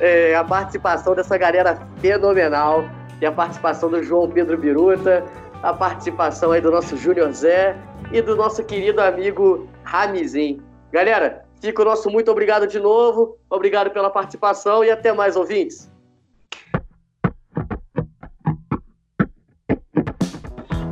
Speaker 3: É, a participação dessa galera fenomenal, e a participação do João Pedro Biruta, a participação aí do nosso Júnior Zé e do nosso querido amigo Ramizim. Galera, fica o nosso muito obrigado de novo, obrigado pela participação e até mais, ouvintes.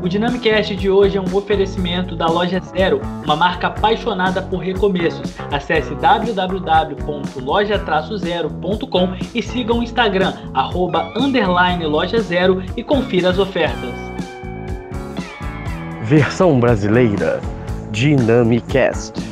Speaker 2: O Dynamicast de hoje é um oferecimento da Loja Zero, uma marca apaixonada por recomeços. Acesse www.loja-zero.com e siga o Instagram, arroba, loja zero e confira as ofertas.
Speaker 7: Versão brasileira Dynamicast.